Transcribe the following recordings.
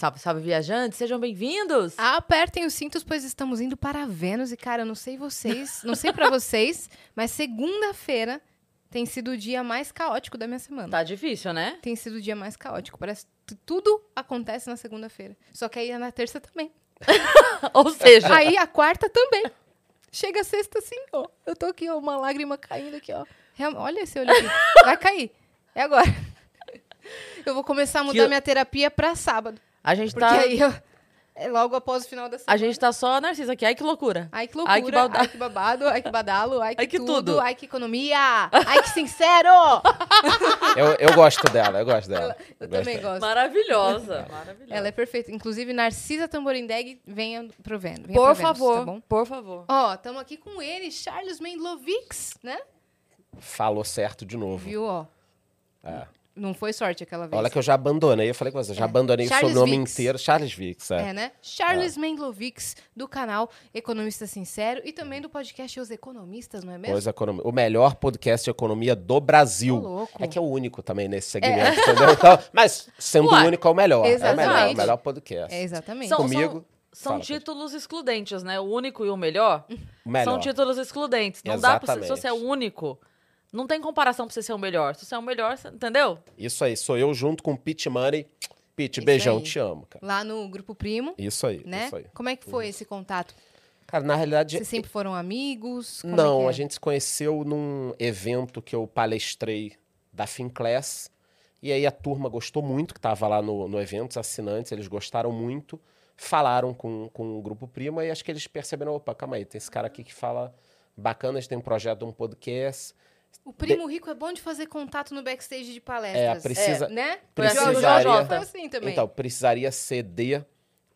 Salve, salve, viajantes, sejam bem-vindos! Apertem os cintos, pois estamos indo para Vênus. E, cara, eu não sei vocês, não sei pra vocês, mas segunda-feira tem sido o dia mais caótico da minha semana. Tá difícil, né? Tem sido o dia mais caótico. Parece que tudo acontece na segunda-feira. Só que aí é na terça também. Ou seja, Aí a quarta também. Chega a sexta assim, ó. Eu tô aqui, ó, uma lágrima caindo aqui, ó. Real- Olha esse olho aqui. Vai cair. É agora. Eu vou começar a mudar Que- minha terapia pra sábado. A gente Porque tá. aí eu, é logo após o final da semana. A gente tá só Narcisa aqui. Ai, que loucura. Ai, que loucura. Ai, que balda- Ai, que babado. Ai, que badalo. Ai, que, Ai, que tudo. tudo. Ai, que economia. Ai, que sincero. Eu, eu gosto dela, eu gosto dela. Eu gosto também dela. gosto. Maravilhosa. Maravilhosa. Ela é perfeita. Inclusive, Narcisa Tamborindeg, venha pro Vênus. venha Por Vênus, favor, Tá bom? por favor. Ó, estamos aqui com ele, Charles Mendlovics, né? Falou certo de novo. Viu, ó. É. Não foi sorte aquela vez. Olha que eu já abandonei, eu falei com você, já É. abandonei Charles o seu nome Vicks. inteiro. Charles Vicks, é. É, né? Charles Mendlovics, do canal Economista Sincero e também do podcast Os Economistas, não é mesmo? Economia. O melhor podcast de economia do Brasil. Louco. É que é o único também nesse segmento, entendeu? Então, mas sendo Ué, o único é o melhor. É o melhor, exatamente. o melhor podcast. É, exatamente. São- Comigo, São fala, títulos excludentes, né? O único e o melhor o melhor. são títulos excludentes. Não dá pra você, se você é o Exatamente. único. Não tem comparação pra você ser o melhor. Se você é o melhor, você- entendeu? Isso aí, sou eu junto com o Pete Money. Pete, Isso beijão, aí. te amo, cara. Lá no Grupo Primo, Isso aí, né? isso aí. Como é que foi esse contato? Cara, na realidade, Vocês sempre foram amigos? Como é Não, que a é? gente se conheceu num evento que eu palestrei da Finclass. E aí a turma gostou muito, que estava lá no, no evento, os assinantes, eles gostaram muito. Falaram com, com o Grupo Prima e acho que eles perceberam, opa, calma aí, tem esse cara aqui que fala bacana, a gente tem um projeto, um podcast. O Primo Rico é bom de fazer contato no backstage de palestras. É, precisa- né? Com o Precisaria-. Foi assim também. Então, precisaria ser de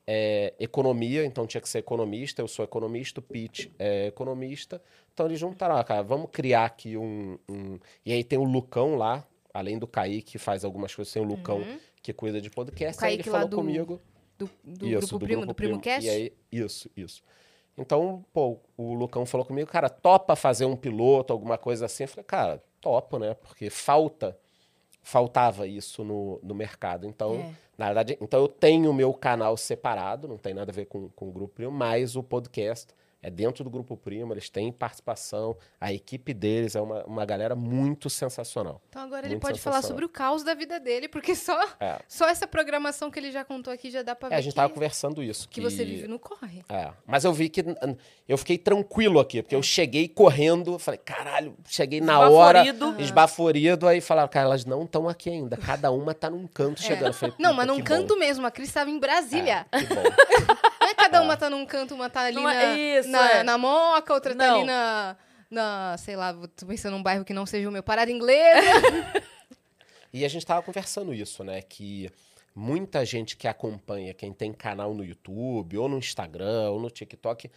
é, economia, então tinha que ser economista, eu sou economista, o Pete é economista. Então eles juntaram, ah, cara, vamos criar aqui um, um- E aí tem o Lucão lá, além do Kaique, que faz algumas coisas, tem o Lucão que cuida de podcast. Uhum. O aí ele Kaique falou do- comigo. do, do isso, Grupo Primo, do Primo Cast? E aí, isso, isso. Então, pô, o Lucão falou comigo, cara, topa fazer um piloto, alguma coisa assim. Eu falei, cara, topo, né? Porque falta, faltava isso no, no mercado. Então, É. na verdade, então eu tenho o meu canal separado, não tem nada a ver com, com o Grupo mas o podcast é dentro do Grupo Primo, eles têm participação, a equipe deles é uma, uma galera muito sensacional. Então agora ele Muito pode falar sobre o caos da vida dele, porque só, É. só essa programação que ele já contou aqui já dá pra ver É, a gente que, tava conversando isso. que você vive no corre. É, mas eu vi que eu fiquei tranquilo aqui, porque eu cheguei correndo, falei, caralho, cheguei na hora, Esbaforido. esbaforido, aí falaram, cara, elas não estão aqui ainda, cada uma tá num canto chegando. Eu falei, É. Não, "Puta, mas num que canto bom." mesmo. A Cris estava em Brasília. É, que bom. É cada uma tá num canto, uma tá ali Não na, é isso, na, é. na Moca, outra tá Não. ali na, na, sei lá, tô pensando num bairro que não seja o meu, Parada Inglesa. E a gente tava conversando isso, né, que muita gente que acompanha, quem tem canal no YouTube, ou no Instagram, ou no TikTok,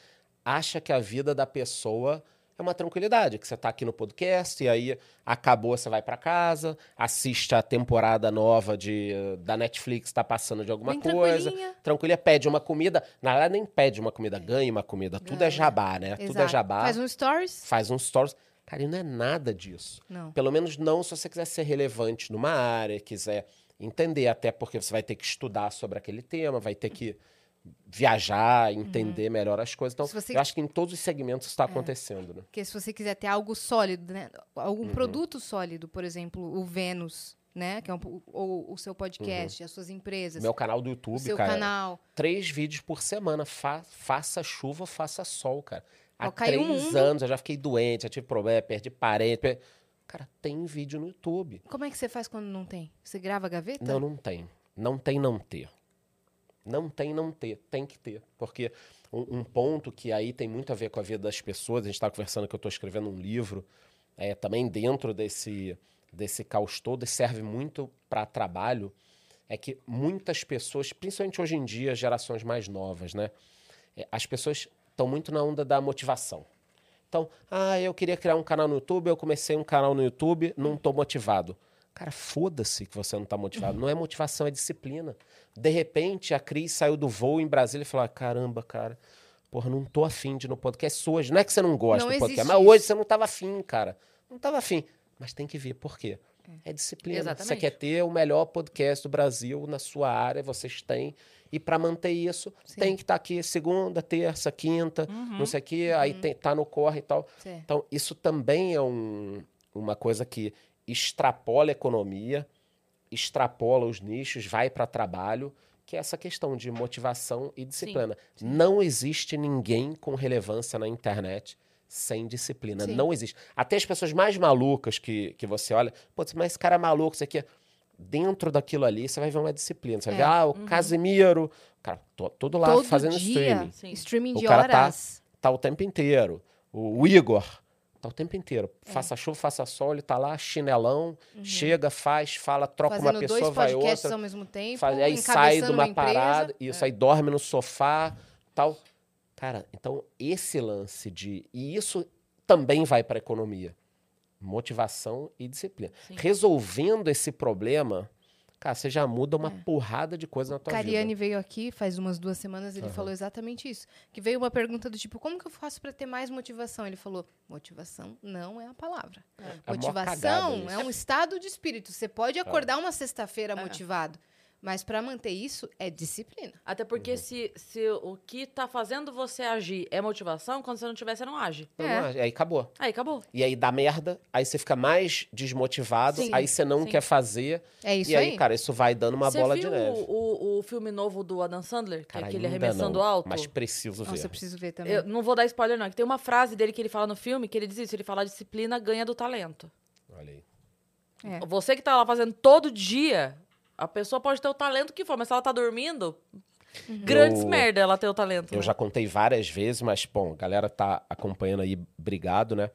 acha que a vida da pessoa é uma tranquilidade, que você tá aqui no podcast e aí acabou, você vai pra casa, assiste a temporada nova de, da Netflix, tá passando de alguma Bem coisa, tranquilinha. tranquila, pede uma comida, na verdade nem pede uma comida, ganha uma comida, tudo é Ganha. jabá, né? Tudo é Exato. jabá, Faz um stories? faz uns stories. Cara, e não é nada disso. Não. Pelo menos não se você quiser ser relevante numa área, quiser entender, até porque você vai ter que estudar sobre aquele tema, vai ter que viajar, entender melhor as coisas. Então, Uhum. Você- eu acho que em todos os segmentos está acontecendo, né? Porque se você quiser ter algo sólido, né? Algum Uhum. produto sólido, por exemplo, o Vênus, né? Que é um, ou o seu podcast, as suas empresas, Uhum. Meu canal do YouTube, seu cara, canal. três vídeos por semana, fa- faça chuva, faça sol, cara. Há Ó, um três mundo. anos eu já fiquei doente, já tive problema, perdi parente. per- Cara, tem vídeo no YouTube. Como é que você faz quando não tem? Você grava a gaveta? Não, não tem. Não tem não ter. Não tem não ter. Tem que ter. Porque um, um ponto que aí tem muito a ver com a vida das pessoas, a gente está conversando que eu estou escrevendo um livro, é, também dentro desse, desse caos todo, e serve muito para trabalho, é que muitas pessoas, principalmente hoje em dia, gerações mais novas, né? é, as pessoas estão muito na onda da motivação. Então, ah, eu queria criar um canal no YouTube, eu comecei um canal no YouTube, não estou motivado. Cara, foda-se que você não está motivado. Não é motivação, é disciplina. De repente, a Cris saiu do voo em Brasília e falou: ah, caramba, cara, porra, não tô afim de ir no podcast hoje. Não é que você não gosta Não do podcast, mas hoje isso. você não estava afim, cara. Não estava afim. Mas tem que vir. Por quê? É disciplina. Você Exatamente. quer ter o melhor podcast do Brasil na sua área, vocês têm. E para manter isso, Sim. tem que estar aqui segunda, terça, quinta, Uhum. não sei o quê, aí tem, tá no corre e tal. Certo. Então, isso também é um- uma coisa que extrapola a economia, extrapola os nichos, vai para trabalho, que é essa questão de motivação e disciplina. Não existe ninguém com relevância na internet sem disciplina. Sim. Não existe. Até as pessoas mais malucas que, que você olha, putz, mas esse cara é maluco, isso aqui. Dentro daquilo ali, você vai ver uma disciplina. Você vai É. ver, ah, o Casimiro, cara, tô, tudo lá Todo fazendo dia, streaming Sim. streaming O de cara tá- horas. tá o tempo inteiro. O, o Igor tá o tempo inteiro. É. Faça chuva, faça sol, ele tá lá, chinelão, chega, faz, fala, troca Uhum. Fazendo uma pessoa, vai outra. ao mesmo tempo, Faz, aí sai de uma. É. parada, isso, aí dorme no sofá, tal. Cara, então esse lance de. E isso também vai para a economia. Motivação e disciplina. Sim. Resolvendo esse problema, cara, você já muda uma É. porrada de coisa na tua Cariani vida. veio aqui faz umas duas semanas, ele Aham. falou exatamente isso. Que veio uma pergunta do tipo, como que eu faço para ter mais motivação? Ele falou, motivação não é a palavra. É cagada Motivação é um estado de espírito. Você pode acordar uma sexta-feira É. motivado, mas para manter isso é disciplina. Até porque se, se o que tá fazendo você agir é motivação, quando você não tiver, você não age. Não, É. não, aí acabou. Aí acabou. E aí dá merda, aí você fica mais desmotivado, Sim, aí você não sim. quer fazer. É isso e aí, aí. cara, isso vai dando uma você bola viu de neve. O, o filme novo do Adam Sandler? Que Cara, é aquele arremessando não, alto? Mas preciso ver. Nossa, eu preciso ver também. Eu não vou dar spoiler, não. é Que tem uma frase dele que ele fala no filme que ele diz isso: ele fala disciplina ganha do talento. Olha aí. É. Você que tá lá fazendo todo dia, a pessoa pode ter o talento que for, mas se ela tá dormindo, grandes Eu- merda ela ter o talento. Eu né? já contei várias vezes, mas, bom, a galera tá acompanhando aí, obrigado, né?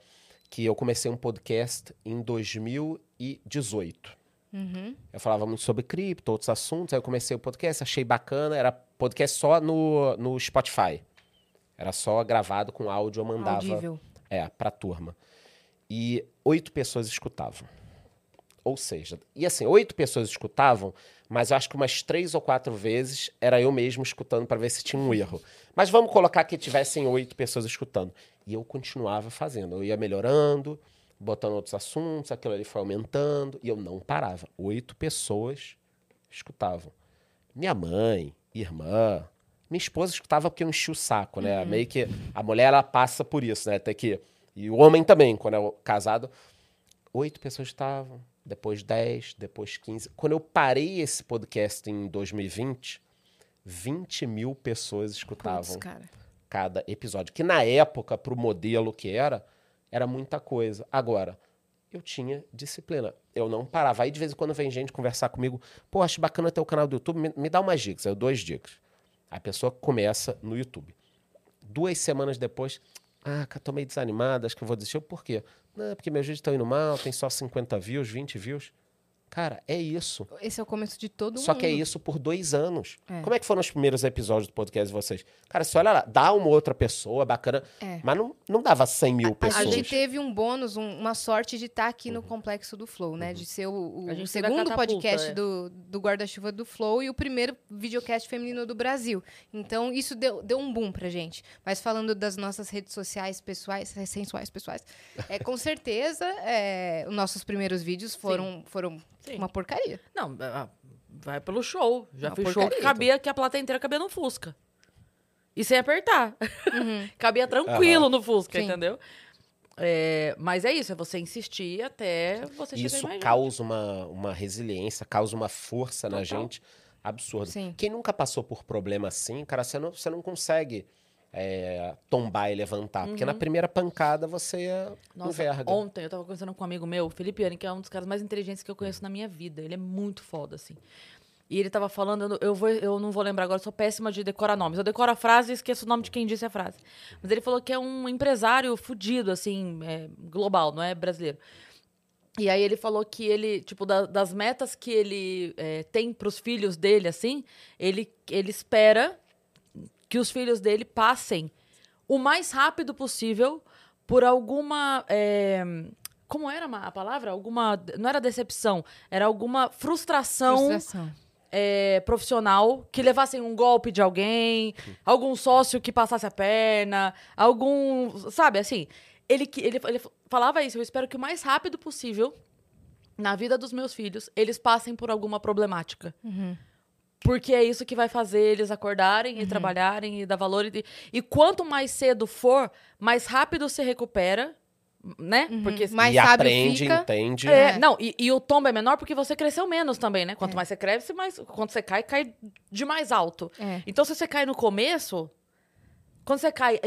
Que eu comecei um podcast em 2018. Uhum. Eu falava muito sobre cripto, outros assuntos, aí eu comecei o podcast, achei bacana, era podcast só no, no Spotify. Era só gravado com áudio, eu mandava Audível. É, pra turma. E oito pessoas escutavam. Ou seja, e assim, oito pessoas escutavam, mas eu acho que umas três ou quatro vezes era eu mesmo escutando para ver se tinha um erro. Mas vamos colocar que tivessem oito pessoas escutando. E eu continuava fazendo. Eu ia melhorando, botando outros assuntos, aquilo ali foi aumentando, e eu não parava. Oito pessoas escutavam. Minha mãe, irmã, minha esposa escutava porque eu enchi o saco, né? Meio que a mulher ela passa por isso, né? Até que e o homem também, quando é casado, oito pessoas estavam, depois dez, depois quinze. Quando eu parei esse podcast em 2020, 20 mil pessoas escutavam Putz, cada episódio. Que na época, pro modelo que era, era muita coisa. Agora, eu tinha disciplina. Eu não parava. Aí de vez em quando vem gente conversar comigo, pô, acho bacana ter o canal do YouTube, me, me dá umas dicas. Eu dou as dicas. A pessoa começa no YouTube. Duas semanas depois, ah, tô meio desanimada, acho que eu vou desistir. Por quê? Não, porque meus vídeos estão indo mal, tem só 50 views, 20 views. Cara, é isso. Esse é o começo de todo Só mundo. que é isso por dois anos. É. Como é que foram os primeiros episódios do podcast de vocês? Cara, você olha lá, dá uma outra pessoa bacana, É. mas não, não dava 100 mil A pessoas. gente teve um bônus, um- uma sorte de estar aqui no Complexo do Flow, Uhum. né? De ser o, o A a segundo podcast é. do, do Guarda-Chuva do Flow e o primeiro videocast feminino do Brasil. Então, isso deu, deu um boom pra gente. Mas falando das nossas redes sociais pessoais, sensuais pessoais, é, com certeza, é, os nossos primeiros vídeos foram, foram Sim. uma porcaria. Não, ah, vai pelo show. Já Uma fiz show que porcaria. cabia, que a plateia inteira cabia no Fusca. E sem apertar. Uhum. cabia tranquilo no Fusca, Sim. entendeu? É, mas é isso, é você insistir até você chegar Isso causa uma, uma resiliência, causa uma força na Total. gente absurda. Sim. Quem nunca passou por problema assim, cara, você não, você não consegue é, tombar e levantar. Porque na primeira pancada você Uhum. Nossa, enverga. ontem eu tava conversando com um amigo meu, Felipe Ani, que é um dos caras mais inteligentes que eu conheço na minha vida. Ele é muito foda, assim. E ele tava falando, eu vou, eu não vou lembrar agora, eu sou péssima de decorar nomes. Eu decoro a frase e esqueço o nome de quem disse a frase. Mas ele falou que é um empresário fudido, assim, é, global, não é brasileiro. E aí ele falou que ele, tipo, da- das metas que ele é, tem pros filhos dele, assim, ele, ele espera que os filhos dele passem o mais rápido possível por alguma. é, como era a palavra? Alguma. Não era decepção, era alguma frustração, Frustração. é, profissional que levassem um golpe de alguém, algum sócio que passasse a perna, algum. Sabe, assim. Ele, ele, ele falava isso, eu espero que o mais rápido possível, na vida dos meus filhos, eles passem por alguma problemática. Porque é isso que vai fazer eles acordarem Uhum. e trabalharem e dar valor. E, e quanto mais cedo for, mais rápido se recupera, né? Porque Uhum. Mais e sábio aprende, fica. entende. é, É. não, e, e o tombo é menor porque você cresceu menos também, né? Quanto É. mais você cresce, mais. Quando você cai, cai de mais alto. É. Então, se você cai no começo, quando você cai,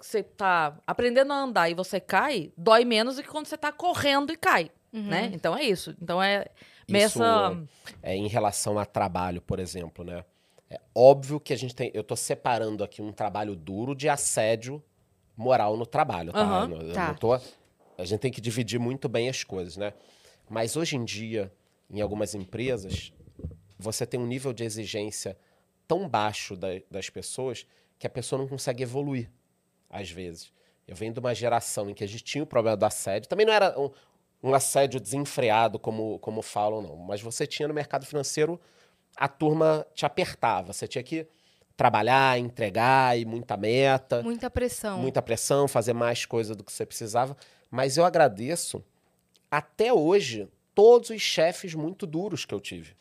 você tá aprendendo a andar e você cai, dói menos do que quando você tá correndo e cai, né? Então é isso. Então é Isso essa é em relação a trabalho, por exemplo, né? É óbvio que a gente tem. Eu tô separando aqui um trabalho duro de assédio moral no trabalho, tá? Aham, Eu tá. não tô- a gente tem que dividir muito bem as coisas, né? Mas hoje em dia, em algumas empresas, você tem um nível de exigência tão baixo da- das pessoas que a pessoa não consegue evoluir, às vezes. Eu venho de uma geração em que a gente tinha o problema do assédio. Também não era um, um assédio desenfreado, como, como falam, não. Mas você tinha no mercado financeiro, a turma te apertava. Você tinha que trabalhar, entregar e muita meta Muita pressão. muita pressão, fazer mais coisa do que você precisava. Mas eu agradeço, até hoje, todos os chefes muito duros que eu tive.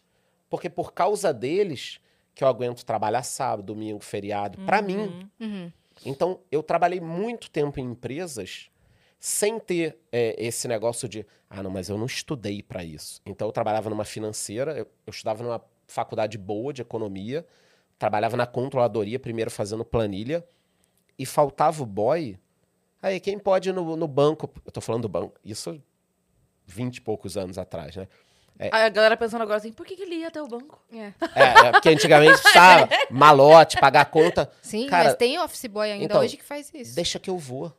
Porque por causa deles que eu aguento trabalhar sábado, domingo, feriado, pra mim. Uhum. Então, eu trabalhei muito tempo em empresas sem ter é, esse negócio de, ah, não, mas eu não estudei pra isso. Então, eu trabalhava numa financeira, eu, eu estudava numa faculdade boa de economia, trabalhava na controladoria, primeiro fazendo planilha, e faltava o boy. Aí, quem pode ir no, no banco? Eu tô falando do banco, isso 20 e poucos anos atrás, né? A galera pensando agora assim, por que, que ele ia até o banco? É. É, é, porque antigamente precisava malote, pagar conta. Sim, Cara, mas tem office boy ainda então, hoje que faz isso. Deixa que eu vou.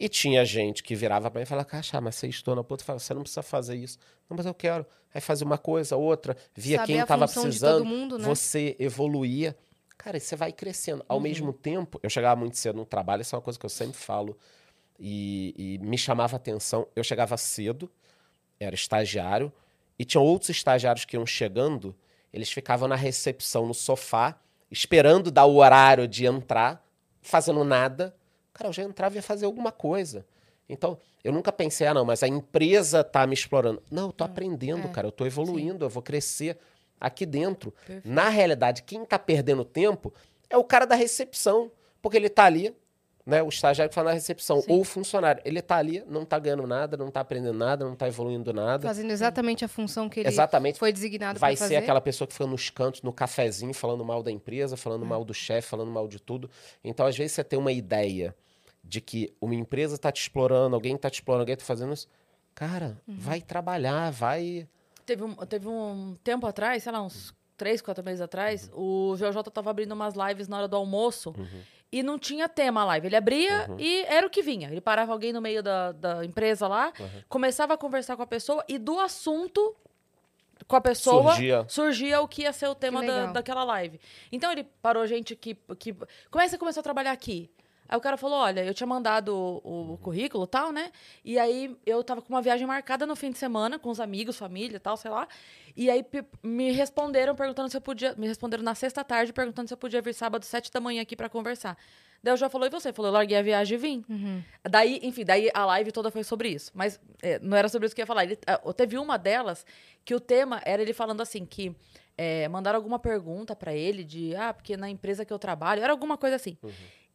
E tinha gente que virava pra mim e falava, Caixa, mas você estou na ponta, você não precisa fazer isso. Não, mas eu quero. Aí fazia uma coisa, outra, via Saber quem estava precisando. mundo, né? Você evoluía. Cara, e você vai crescendo. Uhum. Ao mesmo tempo, eu chegava muito cedo no trabalho, isso é uma coisa que eu sempre falo. E, e me chamava atenção. Eu chegava cedo, era estagiário, e tinha outros estagiários que iam chegando, eles ficavam na recepção, no sofá, esperando dar o horário de entrar, fazendo nada. Cara, eu já entrava e ia fazer alguma coisa. Então, eu nunca pensei, ah, não, mas a empresa tá me explorando. Não, eu tô aprendendo, é. cara, eu tô evoluindo, eu vou crescer aqui dentro. Na realidade, quem tá perdendo tempo é o cara da recepção, porque ele tá ali, né, o estagiário que fala na recepção, Sim. ou o funcionário, ele tá ali, não tá ganhando nada, não tá aprendendo nada, não tá evoluindo nada. Fazendo exatamente a função que ele Exatamente. foi designado Vai ser fazer. aquela pessoa que fica nos cantos, no cafezinho, falando mal da empresa, É. falando mal do chefe, falando mal de tudo. Então, às vezes, você tem uma ideia de que uma empresa está te explorando, alguém está te explorando, alguém está fazendo isso. Cara, Uhum. vai trabalhar, vai. Teve um, teve um tempo atrás, sei lá, uns três, quatro meses atrás, o JJ tava abrindo umas lives na hora do almoço e não tinha tema a live. Ele abria e era o que vinha. Ele parava alguém no meio da, da empresa lá, começava a conversar com a pessoa e do assunto com a pessoa Surgia. surgia o que ia ser o tema da, daquela live. Então ele parou gente que, que. Como é que você começou a trabalhar aqui? Aí o cara falou: olha, eu tinha mandado o, o currículo e tal, né? E aí eu tava com uma viagem marcada no fim de semana, com os amigos, família e tal, sei lá. E aí me responderam perguntando se eu podia. Me responderam na sexta tarde perguntando se eu podia vir sábado, sete da manhã aqui pra conversar. Daí eu já falou, e você? Falou, eu larguei a viagem e vim. Daí, enfim, daí a live toda foi sobre isso. Mas é, não era sobre isso que eu ia falar. Ele, teve uma delas que o tema era ele falando assim, que é, mandaram alguma pergunta pra ele de, ah, porque na empresa que eu trabalho, era alguma coisa assim.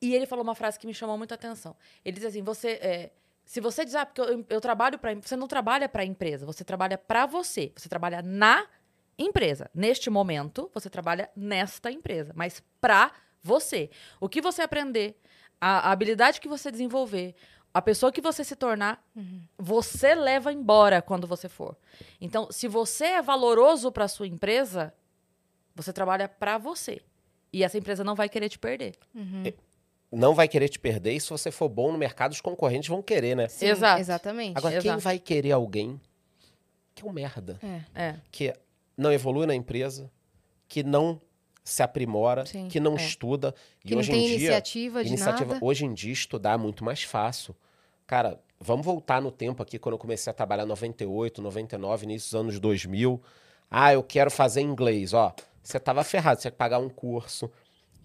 E ele falou uma frase que me chamou muita atenção. Ele diz assim, você... é, se você diz, ah, porque eu, eu trabalho para Você não trabalha pra empresa, você trabalha pra você. Você trabalha na empresa. Neste momento, você trabalha nesta empresa, mas pra você. O que você aprender, a, a habilidade que você desenvolver, a pessoa que você se tornar, você leva embora quando você for. Então, se você é valoroso para sua empresa, você trabalha pra você. E essa empresa não vai querer te perder. Não vai querer te perder, e se você for bom no mercado, os concorrentes vão querer, né? Sim, Exato. Exatamente. Agora, quem Exato. vai querer alguém que é um merda, É. É. que não evolui na empresa, que não se aprimora, Sim, que não é. estuda. Que e não hoje tem em dia, iniciativa de Iniciativa. nada. Hoje em dia, estudar é muito mais fácil. Cara, vamos voltar no tempo aqui, quando eu comecei a trabalhar em 98, 99, início dos anos 2000. Ah, eu quero fazer inglês. Ó, você tava ferrado, você tinha que pagar um curso,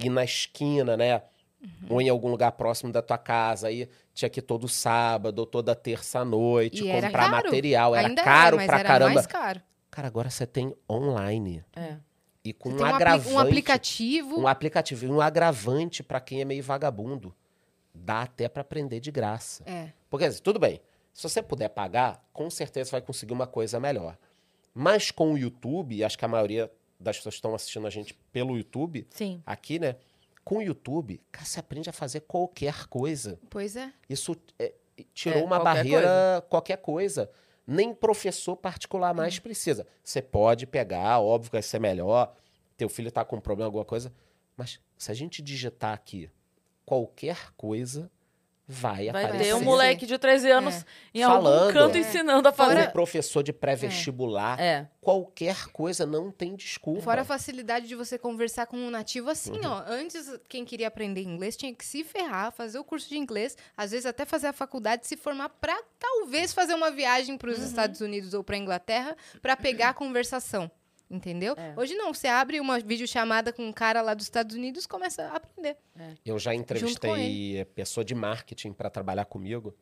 ir na esquina, né? Uhum. Ou em algum lugar próximo da tua casa. Aí tinha que ir todo sábado, ou toda terça-noite, comprar caro. material. Era Ainda caro é, mas pra era caramba. mais caro. Cara, agora você tem online. É. e com um um, agravante. um aplicativo. Um aplicativo e um agravante para quem é meio vagabundo. Dá até para aprender de graça. É. Porque, assim, tudo bem, se você puder pagar, com certeza você vai conseguir uma coisa melhor. Mas com o YouTube, acho que a maioria das pessoas que estão assistindo a gente pelo YouTube, Sim. aqui, né? Com o YouTube, cara, você aprende a fazer qualquer coisa. Pois é. Isso é, tirou É, uma qualquer barreira, qualquer coisa. Nem professor particular mais Hum. precisa. Você pode pegar, óbvio que vai ser melhor. Teu filho tá com um problema, alguma coisa. Mas se a gente digitar aqui qualquer coisa, vai, Vai aparecer. ter um moleque de 13 anos em algum Falando. canto É. ensinando a Um fazer. professor de pré-vestibular. É. Qualquer coisa não tem desculpa. Fora a facilidade de você conversar com um nativo assim, Uhum. ó. Antes, quem queria aprender inglês tinha que se ferrar, fazer o curso de inglês, às vezes até fazer a faculdade, se formar pra talvez fazer uma viagem para os Uhum. Estados Unidos ou pra Inglaterra pra pegar a conversação. Entendeu? É. Hoje não, você abre uma videochamada com um cara lá dos Estados Unidos e começa a aprender. Eu já entrevistei pessoa de marketing para trabalhar comigo.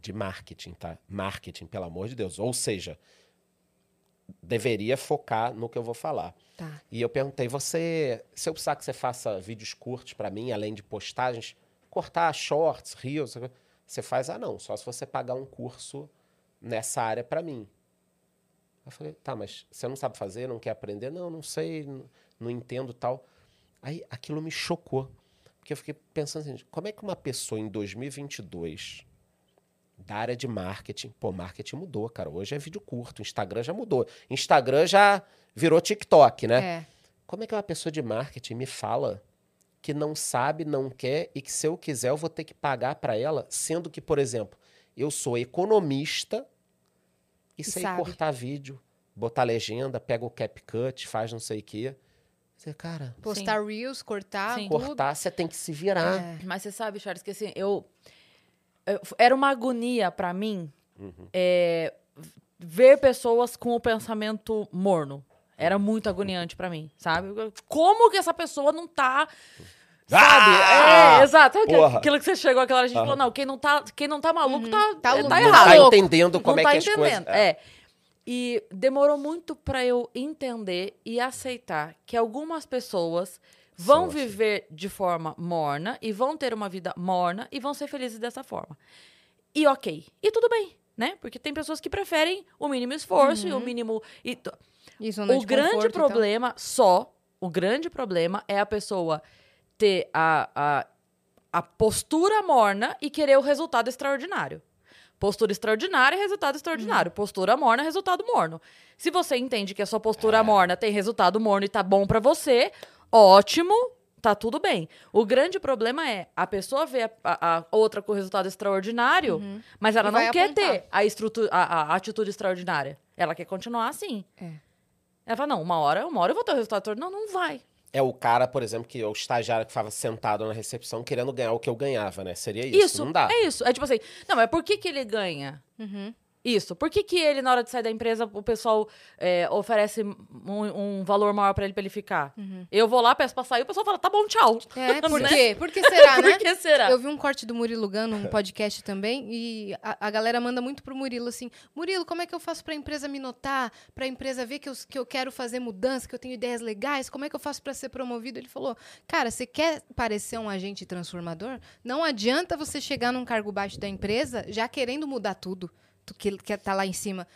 De marketing, tá? Marketing, pelo amor de Deus. Ou seja, deveria focar no que eu vou falar. Tá. E eu perguntei, você, se eu precisar que você faça vídeos curtos para mim, além de postagens, cortar shorts, reels, você faz? Ah, não, só se você pagar um curso nessa área para mim. Eu falei, tá, mas você não sabe fazer, não quer aprender? Não, não sei, não, não entendo tal. Aí aquilo me chocou. Porque eu fiquei pensando assim, como é que uma pessoa em 2022 da área de marketing, pô, marketing mudou, cara. Hoje é vídeo curto, Instagram já mudou. Instagram já virou TikTok, né? É. Como é que uma pessoa de marketing me fala que não sabe, não quer e que se eu quiser eu vou ter que pagar para ela, sendo que, por exemplo, eu sou economista e, E sei sabe. cortar vídeo, botar legenda, pega o CapCut, faz não sei o quê. Você, cara, Postar reels, cortar, Sim. cortar, você tem que se virar. É. Mas você sabe, Charles, que assim, eu. eu- era uma agonia pra mim Uhum. é, ver pessoas com o pensamento morno. Era muito agoniante pra mim, sabe? Como que essa pessoa não tá. Sabe? Ah! é, exato. Sabe Porra. aquilo que você chegou aquela hora, a gente falou, não, quem não tá, quem não tá maluco tá, Tá tá, louco. Não errado. tá entendendo como não é tá que as entendendo. coisas. É. E demorou muito pra eu entender e aceitar que algumas pessoas vão São assim. viver de forma morna e vão ter uma vida morna e vão ser felizes dessa forma. E ok. E tudo bem, né? Porque tem pessoas que preferem o mínimo esforço e o mínimo. E o de grande conforto, então. problema, só, o grande problema é a pessoa ter a, a, a postura morna e querer o resultado extraordinário. Postura extraordinária, resultado extraordinário. Postura morna, resultado morno. Se você entende que a sua postura morna tem resultado morno e tá bom pra você, ótimo, tá tudo bem. O grande problema é a pessoa vê a, a- a outra com resultado extraordinário, mas ela E não quer apontar. ter a, estrutura, a, a atitude extraordinária. Ela quer continuar assim. É. Ela fala, não, uma hora, uma hora eu vou ter o resultado extraordinário. Não, não vai. É o cara, por exemplo, que é o estagiário que ficava sentado na recepção querendo ganhar o que eu ganhava, né? Seria isso. Isso, Não dá. é isso. É tipo assim, não, mas por que que ele ganha Uhum. Isso? Por que que ele, na hora de sair da empresa, o pessoal é, oferece um, um valor maior pra ele, pra ele ficar? Eu vou lá, peço pra sair, o pessoal fala, tá bom, tchau. É, por Né? quê? Por que será, né? Por que será? Eu vi um corte do Murilo Gano, um podcast também, e a, a galera manda muito pro Murilo assim: Murilo, como é que eu faço pra empresa me notar? Pra empresa ver que eu, que eu quero fazer mudança, que eu tenho ideias legais? Como é que eu faço pra ser promovido? Ele falou: Cara, você quer parecer um agente transformador? Não adianta você chegar num cargo baixo da empresa já querendo mudar tudo que, que tá lá em cima.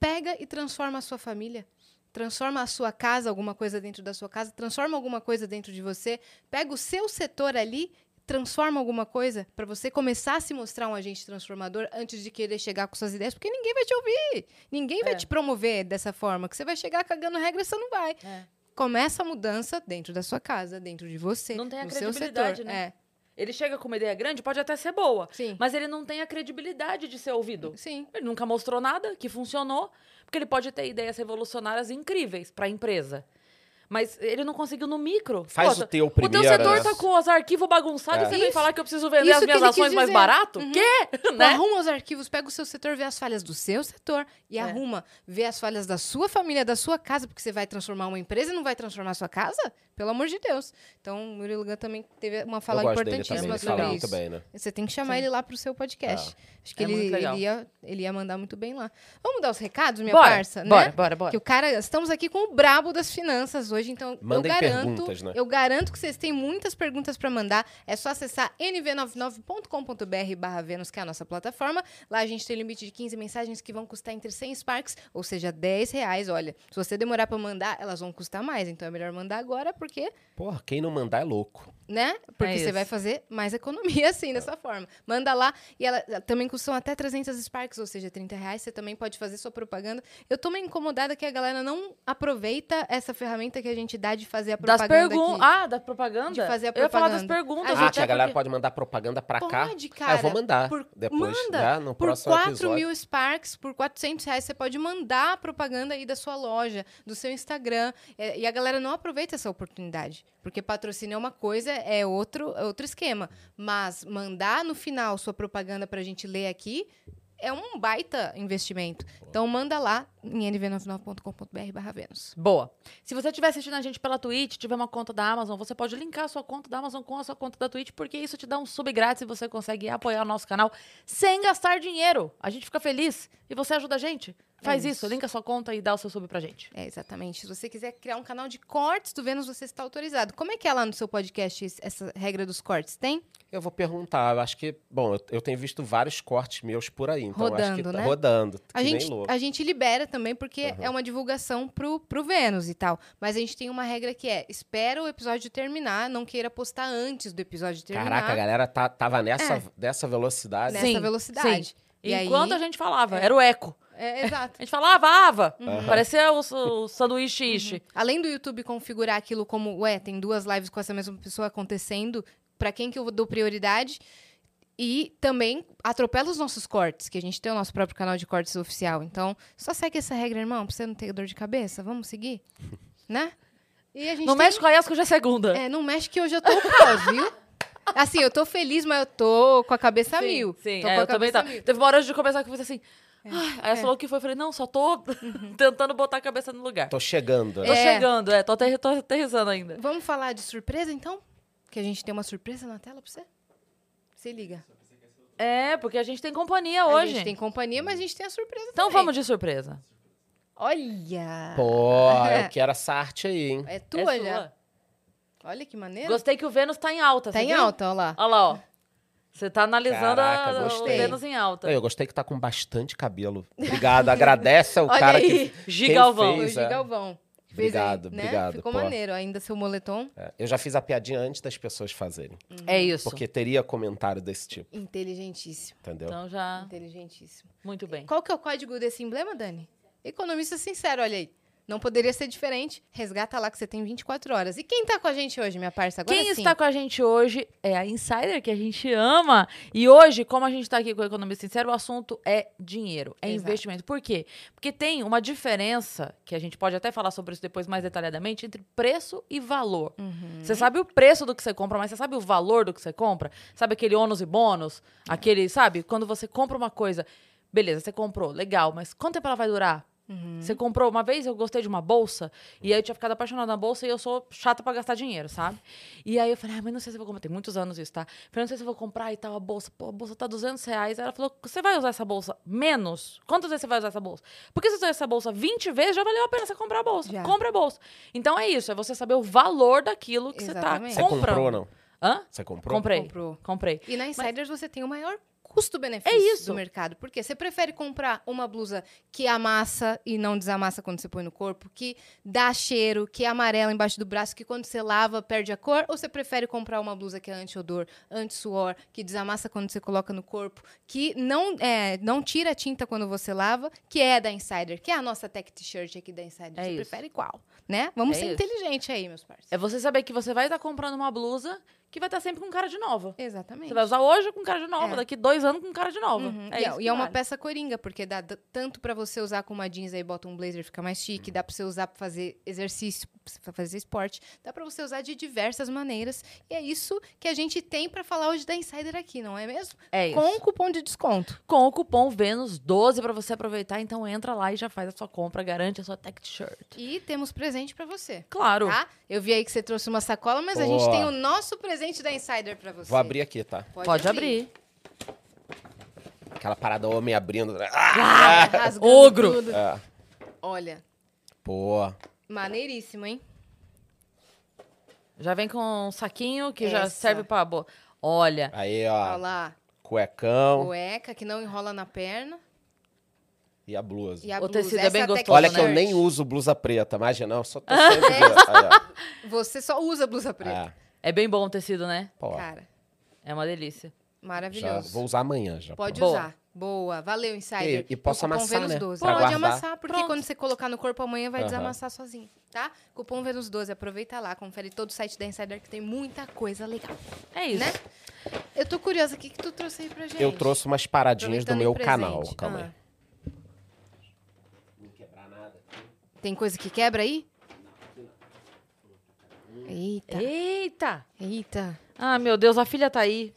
Pega e transforma a sua família. Transforma a sua casa, alguma coisa dentro da sua casa, transforma alguma coisa dentro de você, pega o seu setor ali, transforma alguma coisa para você começar a se mostrar um agente transformador antes de querer chegar com suas ideias, porque ninguém vai te ouvir. Ninguém vai É. te promover dessa forma, que você vai chegar cagando regra, você não vai. É. Começa a mudança dentro da sua casa, dentro de você, Não tem a no seu setor. né? É. Ele chega com uma ideia grande, pode até ser boa, Sim. mas ele não tem a credibilidade de ser ouvido. Sim. Ele nunca mostrou nada que funcionou, porque ele pode ter ideias revolucionárias incríveis pra empresa. Mas ele não conseguiu no micro. Faz Pô, o teu O primeiro. teu setor né? tá com os arquivos bagunçados É. e você vem falar que eu preciso vender Isso as minhas ações mais barato? Uhum. Quê? Né? Arruma os arquivos, pega o seu setor, vê as falhas do seu setor e É. arruma, vê as falhas da sua família, da sua casa, porque você vai transformar uma empresa e não vai transformar a sua casa? Pelo amor de Deus. Então, o Murilo Gun também teve uma fala importantíssima sobre legal. isso. bem, né? Você tem que chamar Sim. ele lá pro seu podcast. Acho que É ele, ele, ia, ele ia mandar muito bem lá. Vamos dar os recados, minha Bora, parça? bora, né? bora, bora. Que o cara, estamos aqui com o brabo das finanças hoje, então Mandem eu garanto, perguntas, né? eu garanto que vocês têm muitas perguntas para mandar. É só acessar nv99.com.br barra Vênus, que é a nossa plataforma. Lá a gente tem limite de 15 mensagens que vão custar entre 100 Sparks, ou seja, 10 reais. Olha, se você demorar para mandar, elas vão custar mais. Então é melhor mandar agora, porque Porra, quem não mandar é louco. né? Porque É você vai fazer mais economia assim, dessa forma. Manda lá e ela ela também custam até 300 Sparks, ou seja, 30 reais. Você também pode fazer sua propaganda. Eu tô meio incomodada que a galera não aproveita essa ferramenta que a gente dá de fazer a Das propaganda perguntas. aqui. Ah, da propaganda? De fazer a Eu ia falar das propaganda. perguntas. A Ah, gente que a até galera porque- pode mandar propaganda pra cá. Pode, Ah, cara. eu vou mandar Por- depois, manda. né, no por próximo 4 episódio. mil Sparks, por 400 reais, você pode mandar a propaganda aí da sua loja, do seu Instagram. É, E a galera não aproveita essa oportunidade. Porque patrocínio é uma coisa, é outro, é outro esquema. Mas mandar no final sua propaganda pra gente ler aqui é um baita investimento. Então manda lá em nv99.com.br barra Vênus. Boa. Se você estiver assistindo a gente pela Twitch, tiver uma conta da Amazon, você pode linkar a sua conta da Amazon com a sua conta da Twitch, porque isso te dá um sub grátis e você consegue apoiar o nosso canal sem gastar dinheiro. A gente fica feliz e você ajuda a gente. Faz É isso. isso. linka a sua conta e dá o seu sub pra gente. É, exatamente. Se você quiser criar um canal de cortes do Vênus, você está autorizado. Como é que é lá no seu podcast essa regra dos cortes? Tem? Eu vou perguntar, eu acho que, bom, eu, eu tenho visto vários cortes meus por aí, então eu acho que Rodando, tá né? rodando, A que gente, nem louco. a gente libera também, porque é uma divulgação pro, pro Vênus e tal. Mas a gente tem uma regra que é: espera o episódio terminar, não queira postar antes do episódio terminar. Caraca, a galera tá, tava nessa, É. dessa velocidade. Nessa Sim, velocidade. sim. E aí- Enquanto a gente falava, era o eco. É, exato. A gente falava, ava. Uhum. Parecia o, o sanduíche ishi. Além do YouTube configurar aquilo como, ué, tem duas lives com essa mesma pessoa acontecendo, pra quem que eu dou prioridade? E também atropela os nossos cortes, que a gente tem o nosso próprio canal de cortes oficial. Então, só segue essa regra, irmão, pra você não ter dor de cabeça. Vamos seguir? né? E a gente Não tem- mexe com a Yas, que hoje é segunda. É, não mexe que hoje eu tô caos, viu? Assim, eu tô feliz, mas eu tô com a cabeça Sim, mil. Sim, tô é, eu também tá. mil. Teve uma hora de começar que eu fiz assim. "Ai", aí ela é. falou o que foi. Eu falei, não, só tô tentando botar a cabeça no lugar. Tô chegando. Tô É. chegando, é, tô, aterri- tô aterrissando ainda. Vamos falar de surpresa, então? Que a gente tem uma surpresa na tela pra você? Se liga. É, porque a gente tem companhia A hoje. gente tem companhia, mas a gente tem a surpresa Então também. vamos de surpresa. Olha! Pô, eu quero essa arte aí, hein? É tua É já. Olha que maneiro. Gostei que o Vênus tá em alta. Tá você em viu? alta, olha lá. Olha lá, ó. Você tá analisando Caraca, a- o gostei. Vênus em alta. Eu gostei que tá com bastante cabelo. Obrigado, agradece ao Olha cara aí. que Gi quem. Foi o fez, é. Gigalvão. Obrigado, né? obrigado, Ficou pô. maneiro. Ainda seu moletom. É, Eu já fiz a piadinha antes das pessoas fazerem. É isso. Porque teria comentário desse tipo, Inteligentíssimo. entendeu? Então já, Inteligentíssimo. muito bem. Qual que é o código desse emblema, Dani? Economista sincero, olha aí. Não poderia ser diferente. Resgata lá que você tem 24 horas. E quem tá com a gente hoje, minha parça? Agora Quem sim. está com a gente hoje é a Insider, que a gente ama. E hoje, como a gente está aqui com o Economista Sincero, o assunto é dinheiro, é Exato. investimento. Por quê? Porque tem uma diferença, que a gente pode até falar sobre isso depois mais detalhadamente, entre preço e valor. Uhum. Você sabe o preço do que você compra, mas você sabe o valor do que você compra? Sabe aquele ônus e bônus? Aquele, sabe? Quando você compra uma coisa, beleza, você comprou, legal, mas quanto tempo ela vai durar? Uhum. Você comprou uma vez, eu gostei de uma bolsa, e aí eu tinha ficado apaixonada na bolsa e eu sou chata pra gastar dinheiro, sabe? E aí eu falei, ah, mas não sei se eu vou comprar. Tem muitos anos isso, tá? Falei, não sei se eu vou comprar e tal, a bolsa. Pô, a bolsa tá 200 reais. Aí ela falou, você vai usar essa bolsa menos? Quantas vezes você vai usar essa bolsa? Porque se você usar essa bolsa 20 vezes, já valeu a pena você comprar a bolsa. Já. Compre a bolsa. Então é isso, é você saber o valor daquilo que Exatamente. você Você tá comprando. comprou ou não? Hã? Você comprou? Comprei. Comprou. Comprei. E na Insiders você tem o maior custo-benefício É isso. do mercado. Porque você prefere comprar uma blusa que amassa e não desamassa quando você põe no corpo, que dá cheiro, que é amarela embaixo do braço, que quando você lava perde a cor, ou você prefere comprar uma blusa que é anti-odor, anti-suor, que desamassa quando você coloca no corpo, que não, é, não tira a tinta quando você lava, que é da Insider, que é a nossa tech t-shirt aqui da Insider. É você isso. prefere qual? Né? Vamos É ser isso. inteligente aí, meus parceiros. É você saber que você vai estar comprando uma blusa que vai estar sempre com cara de nova. Exatamente. Você vai usar hoje com cara de nova, É. daqui dois anos com cara de nova. Uhum. É e é, isso e é uma vale. peça coringa, porque dá tanto pra você usar com uma jeans aí, bota um blazer, fica mais chique, dá pra você usar pra fazer exercício, pra fazer esporte, dá pra você usar de diversas maneiras. E é isso que a gente tem pra falar hoje da Insider aqui, não é mesmo? É isso. Com o cupom de desconto. com o cupom Vênus12 pra você aproveitar. Então entra lá e já faz a sua compra, garante a sua tech t-shirt. E temos presente pra você. Claro. Tá? Eu vi aí que você trouxe uma sacola, mas a Boa. gente tem o nosso presente da Insider pra você. Vou abrir aqui, tá? Pode, abrir. Aquela parada homem abrindo. Ah! Rasgando Ogro. tudo. É. Olha, Pô, maneiríssimo, hein? Já vem com um saquinho que já Essa. serve pra... Bo... Olha, Aí, Olha ó, lá, cuecão cueca que não enrola na perna. e a blusa. E a O blusa. tecido é Essa bem até gostoso, Olha né? que eu nem uso blusa preta, imagina, não, só tô sempre... Aí, ó. Você só usa blusa preta. É, é bem bom o tecido, né? pô, Cara, É uma delícia. já maravilhoso. vou usar amanhã já. Pode Boa. usar. Boa. Valeu, Insider. E- e posso cupom amassar, Vênus né? 12. Pra Pode guardar. amassar, porque Pronto. quando você colocar no corpo amanhã vai Aham. desamassar sozinho, tá? Cupom Vênus 12. Aproveita lá, confere todo o site da Insider que tem muita coisa legal. É isso. Né? Eu tô curiosa, o que, que tu trouxe aí pra gente? Eu trouxe umas paradinhas do Aproveitando meu em presente. canal, calma aí. Ah. Não quebrar nada. Tem coisa que quebra aí? Eita, Eita! eita. Ah, meu Deus, a filha tá aí.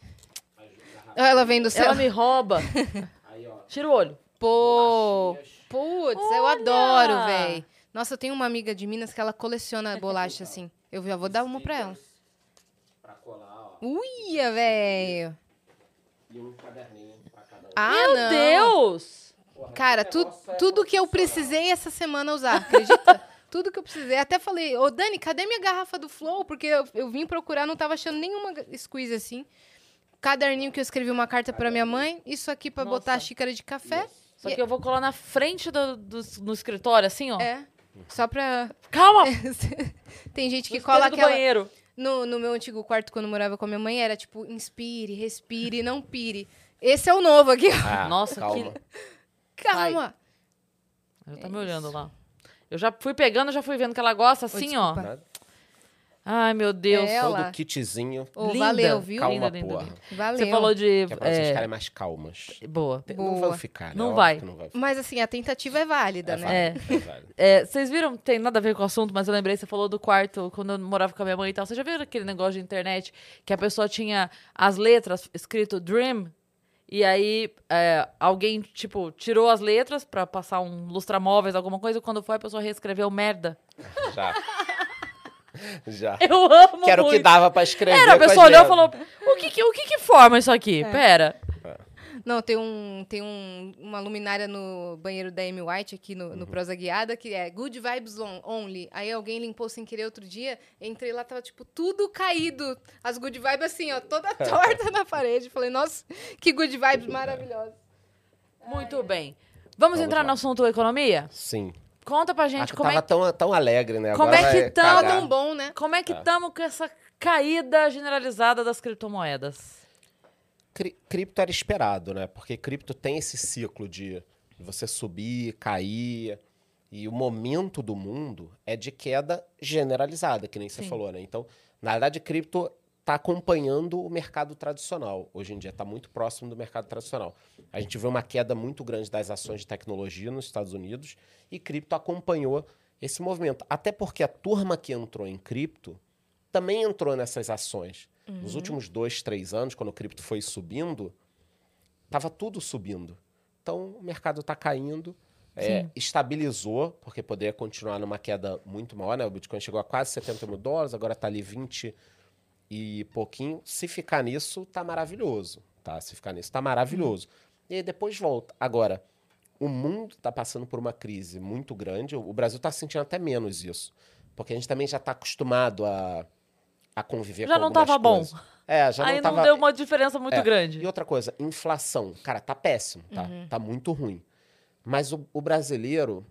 Ela vem do céu. Ela me rouba. Aí, ó. Tira o olho. Pô, putz, eu adoro, véi. Nossa, eu tenho uma amiga de Minas que ela coleciona bolacha assim. Eu já vou dar uma pra ela. Pra colar, ó. Uia, velho. E um caderninho pra cada um. Ah, Meu não. Deus! Cara, tu, tudo que eu precisei essa semana usar, acredita? tudo que eu precisei. Até falei, ô Dani, cadê minha garrafa do Flow? Porque eu, eu vim procurar, não tava achando nenhuma squeeze assim. Caderninho que eu escrevi uma carta pra minha mãe. Isso aqui pra Nossa. botar a xícara de café. Só que eu vou colar na frente do, do, no escritório, assim, ó. É. Só pra. Calma! Tem gente que No cola espelho do aquela. banheiro. No, no meu antigo quarto, quando eu morava com a minha mãe, era tipo, inspire, respire, não pire. Esse é o novo aqui. ó. Ah, Nossa, calma. Calma. Ela tá me olhando lá. Eu já fui pegando, já fui vendo que ela gosta, assim, ó. desculpa. Nada. Ai, meu Deus. É. Ela. Todo kitzinho. Ô, Linda. valeu, viu? Calma, Linda, linda, porra. linda. Valeu. Você falou de... Que é pra vocês é, ficarem mais calmas. Boa. Não Boa. vão ficar, né? Não vai. não vai ficar. Mas assim, a tentativa é válida, né? É. É válido. É, vocês viram, tem nada a ver com o assunto, mas eu lembrei, você falou do quarto, quando eu morava com a minha mãe e tal. Você já viu aquele negócio de internet que a pessoa tinha as letras escrito Dream? E aí é, alguém, tipo, tirou as letras pra passar um lustramóveis, alguma coisa, e quando foi a pessoa reescreveu merda. Já. Já. Eu amo Que era o que muito. dava pra escrever. Era, a pessoa olhou e falou, o que que, o que que forma isso aqui? É. Pera. Não, tem, um, tem um, uma luminária no banheiro da Amy White aqui no, Uhum. no Prosa Guiada, que é Good Vibes on- Only. Aí alguém limpou sem querer outro dia, entrei lá, tava tipo tudo caído. As Good Vibes assim, ó, toda torta na parede. Falei, nossa, que Good Vibes maravilhosa. Muito bem. Vamos, Vamos entrar lá. no assunto economia? Sim. Conta pra gente Acho que como tava é, tão, tão alegre, né? como Agora é que tamo? Tava tão bom, né? como é que Tá. estamos com essa caída generalizada das criptomoedas? Cri- cripto era esperado, né? Porque cripto tem esse ciclo de você subir, cair. E o momento do mundo é de queda generalizada, que nem você Sim. falou, né? Então, na verdade, cripto está acompanhando o mercado tradicional. Hoje em dia está muito próximo do mercado tradicional. A gente vê uma queda muito grande das ações de tecnologia nos Estados Unidos e cripto acompanhou esse movimento. Até porque a turma que entrou em cripto também entrou nessas ações. Nos últimos dois, três anos, quando o cripto foi subindo, estava tudo subindo. Então, o mercado está caindo, é, estabilizou, porque poderia continuar numa queda muito maior, né? O Bitcoin chegou a quase 70 mil dólares, agora está ali 20 e pouquinho. Se ficar nisso, tá maravilhoso, tá? Se ficar nisso, tá maravilhoso. E aí depois volta. Agora, o mundo está passando por uma crise muito grande. O Brasil está sentindo até menos isso. Porque a gente também já está acostumado a, a conviver Já com não algumas tava bom. É, já Aí não não, tava... deu uma diferença muito É, grande. E outra coisa, inflação. Cara, tá péssimo, tá? Tá muito ruim. Mas o, o brasileiro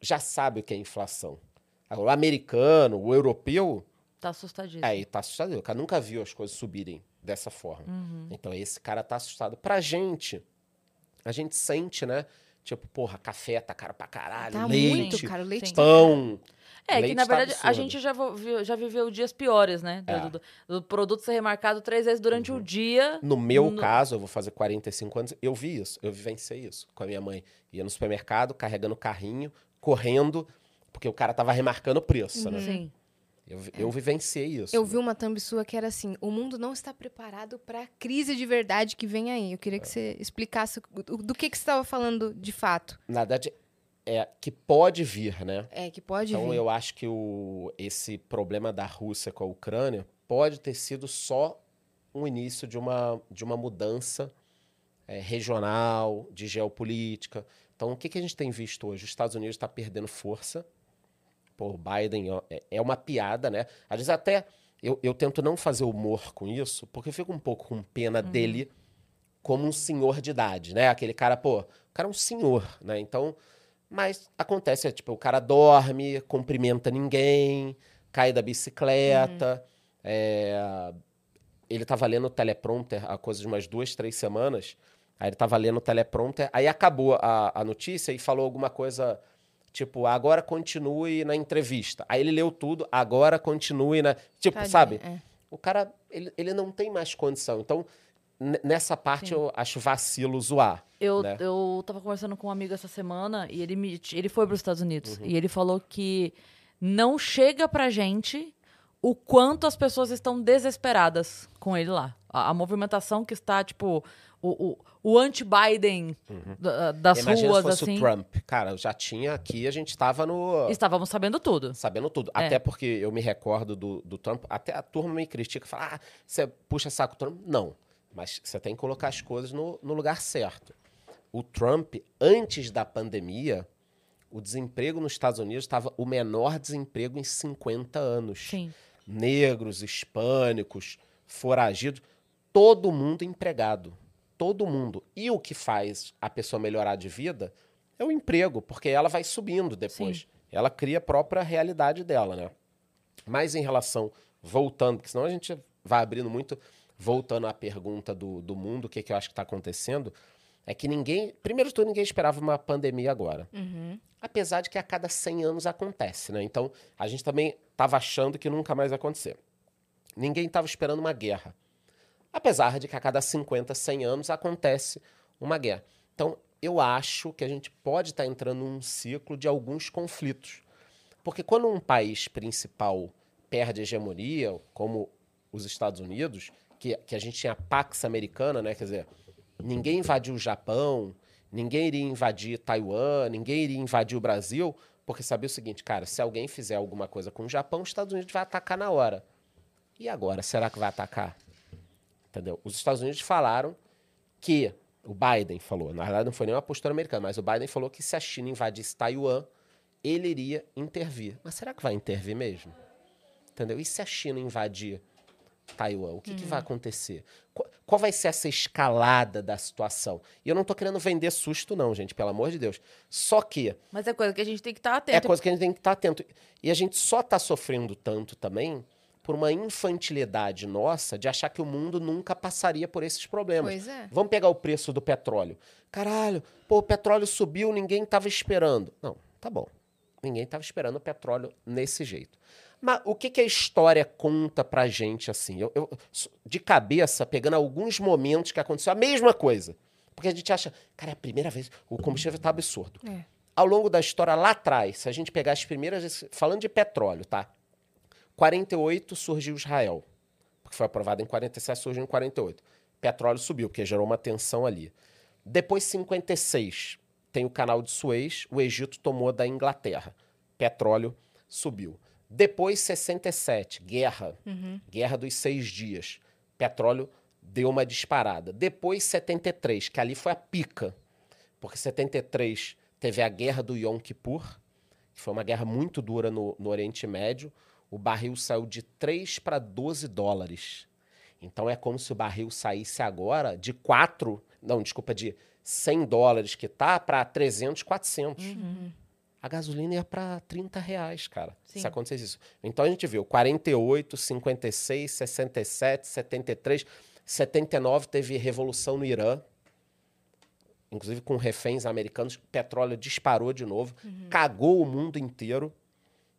já sabe o que é inflação. O americano, o europeu, Tá assustadíssimo. aí tá assustado. O cara nunca viu as coisas subirem dessa forma. Uhum. Então, esse cara tá assustado. Pra gente, a gente sente, né? Tipo, porra, café tá caro pra caralho, Tá leite, muito caro. Leite Sim. tá É, que leite na tá verdade a absurdo. gente já, já viveu dias piores, né? Do, É. do- do produto ser remarcado três vezes durante o dia. No meu No- caso, eu vou fazer 45 anos, eu vi isso, eu vivenciei isso com a minha mãe. Ia no supermercado, carregando o carrinho, correndo, porque o cara tava remarcando o preço, né? Sim. Eu, vi- eu vivenciei isso. Eu vi uma thumb sua que era assim: o mundo não está preparado para a crise de verdade que vem aí. Eu queria que você explicasse o- do que, que você estava falando de fato. Na verdade, é que pode vir, né? É, que pode Então vir. eu acho que o, esse problema da Rússia com a Ucrânia pode ter sido só um início de uma, de uma mudança é, regional, de geopolítica. Então, o que, que a gente tem visto hoje? Os Estados Unidos está perdendo força. Pô, o Biden ó, é, é uma piada, né? Às vezes até eu, eu tento não fazer humor com isso, porque eu fico um pouco com pena Uhum. dele como um senhor de idade, né? Aquele cara, pô, o cara é um senhor, né? Então, mas acontece, é, tipo, o cara dorme, cumprimenta ninguém, cai da bicicleta, é, ele tava lendo o teleprompter há coisa de umas duas, três semanas, aí ele tava lendo o teleprompter, aí acabou a, a notícia e falou alguma coisa, tipo, agora continue na entrevista. Aí ele leu tudo, agora continue na... Tipo, sabe? é. O cara, ele, ele não tem mais condição. Então, nessa parte Sim. eu acho vacilo zoar. Eu, né? eu tava conversando com um amigo essa semana e ele, me, ele foi para os Estados Unidos. E ele falou que não chega pra gente o quanto as pessoas estão desesperadas com ele lá. A, a movimentação que está, tipo, o, o, o anti-Biden da- das Imagina ruas, se fosse assim. o Trump. Cara, eu já tinha aqui, a gente tava no... Estávamos sabendo tudo. Sabendo tudo. É. Até porque eu me recordo do, do Trump, até a turma me critica, fala, ah, você puxa saco Trump. Não, mas você tem que colocar as coisas no, no lugar certo. O Trump, antes da pandemia, o desemprego nos Estados Unidos estava o menor desemprego em 50 anos. Sim. negros, hispânicos, foragidos, todo mundo empregado. Todo mundo. E o que faz a pessoa melhorar de vida é o emprego, porque ela vai subindo depois. Sim. Ela cria a própria realidade dela, né? Mas em relação, voltando, porque senão a gente vai abrindo muito, voltando à pergunta do, do mundo, o que, que eu acho que está acontecendo, é que ninguém, primeiro de tudo, ninguém esperava uma pandemia agora. Uhum. Apesar de que a cada 100 anos acontece, né? Então, a gente também estava achando que nunca mais ia acontecer. Ninguém estava esperando uma guerra. Apesar de que a cada 50, 100 anos acontece uma guerra. Então, eu acho que a gente pode estar entrando num ciclo de alguns conflitos. Porque quando um país principal perde hegemonia, como os Estados Unidos, que, que a gente tinha a Pax Americana, né? Quer dizer, ninguém invadiu o Japão, ninguém iria invadir Taiwan, ninguém iria invadir o Brasil, porque sabia o seguinte, cara, se alguém fizer alguma coisa com o Japão, os Estados Unidos vai atacar na hora. E agora, será que vai atacar? Entendeu? Os Estados Unidos falaram que o Biden falou, na verdade não foi nem uma postura americana, mas o Biden falou que se a China invadisse Taiwan, ele iria intervir. Mas será que vai intervir mesmo? Entendeu? E se a China invadir Taiwan, o que, que vai acontecer? Qual, qual vai ser essa escalada da situação? E eu não tô querendo vender susto, não, gente, pelo amor de Deus. Só que Mas é coisa que a gente tem que estar é atento. coisa que a gente tem que estar atento. E a gente só está sofrendo tanto também por uma infantilidade nossa de achar que o mundo nunca passaria por esses problemas. Pois é. Vamos pegar o preço do petróleo. Caralho, pô, o petróleo subiu, ninguém estava esperando. Não, tá bom. Ninguém estava esperando o petróleo nesse jeito. Mas o que, que a história conta pra gente assim? Eu, eu- de cabeça, pegando alguns momentos que aconteceu a mesma coisa. Porque a gente acha, cara, é a primeira vez, o combustível tá absurdo É. ao longo da história lá atrás, se a gente pegar as primeiras. Falando de petróleo, tá? 48 surgiu Israel. Porque foi aprovado em 47, surgiu em 48. Petróleo subiu, porque gerou uma tensão ali. Depois, 56, tem o canal de Suez, o Egito tomou da Inglaterra. Petróleo subiu. Depois, 67, guerra. Guerra dos seis dias. Petróleo deu uma disparada. Depois, 73, que ali foi a pica. Porque 73 teve a guerra do Yom Kippur, que foi uma guerra muito dura no, no Oriente Médio. O barril saiu de 3 para 12 dólares. Então é como se o barril saísse agora de 4, não, desculpa, de 100 dólares que tá para 300, 400. A gasolina ia para 30 reais, cara, Sim. se acontecesse isso. Então a gente viu 48, 56, 67, 73, 79 teve revolução no Irã, inclusive com reféns americanos, o petróleo disparou de novo, cagou o mundo inteiro.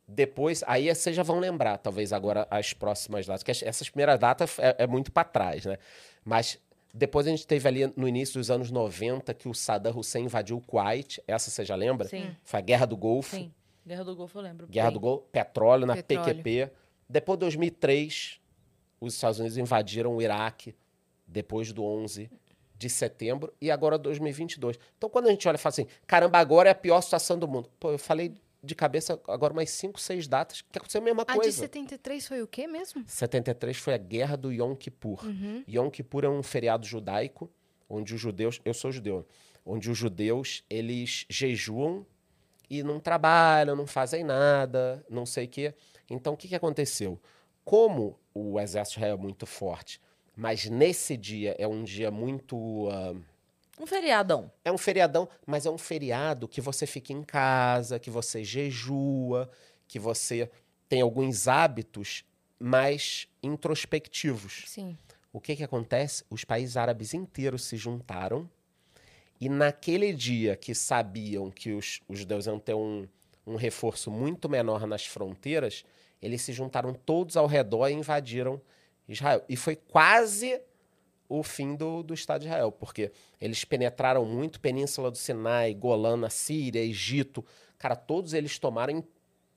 Depois, aí vocês já vão lembrar, talvez agora, as próximas datas, que as- essas primeiras datas é, é muito para trás, né? Mas depois a gente teve ali no início dos anos 90 que o Saddam Hussein invadiu o Kuwait, essa você já lembra? Sim. Foi a Guerra do Golfo. Sim. Guerra do Golfo eu lembro. Guerra bem. do Golfo, petróleo na Petróleo. PQP. Depois de 2003, os Estados Unidos invadiram o Iraque, depois do 11 de setembro, e agora 2022. Então, quando a gente olha e fala assim, caramba, agora é a pior situação do mundo. Pô, eu falei de cabeça agora mais 5, 6 datas, que aconteceu a mesma A de coisa. 73 foi o quê mesmo? 73 foi a Guerra do Yom Kippur. Yom Kippur é um feriado judaico, onde os judeus, eu sou judeu, onde os judeus, eles jejuam e não trabalham, não fazem nada, não sei o quê. Então, o que, que aconteceu? Como o exército Israel é muito forte. Mas nesse dia é um dia muito. ah, Um feriadão. é um feriadão, mas é um feriado que você fica em casa, que você jejua, que você tem alguns hábitos mais introspectivos. Sim. O que, que acontece? Os países árabes inteiros se juntaram e naquele dia que sabiam que os, os judeus iam ter um, um reforço muito menor nas fronteiras, eles se juntaram todos ao redor e invadiram Israel. E foi quase o fim do, do Estado de Israel, porque eles penetraram muito Península do Sinai, Golã, Síria, Egito. Cara, todos eles tomaram, im-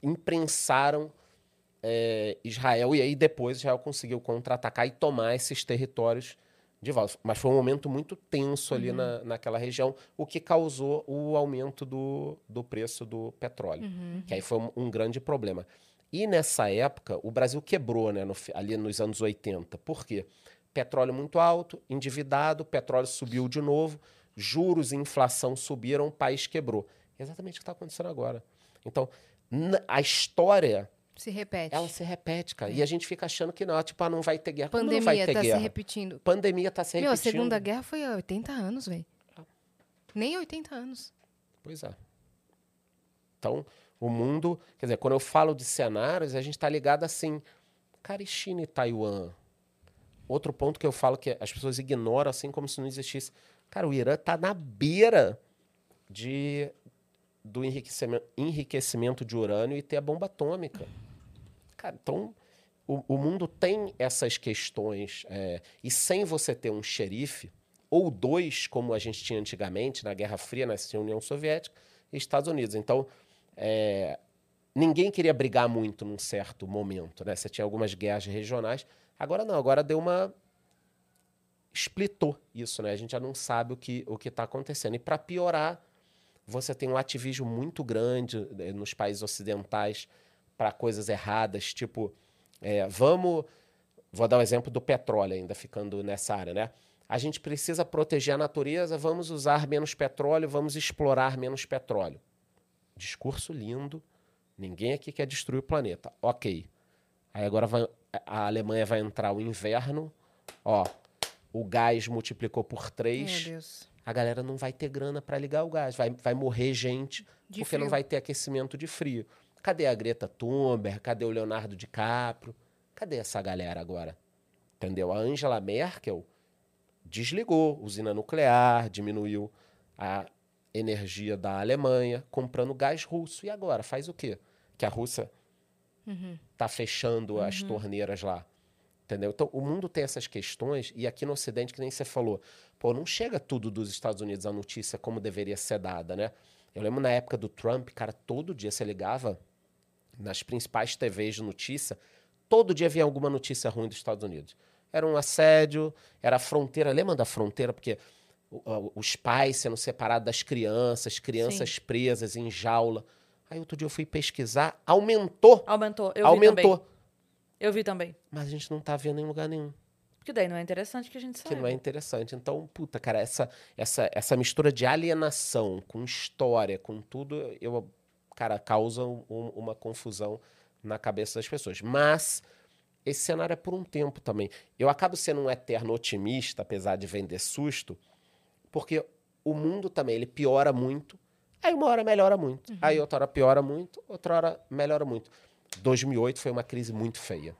imprensaram é, Israel, e aí depois Israel conseguiu contra-atacar e tomar esses territórios de volta. Mas foi um momento muito tenso ali na, naquela região, o que causou o aumento do, do preço do petróleo, que aí foi um, um grande problema. E nessa época, o Brasil quebrou, né, no ali nos anos 80. Por quê? Petróleo muito alto, endividado, petróleo subiu de novo, juros e inflação subiram, o país quebrou. Exatamente o que está acontecendo agora. Então, a história Se repete. ela se repete, cara. E a gente fica achando que não, tipo, ah, não vai ter guerra. Como não vai Pandemia ter tá guerra? se repetindo. Pandemia tá se Meu, a repetindo. Segunda Guerra foi há 80 anos, velho. Nem 80 anos. Pois é. Então, o mundo... Quer dizer, quando eu falo de cenários, a gente tá ligado assim... Cara, e China e Taiwan? Outro ponto que eu falo que as pessoas ignoram, assim, como se não existisse. Cara, o Irã tá na beira de, do enriquecimento, enriquecimento de urânio e ter a bomba atômica. Cara, então... O, o mundo tem essas questões. é, e sem você ter um xerife, ou dois, como a gente tinha antigamente, na Guerra Fria, na União Soviética e Estados Unidos. Então, é, ninguém queria brigar muito num certo momento, né? Você tinha algumas guerras regionais. Agora não, agora deu uma splitou isso, né? A gente já não sabe o que o está acontecendo. E para piorar, você tem um ativismo muito grande eh, nos países ocidentais para coisas erradas, tipo, é, vamos, vou dar o exemplo do petróleo ainda ficando nessa área, né? A gente precisa proteger a natureza, vamos usar menos petróleo, vamos explorar menos petróleo. Discurso lindo. Ninguém aqui quer destruir o planeta. Ok. Aí agora vai- a Alemanha vai entrar o inverno. Ó, o gás multiplicou por três. A galera não vai ter grana para ligar o gás. Vai, vai morrer gente De porque não frio. vai ter aquecimento de frio. Cadê a Greta Thunberg? Cadê o Leonardo DiCaprio? Cadê essa galera agora? Entendeu? A Angela Merkel desligou usina nuclear, diminuiu a energia da Alemanha, comprando gás russo. E agora? Faz o quê? Que a Rússia está fechando as torneiras lá. Entendeu? Então, o mundo tem essas questões, e aqui no Ocidente, que nem você falou, pô, não chega tudo dos Estados Unidos a notícia como deveria ser dada, né? Eu lembro na época do Trump, cara, todo dia você ligava nas principais TVs de notícia, todo dia vinha alguma notícia ruim dos Estados Unidos. Era um assédio, era a fronteira, lembra da fronteira? Porque os pais sendo separados das crianças, crianças presas em jaula. Aí outro dia eu fui pesquisar, aumentou, Aumentou. Eu vi aumentou. também. Eu vi também. Mas a gente não tá vendo em lugar nenhum. Porque daí não é interessante que a gente que saiba. não é interessante. Então, puta, cara, essa, essa, essa mistura de alienação com história, com tudo, eu, cara, causa um- uma confusão na cabeça das pessoas. Mas esse cenário é por um tempo também. Eu acabo sendo um eterno otimista, apesar de vender susto, porque o mundo também, ele piora muito, aí uma hora melhora muito, aí outra hora piora muito, outra hora melhora muito. 2008 foi uma crise muito feia.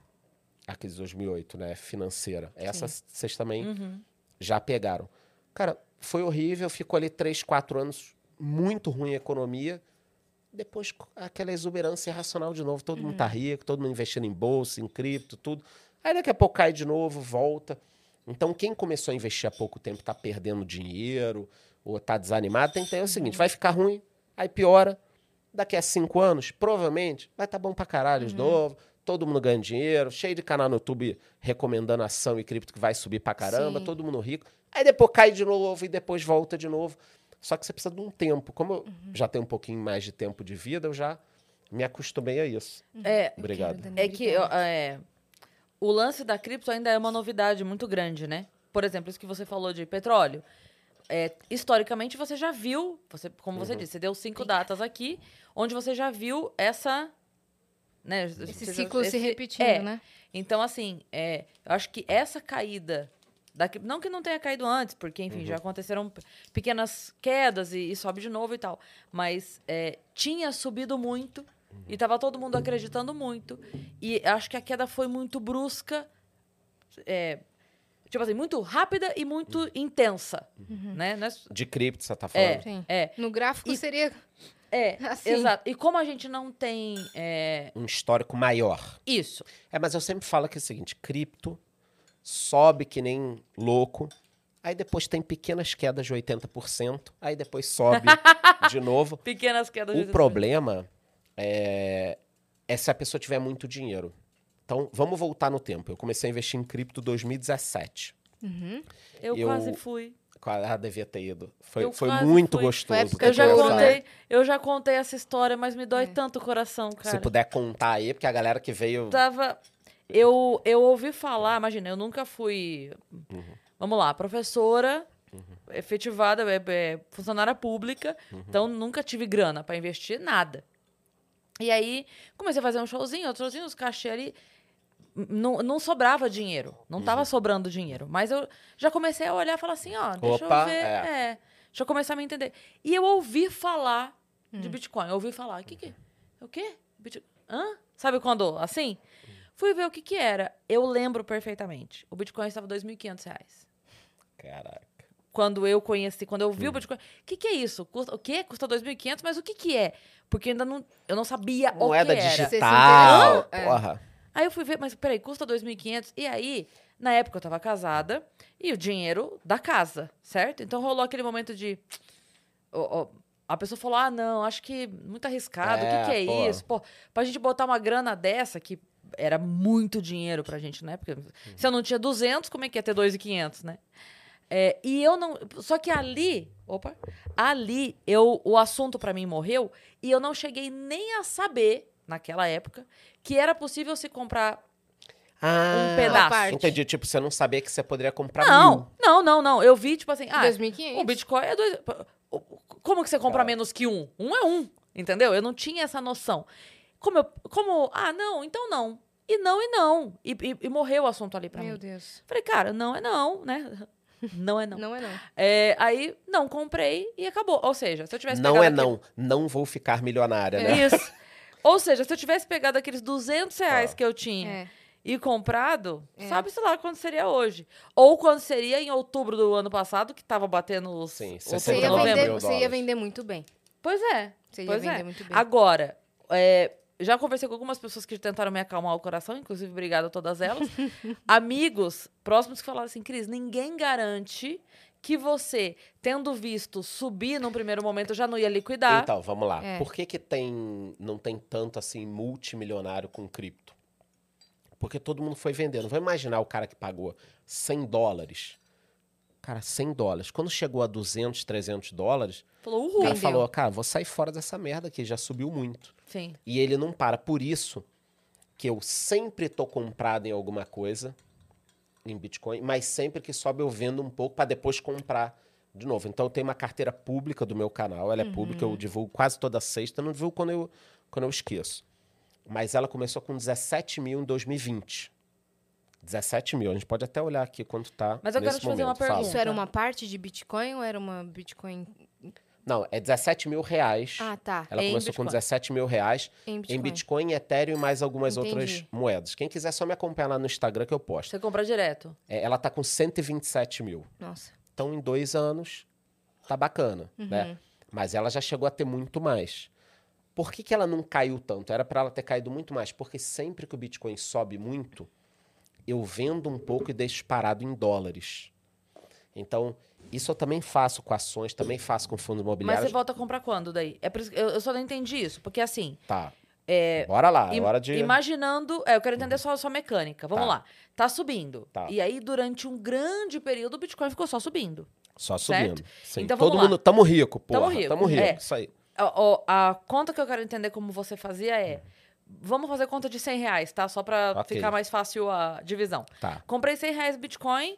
A crise de 2008, né, financeira. Essa vocês também Uhum. já pegaram. Cara, foi horrível, ficou ali três, quatro anos muito ruim a economia. Depois aquela exuberância irracional de novo. Todo mundo tá rico, todo mundo investindo em bolsa, em cripto, tudo. Aí daqui a pouco cai de novo, volta. Então, quem começou a investir há pouco tempo tá perdendo dinheiro ou tá desanimado, tem que entender o seguinte: vai ficar ruim, aí piora. Daqui a cinco anos, provavelmente, vai estar bom pra caralho de novo. Todo mundo ganhando dinheiro, cheio de canal no YouTube recomendando ação e cripto que vai subir pra caramba, Sim. todo mundo rico. Aí depois cai de novo e depois volta de novo. Só que você precisa de um tempo. Como eu já tenho um pouquinho mais de tempo de vida, eu já me acostumei a isso. É, Obrigado. É que é, o lance da cripto ainda é uma novidade muito grande, né? Por exemplo, isso que você falou de petróleo. É, historicamente, você já viu, você, como Uhum. você disse, você deu cinco datas aqui, onde você já viu essa. Né, Esse você já- ciclo se esse- repetindo, é, né? Então, assim, é, eu acho que essa caída. da cri- não que não tenha caído antes, porque, enfim, Uhum. já aconteceram pe- pequenas quedas e, e sobe de novo e tal. Mas é, tinha subido muito Uhum. e tava todo mundo acreditando muito. E acho que a queda foi muito brusca. é, tipo assim, muito rápida e muito Uhum. intensa. Né? Não é, De cripto, você tá é, falando? Sim. é, No gráfico E- seria é, assim. exato. E como a gente não tem é, Um histórico maior. isso, É, mas eu sempre falo que é o seguinte: cripto sobe que nem louco, aí depois tem pequenas quedas de 80%, aí depois sobe de novo. pequenas quedas O de problema é, é se a pessoa tiver muito dinheiro. Então, vamos voltar no tempo. Eu comecei a investir em cripto em 2017. Eu, eu- quase fui. Ah, devia ter ido. Foi, foi muito fui. gostoso. Foi Eu já começado. contei, eu já contei essa história, mas me dói É. tanto o coração, Se cara. puder contar aí, porque a galera que veio. Tava eu eu ouvi falar, imagina, eu nunca fui Uhum. Vamos lá, professora efetivada, é, é, funcionária pública, Uhum. então nunca tive grana pra investir nada. E aí comecei a fazer um showzinho, outro showzinho, os cachê ali não, não sobrava dinheiro, não Uhum. tava sobrando dinheiro, mas eu já comecei a olhar e falar assim, ó, deixa Opa, eu ver, é. é. deixa eu começar a me entender. E eu ouvi falar Hum. de Bitcoin, eu ouvi falar, o que que, o quê? Bitcoin? Hã? Sabe quando, assim? Fui ver o que que era. Eu lembro perfeitamente. O Bitcoin estava 2.500 reais. Caraca. Quando eu conheci, quando eu vi o Uhum. Bitcoin. O que que é isso? Custa, o quê? Custa 2.500, mas o que que é? Porque ainda não, eu não sabia Moeda o que era. Se digital. interessou? É. Aí eu fui ver, mas peraí, custa 2.500. E aí, na época eu tava casada e o dinheiro da casa, certo? Então rolou aquele momento de. ó, ó, a pessoa falou: ah, não, acho que muito arriscado. o É, que, que é pô. isso? Pô, pra gente botar uma grana dessa, que era muito dinheiro pra gente, né? Porque Uhum. se eu não tinha 200, como é que ia ter 2.500, né? É, e eu não. Só que ali. Opa! Ali, eu, o assunto pra mim morreu e eu não cheguei nem a saber, naquela época, que era possível se comprar Ah, um pedaço. parte. Entendi. Tipo, você não sabia que você poderia comprar Não, mil. não, não, não. Eu vi, tipo assim, ah, 2.500. o Bitcoin é dois. Como que você compra Tá. menos que um? Um é um, entendeu? Eu não tinha essa noção. Como eu. Como. Ah, não, então não. E não, e não. E, e- e morreu o assunto ali pra Meu mim. Deus. Falei, cara, não é não, né? Não é não. Não é não. É, aí, não, comprei e acabou. Ou seja, se eu tivesse Não pegado é aquele- não. Não vou ficar milionária, né? Isso. Ou seja, se eu tivesse pegado aqueles 200 reais Tá. que eu tinha É. e comprado, É. sabe, sei lá, quando seria hoje. Ou quando seria em outubro do ano passado, que tava batendo os. Sim, Você 60 ia, novembro. vender, você ia vender muito bem. Pois é. Você ia Pois vender é. muito bem. Agora, é, já conversei com algumas pessoas que tentaram me acalmar o coração, inclusive, obrigada a todas elas. Amigos próximos que falaram assim, Cris, ninguém garante que você, tendo visto subir num primeiro momento, já não ia liquidar. Então, vamos lá. É. Por que, que tem, não tem tanto assim multimilionário com cripto? Porque todo mundo foi vendendo. Vamos imaginar o cara que pagou 100 dólares. Cara, 100 dólares. Quando chegou a 200, 300 dólares, Falou, o uhul. cara Vendeu. falou, cara, vou sair fora dessa merda aqui, já subiu muito. Sim. E ele não para. Por isso que eu sempre tô comprado em alguma coisa, em Bitcoin, mas sempre que sobe eu vendo um pouco para depois comprar de novo. Então eu tenho uma carteira pública do meu canal, ela é pública, eu divulgo quase toda sexta, não divulgo quando eu, quando eu esqueço. Mas ela começou com 17 mil em 2020. 17 mil, a gente pode até olhar aqui quanto tá Mas eu quero te fazer uma momento. Fala. pergunta. Isso era uma parte de Bitcoin ou era uma Bitcoin? Não, é 17 mil reais. Ah, tá. Ela Em começou com Bitcoin. 17 mil reais. Em Bitcoin. Em Bitcoin, Ethereum e mais algumas Entendi. outras moedas. Quem quiser só me acompanhar lá no Instagram que eu posto. Você compra direto. É, ela tá com 127 mil. Nossa. Então, em dois anos, tá bacana, Uhum. né? Mas ela já chegou a ter muito mais. Por que, que ela não caiu tanto? Era para ela ter caído muito mais. Porque sempre que o Bitcoin sobe muito, eu vendo um pouco e deixo parado em dólares. Então, isso eu também faço com ações, também faço com fundos Mas imobiliários. você volta a comprar quando daí? É isso eu, eu só não entendi isso. Porque assim, Tá. Bora lá, é hora de... imaginando. É, eu quero entender só a sua mecânica. Vamos Tá. lá. Tá subindo. Tá. E aí, durante um grande período, o Bitcoin ficou só subindo. Só subindo. Então, Todo vamos lá. mundo... Tamo rico, porra. Tamo rico, Tamo rico, é. isso aí. A, a conta que eu quero entender como você fazia é. Vamos fazer conta de 100 reais, tá? Só pra Ok. ficar mais fácil a divisão. Tá. Comprei 100 reais Bitcoin,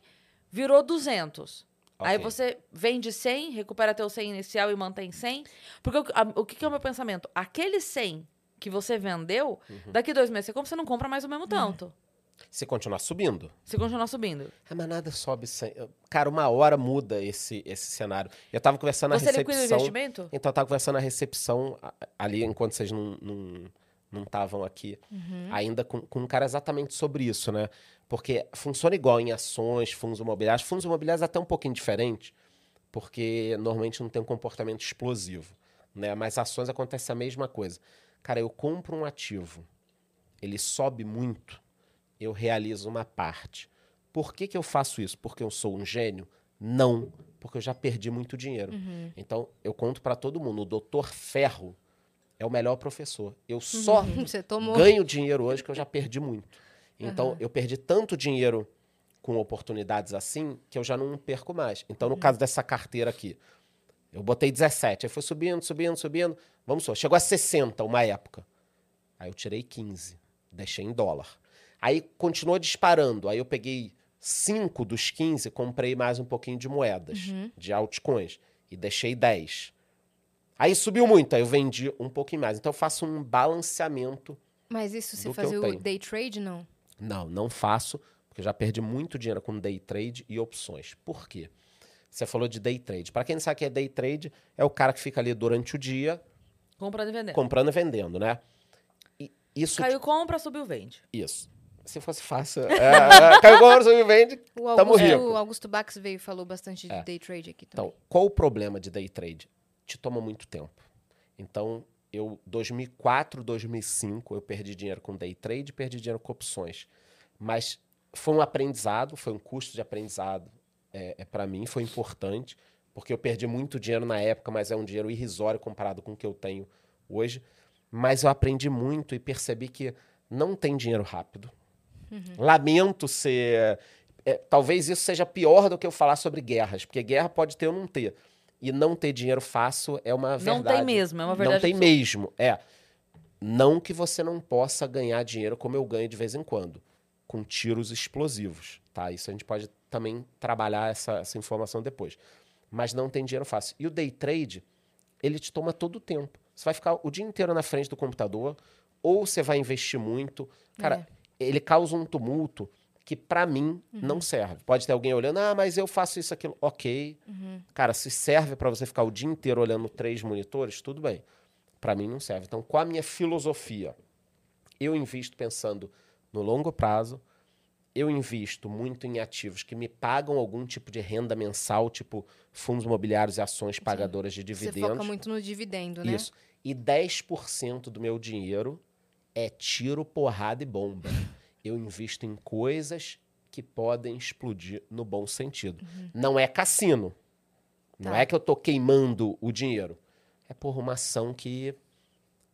virou 200. Aí Ok. você vende 100, recupera teu 100 inicial e mantém 100. Porque o, a- o que, que é o meu pensamento? Aquele 100 que você vendeu, Uhum. daqui dois meses você compra, você não compra mais o mesmo tanto. Se continuar subindo. Se continuar subindo. Ah, mas nada sobe sem. Cara, uma hora muda esse, esse cenário. Eu tava conversando na Você recepção. investimento? Então eu tava conversando na recepção ali, enquanto vocês não não não estavam aqui, ainda com, com um cara exatamente sobre isso, né? Porque funciona igual em ações, fundos imobiliários. Fundos imobiliários é até um pouquinho diferente, porque normalmente não tem um comportamento explosivo, né? Mas ações acontece a mesma coisa. Cara, eu compro um ativo, ele sobe muito, eu realizo uma parte. Por que, que eu faço isso? Porque eu sou um gênio? Não, porque eu já perdi muito dinheiro. Então, eu conto para todo mundo, o doutor Ferro é o melhor professor. Eu só ganho dinheiro hoje que eu já perdi muito. Então, eu perdi tanto dinheiro com oportunidades assim que eu já não perco mais. Então, no caso dessa carteira aqui, eu botei 17, aí foi subindo, subindo, subindo. Vamos só, chegou a 60 uma época. Aí eu tirei 15, deixei em dólar. Aí continuou disparando. Aí eu peguei 5 dos 15, comprei mais um pouquinho de moedas, de altcoins, e deixei 10. Aí subiu muito, aí eu vendi um pouquinho mais. Então eu faço um balanceamento. Mas isso você fazia o tenho. day trade, não? Não, não faço, porque eu já perdi muito dinheiro com day trade e opções. Por quê? Você falou de day trade. Para quem não sabe o que é day trade, é o cara que fica ali durante o dia Comprando e vendendo. comprando e vendendo, né? E isso Caiu, compra, subiu, vende. Isso. Se fosse fácil. É, caiu agora, você me vende. O Tamo Augusto, rico. o Augusto Bax veio e falou bastante de É. day trade aqui também. Então, qual o problema de day trade? Te toma muito tempo. Então, eu, 2004, 2005, eu perdi dinheiro com day trade, perdi dinheiro com opções. Mas foi um aprendizado, foi um custo de aprendizado é, é para mim, foi importante, porque eu perdi muito dinheiro na época, mas é um dinheiro irrisório comparado com o que eu tenho hoje. Mas eu aprendi muito e percebi que não tem dinheiro rápido. Lamento ser. é, talvez isso seja pior do que eu falar sobre guerras, porque guerra pode ter ou não ter. E não ter dinheiro fácil é uma Não verdade. tem mesmo, é uma verdade Não tem absoluta. mesmo. É. Não que você não possa ganhar dinheiro como eu ganho de vez em quando, com tiros explosivos, tá? Isso a gente pode também trabalhar essa, essa informação depois. Mas não tem dinheiro fácil. E o day trade, ele te toma todo o tempo. Você vai ficar o dia inteiro na frente do computador, ou você vai investir muito. Cara, ele causa um tumulto que pra mim não serve. Pode ter alguém olhando, ah, mas eu faço isso, aquilo. Ok. Cara, se serve pra você ficar o dia inteiro olhando três monitores, tudo bem. Pra mim não serve. Então, qual a minha filosofia? Eu invisto pensando no longo prazo, eu invisto muito em ativos que me pagam algum tipo de renda mensal, tipo fundos imobiliários e ações pagadoras de Você dividendos. foca muito no dividendo, né? Isso. E 10% do meu dinheiro é tiro, porrada e bomba. Eu invisto em coisas que podem explodir no bom sentido. Não é cassino. Não Tá. é que eu tô queimando o dinheiro. É por uma ação que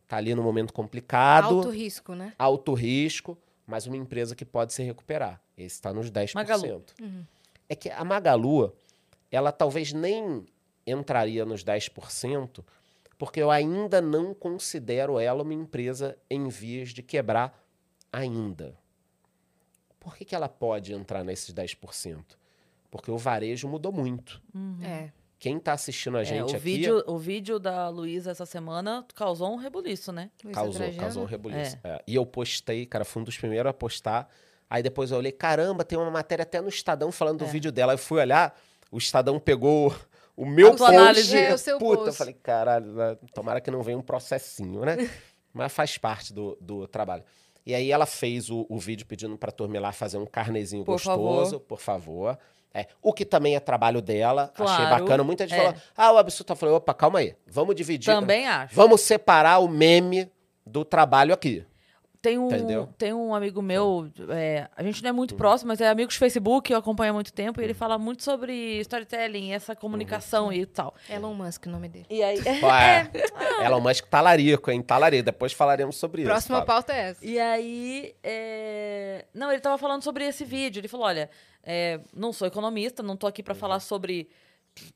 tá ali no momento complicado, Alto risco, né? alto risco, mas uma empresa que pode se recuperar. Esse está nos 10%. Magalu. É que a Magalu, ela talvez nem entraria nos 10%, porque eu ainda não considero ela uma empresa em vias de quebrar ainda. Por que, que ela pode entrar nesses 10%? Porque o varejo mudou muito. É. Quem está assistindo a É, gente o, aqui vídeo, o vídeo da Luísa essa semana causou um rebuliço, né? Luísa causou, Trajano. causou um rebuliço. É. E eu postei, cara, fui um dos primeiros a postar. Aí depois eu olhei, caramba, tem uma matéria até no Estadão falando do É. vídeo dela. Eu fui olhar, o Estadão pegou o meu post. análise. É, o seu Puta, post. eu falei, caralho, né, tomara que não venha um processinho, né? Mas faz parte do, do trabalho. E aí ela fez o, o vídeo pedindo ir lá fazer um carnezinho Por gostoso, favor. por favor. É, o que também é trabalho dela, achei Claro, bacana. Muita gente é. falou, ah, o absurdo. Eu falei, opa, calma aí, vamos dividir. Também acho. Vamos separar o meme do trabalho aqui. Tem um, Entendeu? tem um amigo meu, é, a gente não é Uhum. muito próximo, mas é amigo de Facebook, eu acompanho há muito tempo, e ele fala muito sobre storytelling, essa comunicação Uhum. e tal. Elon Musk, o nome dele. E aí, Ué, Elon Musk talarico, hein? Talarico. Depois falaremos sobre isso. Próxima pauta é essa. E aí, é, não, ele tava falando sobre esse vídeo. Ele falou: olha, é, não sou economista, não tô aqui para falar sobre,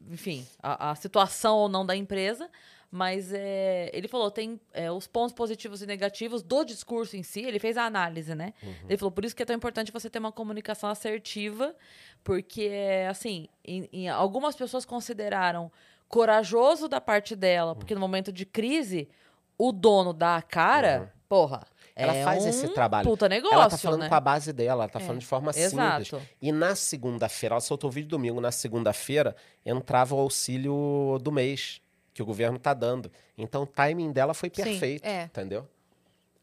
enfim, a, a situação ou não da empresa, mas é, ele falou: tem é, os pontos positivos e negativos do discurso em si. Ele fez a análise, né? Ele falou: por isso que é tão importante você ter uma comunicação assertiva, porque, assim, em- em- algumas pessoas consideraram corajoso da parte dela, porque no momento de crise, o dono dá a cara, porra. Ela é faz um esse trabalho. Puta negócio, ela tá falando né? com a base dela, ela tá É, falando de forma Exato. simples. E na segunda-feira, ela soltou o vídeo domingo, na segunda-feira entrava o auxílio do mês que o governo tá dando. Então o timing dela foi Sim, perfeito, é. entendeu?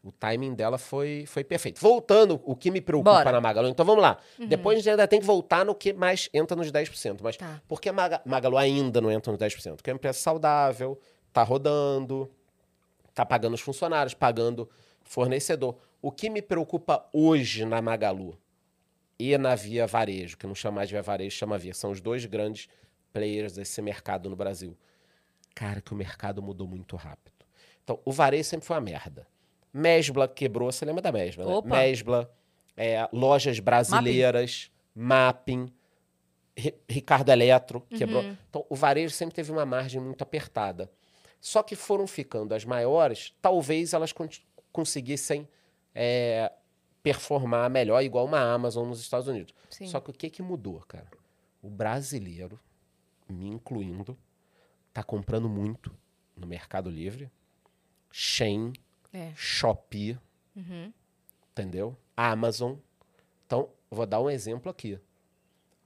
O timing dela foi, foi perfeito. Voltando, o que me preocupa Bora. na Magalu. Então vamos lá. Depois a gente ainda tem que voltar no que mais entra nos 10%. Mas Tá. por que a Maga- Magalu ainda não entra nos 10%? Porque é uma empresa saudável, tá rodando, tá pagando os funcionários, pagando fornecedor. O que me preocupa hoje na Magalu e na Via Varejo, que não chama mais de Via Varejo, chama Via, são os dois grandes players desse mercado no Brasil. Cara, que o mercado mudou muito rápido. Então, o varejo sempre foi uma merda. Mesbla quebrou, você lembra da Mesbla, né? Opa. Mesbla, é, lojas brasileiras, Mapping, Ri- Ricardo Eletro quebrou. Então, o varejo sempre teve uma margem muito apertada. Só que foram ficando as maiores, talvez elas con- conseguissem é, performar melhor, igual uma Amazon nos Estados Unidos. Sim. Só que o que, que mudou, cara? O brasileiro, me incluindo, tá comprando muito no Mercado Livre, Shein, É. Shopee, Uhum. entendeu? Amazon. Então, vou dar um exemplo aqui.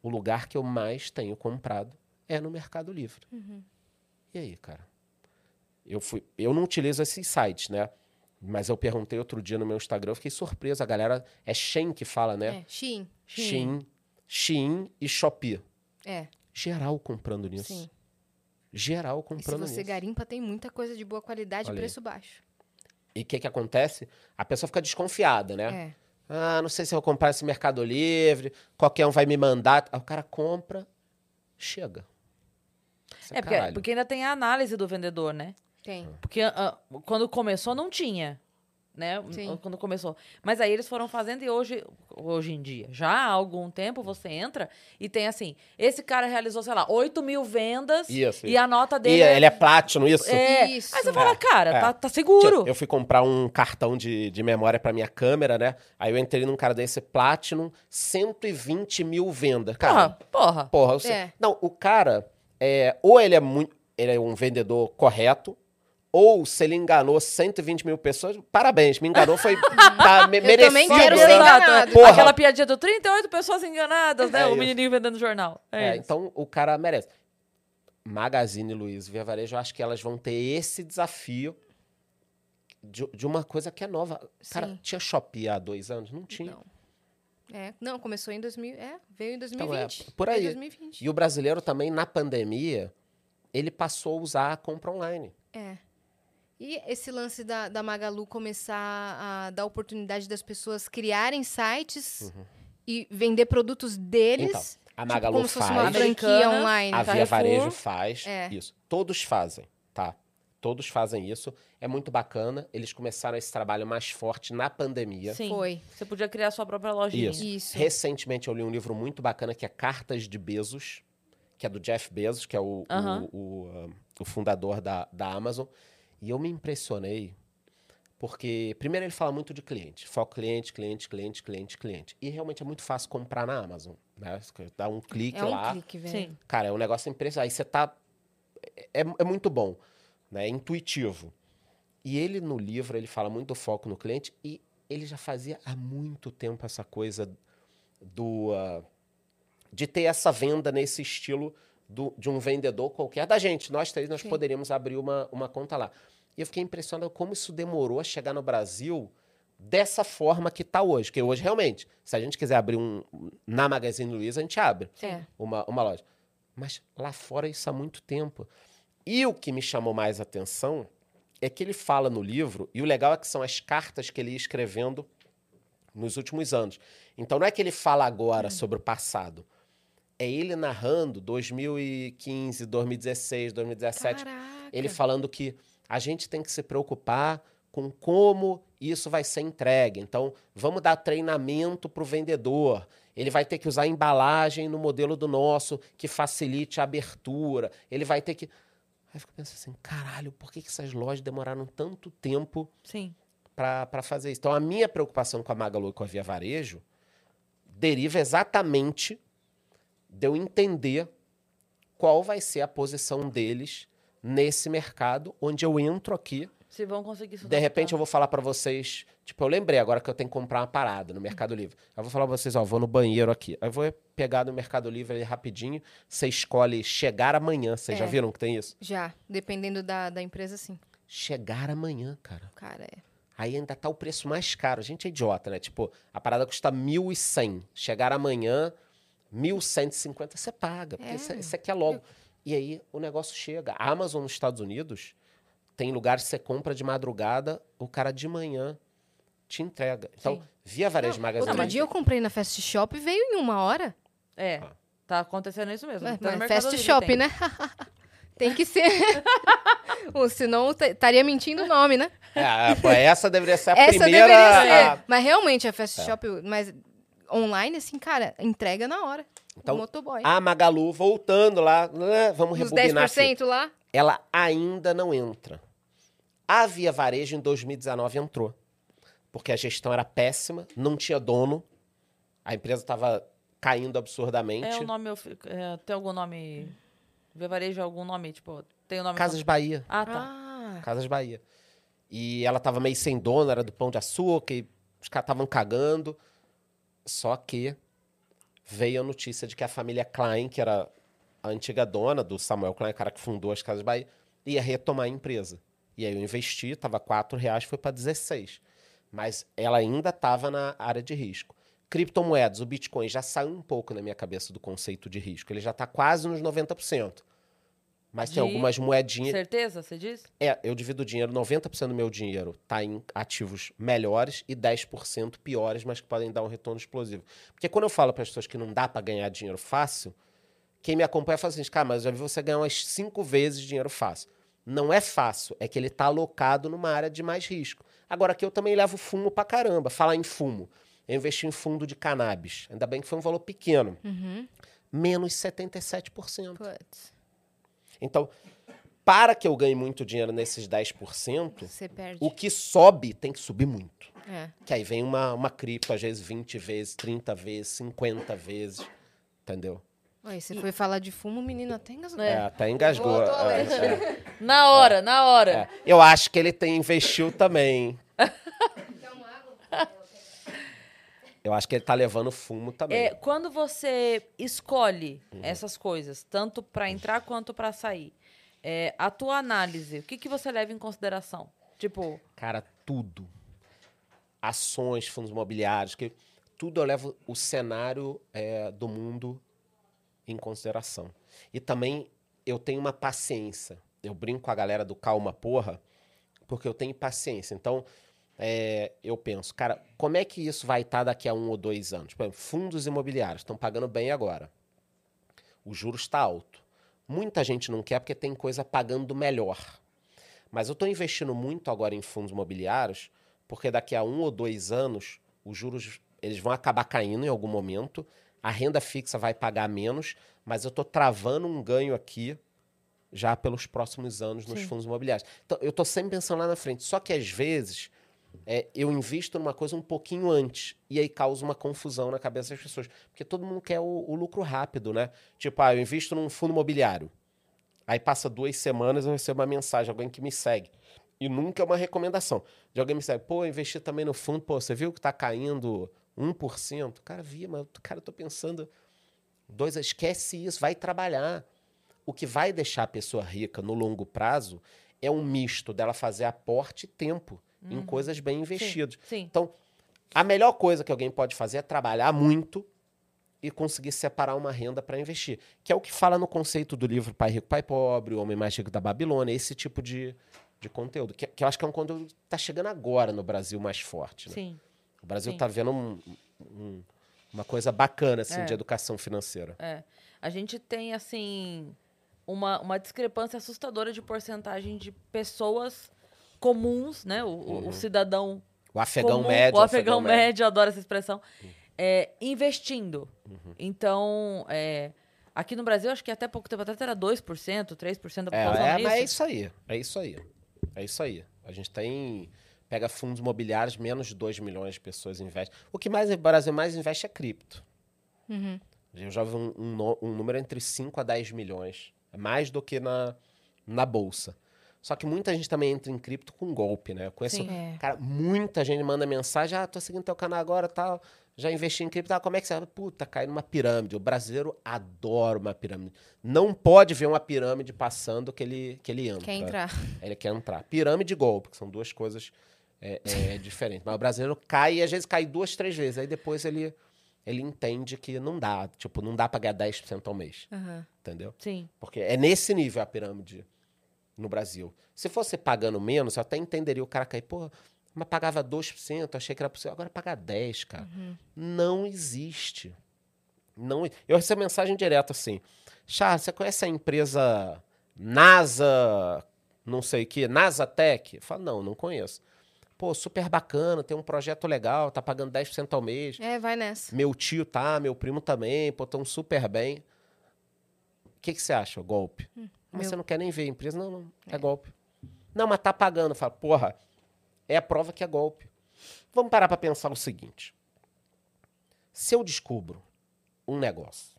O lugar que eu mais tenho comprado é no Mercado Livre. E aí, cara? Eu, fui, eu não utilizo esses sites, né? Mas eu perguntei outro dia no meu Instagram, eu fiquei surpreso. A galera. É Shein que fala, né? É. Shein. Shein, Shein e Shopee. É. Geral comprando nisso. Sim. Geral E se comprando você nisso. garimpa, tem muita coisa de boa qualidade e preço baixo. E o que, que acontece? A pessoa fica desconfiada, né? É. Ah, não sei se eu vou comprar esse Mercado Livre, qualquer um vai me mandar. Aí o cara compra, chega. Isso É, porque, caralho. porque ainda tem a análise do vendedor, né? Tem. Porque ah, quando começou não tinha, né? Sim. Quando começou. Mas aí eles foram fazendo e hoje, hoje em dia, já há algum tempo você entra e tem assim, esse cara realizou, sei lá, 8 mil vendas Isso, e isso. a nota E dele ele é platino, isso? é- Isso. Aí você fala, cara, É. tá, tá seguro. Eu fui comprar um cartão de, de memória pra minha câmera, né? Aí eu entrei num cara desse Platinum, 120 mil vendas. Cara, Porra, porra. porra, eu sei- É. Não, o cara, é, ou ele é muito. Ele é um vendedor correto, ou se ele enganou 120 mil pessoas, parabéns, me enganou, foi. tá, me, Eu merecido. também quero ser né? enganado. Porra. Aquela piadinha do 38 pessoas enganadas, né? É o isso. menininho vendendo jornal. É, É, então o cara merece. Magazine Luiza e Via Varejo, eu acho que elas vão ter esse desafio de, de uma coisa que é nova. Cara, Sim. tinha Shopee há dois anos? Não tinha. Não. É, não, começou em 2000, é, veio em Então, 2020. é, por aí. 2020. E o brasileiro também, na pandemia, ele passou a usar a compra online. É. E esse lance da, da Magalu começar a dar oportunidade das pessoas criarem sites e vender produtos deles. Uhum. Então, a tipo, Magalu como se fosse uma faz, franquia online. a Via Carrefour. Varejo faz É. isso. Todos fazem, tá? Todos fazem isso. É muito bacana. Eles começaram esse trabalho mais forte na pandemia. Sim. Foi. Você podia criar sua própria lojinha. Isso. Isso. Recentemente eu li um livro muito bacana que é Cartas de Bezos, que é do Jeff Bezos, que é o, o, o, o fundador da, da Amazon. E eu me impressionei, porque, primeiro, ele fala muito de cliente. Foco cliente, cliente, cliente, cliente, cliente. E realmente é muito fácil comprar na Amazon. Né? Dá um clique É um lá. clique, velho. Sim. Cara, é um negócio impressionante. Aí você tá. É, é muito bom, né? É intuitivo. E ele, no livro, ele fala muito do foco no cliente e ele já fazia há muito tempo essa coisa do. ah, de ter essa venda nesse estilo do- de um vendedor qualquer. Da gente, nós três, nós Sim. poderíamos abrir uma, uma conta lá. E eu fiquei impressionado como isso demorou a chegar no Brasil dessa forma que está hoje. Porque hoje, realmente, se a gente quiser abrir um. Na Magazine Luiza, a gente abre É. uma, uma loja. Mas lá fora isso há muito tempo. E o que me chamou mais atenção é que ele fala no livro, e o legal é que são as cartas que ele ia escrevendo nos últimos anos. Então não é que ele fala agora sobre o passado. É ele narrando 2015, 2016, 2017. Caraca. Ele falando que a gente tem que se preocupar com como isso vai ser entregue. Então, vamos dar treinamento para o vendedor. Ele vai ter que usar embalagem no modelo do nosso que facilite a abertura. Ele vai ter que. Aí eu fico pensando assim: caralho, por que, que essas lojas demoraram tanto tempo para fazer isso? Então, a minha preocupação com a Magalu e com a Via Varejo deriva exatamente de eu entender qual vai ser a posição deles nesse mercado onde eu entro aqui Se vão conseguir se De repente eu vou falar pra vocês, tipo, eu lembrei agora que eu tenho que comprar uma parada no Mercado Livre. Eu vou falar pra vocês, ó, vou no banheiro aqui. Aí eu vou pegar no Mercado Livre ali rapidinho, você escolhe chegar amanhã. Vocês já É. viram que tem isso? Já, dependendo da, da empresa, sim. Chegar amanhã, cara. Cara, é. Aí ainda tá o preço mais caro. A gente é idiota, né? Tipo, a parada custa 1.100. Chegar amanhã, 1.150 você paga. Porque É. isso, isso aqui é logo. E aí o negócio chega. A Amazon nos Estados Unidos tem lugares que você compra de madrugada, o cara de manhã te entrega. Então, Sim. via Varejo Magazine. Outro dia eu comprei na Fast Shop e veio em uma hora. É, Ah. tá acontecendo isso mesmo. É, Até no mas Fast Shop, tem. né? Tem que ser. Ou senão estaria mentindo o nome, né? É, pô, essa deveria ser a Essa primeira. deveria ser. a- Mas realmente a Fast É. Shop, mas online, assim, cara, entrega na hora. Então, o motoboy. A Magalu, voltando lá, né, vamos Nos rebobinar aqui. 10% lá. ela ainda não entra. A Via Varejo em 2019 entrou. Porque a gestão era péssima, não tinha dono, a empresa estava caindo absurdamente. É o nome, é, tem algum nome. Via Varejo, algum nome, tipo, tem o nome. Casas Bahia. Ah, tá. Ah, Casas Bahia. E ela tava meio sem dono, era do Pão de Açúcar, e os caras estavam cagando. Só que veio a notícia de que a família Klein, que era a antiga dona do Samuel Klein, o cara que fundou as Casas Bahia, ia retomar a empresa. E aí eu investi, tava 4 reais, foi para 16. Mas ela ainda estava na área de risco. Criptomoedas, o Bitcoin já saiu um pouco na minha cabeça do conceito de risco. Ele já está quase nos 90%. Mas tem De algumas moedinhas. Certeza, você diz? É, eu divido o dinheiro, 90% do meu dinheiro tá em ativos melhores e 10% piores, mas que podem dar um retorno explosivo. Porque quando eu falo para as pessoas que não dá para ganhar dinheiro fácil, quem me acompanha fala assim, cara, mas eu já vi você ganhar umas cinco vezes dinheiro fácil. Não é fácil, é que ele tá alocado numa área de mais risco. Agora aqui eu também levo fumo pra caramba. Falar em fumo. Eu investi em fundo de cannabis. Ainda bem que foi um valor pequeno. uhum. Menos 77%. Putz, Então, para que eu ganhe muito dinheiro nesses 10%, você perde. o que sobe tem que subir muito. É. Que aí vem uma, uma cripto, às vezes 20 vezes, 30 vezes, 50 vezes. Entendeu? Oi, você foi falar de fumo, o menino até engasgou. É, até engasgou. É, ler. é, Na hora, na hora. é. Eu acho que ele tem investiu também. Eu acho que ele tá levando fumo também. É, quando você escolhe essas coisas, tanto para entrar quanto para sair, é, a tua análise, o que, que você leva em consideração? Tipo, Cara, tudo. Ações, fundos imobiliários, que tudo eu levo o cenário é, do mundo em consideração. E também eu tenho uma paciência. Eu brinco com a galera do calma porra, porque eu tenho paciência. Então, é, eu penso, cara, como é que isso vai estar daqui a um ou dois anos? Por exemplo, fundos imobiliários estão pagando bem agora. O juros está alto. Muita gente não quer porque tem coisa pagando melhor. Mas eu estou investindo muito agora em fundos imobiliários, porque daqui a um ou dois anos, os juros eles vão acabar caindo em algum momento, a renda fixa vai pagar menos, mas eu estou travando um ganho aqui já pelos próximos anos nos Sim. fundos imobiliários. Então, eu estou sempre pensando lá na frente. Só que às vezes é, eu invisto numa coisa um pouquinho antes e aí causa uma confusão na cabeça das pessoas. Porque todo mundo quer o, o lucro rápido, né? Tipo, ah, eu invisto num fundo imobiliário. Aí passa duas semanas eu recebo uma mensagem, alguém que me segue. E nunca é uma recomendação. De alguém me segue, pô, eu investi também no fundo, pô, você viu que tá caindo 1%? Cara, vi, mas, cara, eu tô pensando. Dois, esquece isso, vai trabalhar. O que vai deixar a pessoa rica no longo prazo é um misto dela fazer aporte e tempo em coisas bem investidas. sim. Então, a melhor coisa que alguém pode fazer é trabalhar muito e conseguir separar uma renda para investir. Que é o que fala no conceito do livro Pai Rico, Pai Pobre, O Homem Mais Rico da Babilônia, esse tipo de, de conteúdo. Que, que eu acho que é um conteúdo que está chegando agora no Brasil mais forte. né? Sim. O Brasil Sim. está vendo um- um- uma coisa bacana assim, É. de educação financeira. É. A gente tem, assim, uma, uma discrepância assustadora de porcentagem de pessoas comuns, né? O, o- o cidadão O afegão comum, médio. o afegão médio, adoro essa expressão, é, investindo. Uhum. Então, é, aqui no Brasil, acho que até pouco tempo atrás era 2%, 3% da É, população. é, não mas é isso? aí. É isso aí. É isso aí. A gente tem. Pega fundos imobiliários, menos de 2 milhões de pessoas investem. O que mais o Brasil mais investe é cripto. Uhum. Eu já vi um, um um número entre 5 a 10 milhões. É mais do que na, na Bolsa. Só que muita gente também entra em cripto com golpe, né? Eu conheço, Sim. É. cara, muita gente manda mensagem, ah, tô seguindo teu canal agora, tal, já investi em cripto, ah, como é que você... Puta, cai numa pirâmide. O brasileiro adora uma pirâmide. Não pode ver uma pirâmide passando que ele, que ele entra. Quer entrar. Ele quer entrar. Pirâmide e golpe, que são duas coisas é, é, diferentes. Mas o brasileiro cai e às vezes cai duas, três vezes. Aí depois ele, ele entende que não dá. Tipo, não dá pra ganhar 10% ao mês. Aham. Entendeu? Sim. Porque é nesse nível a pirâmide no Brasil. Se fosse pagando menos, eu até entenderia o cara cair, pô, mas pagava 2%, achei que era possível. Agora pagar 10%, cara. Não existe. Não, eu recebo mensagem direta assim. Charles, você conhece a empresa NASA, não sei o que, NASA Tech? Eu falo, não, não conheço. Pô, super bacana, tem um projeto legal, tá pagando 10% ao mês. É, vai nessa. Meu tio tá, meu primo também, pô, tão super bem. O que, que você acha? Golpe. Mas meu- você não quer nem ver a empresa? Não, não, é, golpe. Não, mas tá pagando. Fala, porra, é a prova que é golpe. Vamos parar pra pensar o seguinte. Se eu descubro um negócio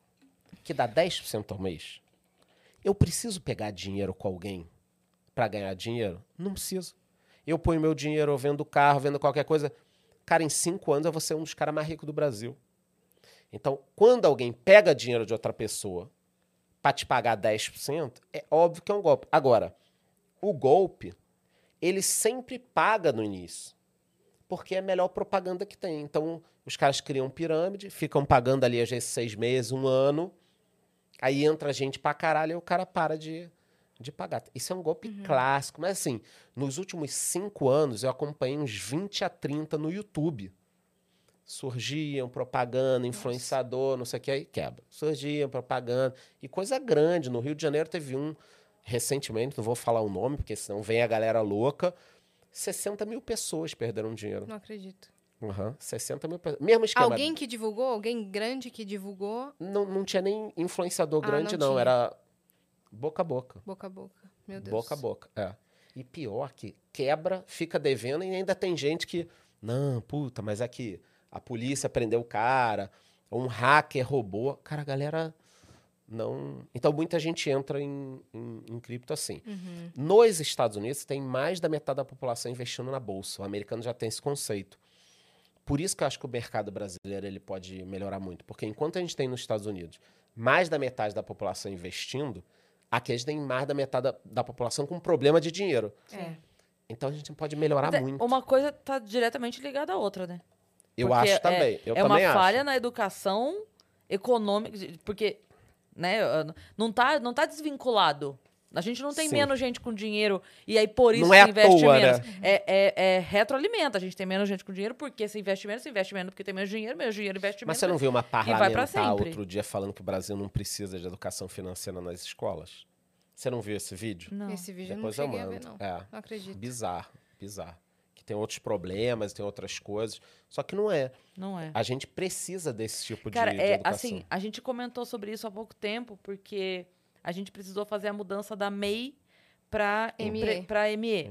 que dá 10% ao mês, eu preciso pegar dinheiro com alguém pra ganhar dinheiro? Não preciso. Eu ponho meu dinheiro, vendo carro, vendo qualquer coisa. Cara, em cinco anos eu vou ser um dos caras mais ricos do Brasil. Então, quando alguém pega dinheiro de outra pessoa para te pagar 10%, é óbvio que é um golpe. Agora, o golpe, ele sempre paga no início. Porque é a melhor propaganda que tem. Então, os caras criam pirâmide, ficam pagando ali às vezes seis meses, um ano. Aí entra gente pra caralho e o cara para de, de pagar. Isso é um golpe clássico. Mas assim, nos últimos cinco anos eu acompanhei uns 20 a 30 no YouTube. Surgiam propaganda, influenciador, não sei o que, aí quebra. Surgiam propaganda. E coisa grande. No Rio de Janeiro teve um recentemente, não vou falar o nome, porque senão vem a galera louca. 60 mil pessoas perderam dinheiro. Não acredito. Uhum, 60 mil pessoas. Mesmo esquema. Alguém que divulgou? Alguém grande que divulgou Não, não tinha nem influenciador Ah, grande, não não. Era boca a boca. boca a boca? Meu Deus. Boca a boca, é. E pior que quebra, fica devendo e ainda tem gente que. Não, puta, mas é que a polícia prendeu o cara, um hacker roubou. Cara, a galera não. Então muita gente entra em, em, em cripto assim. Uhum. Nos Estados Unidos, tem mais da metade da população investindo na bolsa. O americano já tem esse conceito. Por isso que eu acho que o mercado brasileiro ele pode melhorar muito. Porque enquanto a gente tem nos Estados Unidos mais da metade da população investindo, aqui a gente tem mais da metade da, da população com problema de dinheiro. É. Então a gente pode melhorar Mas é, muito. Uma coisa tá diretamente ligada à outra, né? Eu Porque acho é- também. Eu é também uma acho. falha na educação econômica, porque né, não tá, não tá desvinculado. A gente não tem Sim. menos gente com dinheiro e aí por isso Não é investe toa, menos. né? É, é, é retroalimenta. A gente tem menos gente com dinheiro porque se investe menos, se investe menos porque tem menos dinheiro, menos dinheiro investe Mas menos. você não viu uma parlamentar outro dia falando que o Brasil não precisa de educação financeira nas escolas? Você não viu esse vídeo? Não. Esse vídeo Depois eu eu não cheguei a ver, mando. não. É. Não acredito. Bizarro, bizarro. Tem outros problemas, tem outras coisas. Só que não é. Não é. A gente precisa desse tipo Cara, de, de é educação. assim, a gente comentou sobre isso há pouco tempo, porque a gente precisou fazer a mudança da MEI para ME. Pra ME.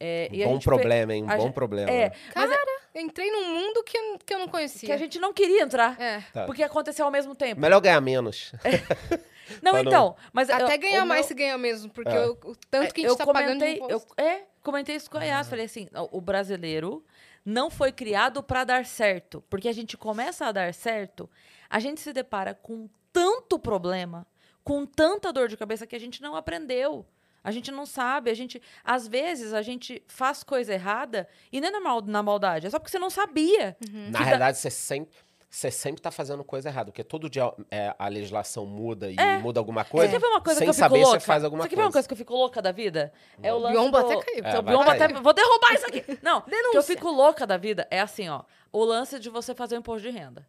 É, um e a bom problema, hein? Um bom gente- problema. É, né? é entrei num mundo que eu, que eu não conhecia. que a gente não queria entrar, É. Tá. porque aconteceu ao mesmo tempo. Melhor ganhar menos. Não, Pra não- então, mas Até eu- ganhar mais meu- se ganha mesmo, porque É. eu- o tanto que a gente eu tá pagando de comentei, eu, imposto. é, comentei isso com a Yas, falei assim, o o brasileiro não foi criado para dar certo, porque a gente começa a dar certo, a gente se depara com tanto problema, com tanta dor de cabeça que a gente não aprendeu. A gente não sabe, a gente às vezes a gente faz coisa errada e não é na, mal, na maldade, é só porque você não sabia. Na Que dá- realidade, você sempre. Você sempre tá fazendo coisa errada, porque todo dia é, a legislação muda e muda alguma coisa. Você quer ver uma coisa sem que eu fico saber, louca? você faz alguma você quer coisa. ver uma coisa que eu fico louca da vida? É o lance Biombo do... até caiu. É, biombo cair. até... Vou derrubar isso aqui. Não, que eu Denúncia. fico louca da vida é assim, ó. O lance de você fazer o imposto de renda.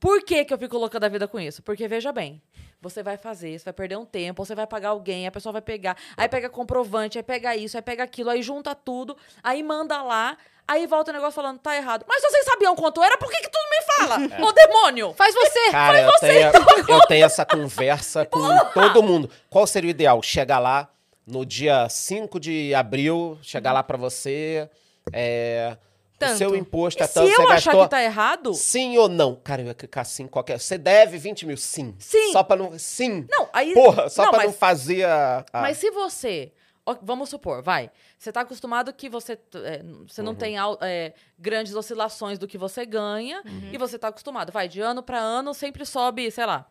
Por que, que eu fico louca da vida com isso? Porque, veja bem, você vai fazer, você vai perder um tempo, você vai pagar alguém, a pessoa vai pegar, aí pega comprovante, aí pega isso, aí pega aquilo, aí junta tudo, aí manda lá, aí volta o negócio falando, tá errado. Mas se vocês sabiam quanto era, por que, que tu não me fala? Ô, demônio! Faz você! Cara, eu tenho, eu tenho essa conversa com todo mundo. Qual seria o ideal? Chegar lá no dia 5 de abril, chegar lá pra você. É, o Tanto. seu imposto é Se tanto, eu você achar que tá errado... Sim ou não? Cara, eu ia clicar sim qualquer. Você deve 20 mil? Sim. Sim. Só pra não. Sim. Não, aí... Porra, só não, pra mas- não fazer a. a- Mas se você vamos supor, vai. Você tá acostumado que você, é, você não tem é, grandes oscilações do que você ganha. E você tá acostumado, vai, de ano para ano sempre sobe, sei lá,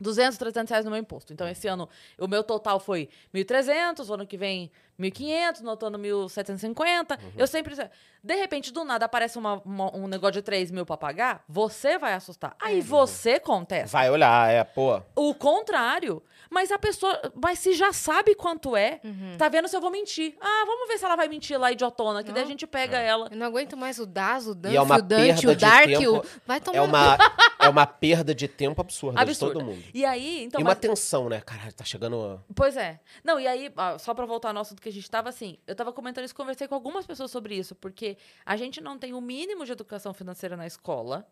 200, 300 reais no meu imposto. Então, esse ano, o meu total foi 1.300, o ano que vem 1.500, no outro ano 1.750. Eu sempre... De repente, do nada, aparece uma- uma- um negócio de 3 mil pra pagar, você vai assustar. Aí você contesta. Vai olhar, é, pô. O contrário. Mas a pessoa. Mas se já sabe quanto é, Uhum. tá vendo se eu vou mentir. Ah, vamos ver se ela vai mentir lá, idiotona, que daí a Não. gente pega ela. Eu não aguento mais o Das, o Danf, é o Dante, perda o de Dark, tempo. o... Vai tomar É uma, é uma perda de tempo absurda, Absurda. de todo mundo. E aí, então. e uma mas- tensão, né? Caralho, tá chegando. Pois é. Não, e aí, só pra voltar no assunto que a gente tava assim, eu tava comentando isso, conversei com algumas pessoas sobre isso, porque a gente não tem o mínimo de educação financeira na escola,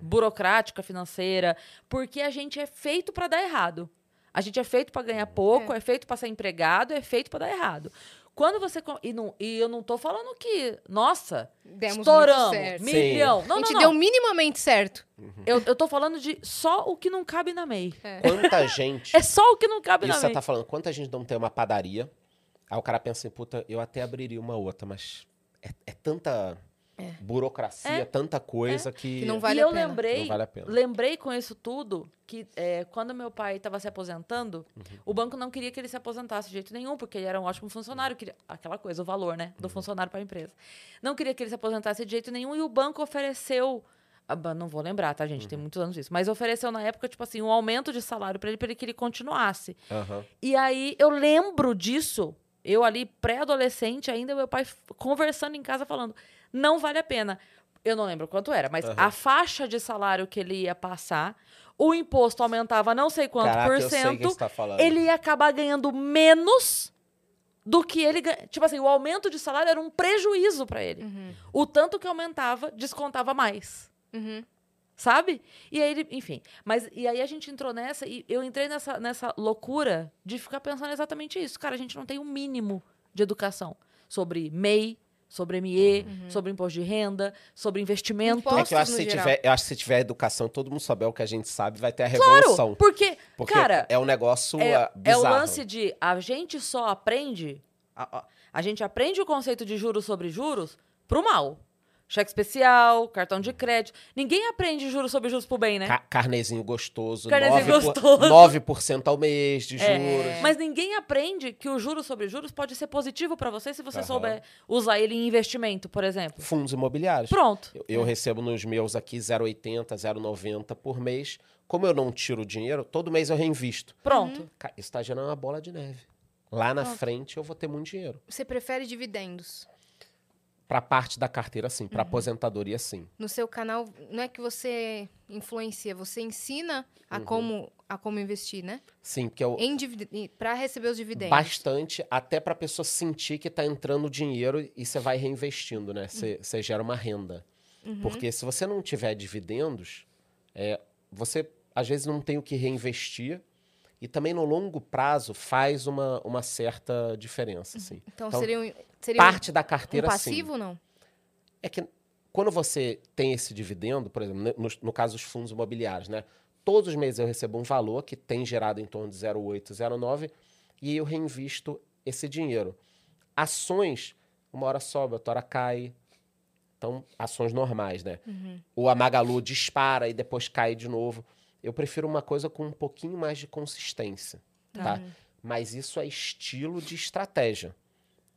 burocrática, financeira, porque a gente é feito pra dar errado. A gente é feito pra ganhar pouco, é, feito pra ser empregado, é feito pra dar errado. Quando você. E, não, e eu não tô falando que, nossa, Demos muito estouramos, certo. milhão. Não, a gente não. deu minimamente certo. Eu, eu tô falando de só o que não cabe na MEI. Quanta gente. É só o que não cabe Isso na você MEI. tá falando, quanta gente não tem uma padaria. Aí o cara pensa assim, puta, eu até abriria uma outra, mas é, é tanta burocracia, É. tanta coisa que, Que não vale e a eu pena. lembrei, Não vale a pena. lembrei com isso tudo que é, quando meu pai estava se aposentando, Uhum. o banco não queria que ele se aposentasse de jeito nenhum, porque ele era um ótimo funcionário, queria, aquela coisa, o valor, né, Uhum. do funcionário para a empresa. Não queria que ele se aposentasse de jeito nenhum e o banco ofereceu ah, não vou lembrar, tá, gente? Tem Uhum. muitos anos isso. Mas ofereceu na época, tipo assim, um aumento de salário para ele, para ele que ele continuasse. E aí eu lembro disso, eu ali pré-adolescente ainda, meu pai conversando em casa falando, não vale a pena. Eu não lembro quanto era, mas Aham. a faixa de salário que ele ia passar, o imposto aumentava não sei quanto Caraca, por eu sei o que cento, você tá falando. ele ia acabar ganhando menos do que ele ganha. Tipo assim, o aumento de salário era um prejuízo para ele. O tanto que aumentava, descontava mais. Uhum. Sabe? E aí ele, enfim. Mas e aí a gente entrou nessa e eu entrei nessa, nessa loucura de ficar pensando exatamente isso. Cara, a gente não tem o mínimo de educação sobre MEI, sobre ME, sobre imposto de renda, sobre investimento. É que eu acho, que no se geral. tiver, eu acho que se tiver educação, todo mundo souber o que a gente sabe, vai ter a Claro, revolução. porque, Porque cara, é um negócio é, ah, é o bizarro. lance de a gente só aprende. A, a- a gente aprende o conceito de juros sobre juros pro mal. Cheque especial, cartão de crédito. Ninguém aprende juros sobre juros pro bem, né? Ca- carnezinho gostoso, Carnezinho 9%, gostoso. 9% ao mês de É, juros. Mas ninguém aprende que o juros sobre juros pode ser positivo pra você se você Aham. souber usar ele em investimento, por exemplo. Fundos imobiliários. Pronto. Eu, eu recebo nos meus aqui 0,80, 0,90 por mês. Como eu não tiro o dinheiro, todo mês eu reinvisto. Pronto. Ca- Isso está gerando uma bola de neve. Lá na frente eu vou ter muito dinheiro. Você prefere dividendos? Para parte da carteira, sim. Uhum. Para aposentadoria, sim. No seu canal, não é que você influencia, você ensina a, Uhum. como, a como investir, né? Sim, porque eu, Para receber os dividendos. bastante até para a pessoa sentir que está entrando dinheiro e você vai reinvestindo, né? Você você gera uma renda. Porque se você não tiver dividendos, é, você às vezes não tem o que reinvestir e também no longo prazo faz uma, uma certa diferença, assim. Então, Então, seria um, seria um- Parte da um carteira, sim. passivo, não? É que quando você tem esse dividendo, por exemplo, no, no caso dos fundos imobiliários, né? Todos os meses eu recebo um valor que tem gerado em torno de 0,8, 0,9 e eu reinvisto esse dinheiro. Ações, uma hora sobe, outra hora cai. Então, ações normais, né? O Amagalu dispara e depois cai de novo. Eu prefiro uma coisa com um pouquinho mais de consistência, tá? Mas isso é estilo de estratégia.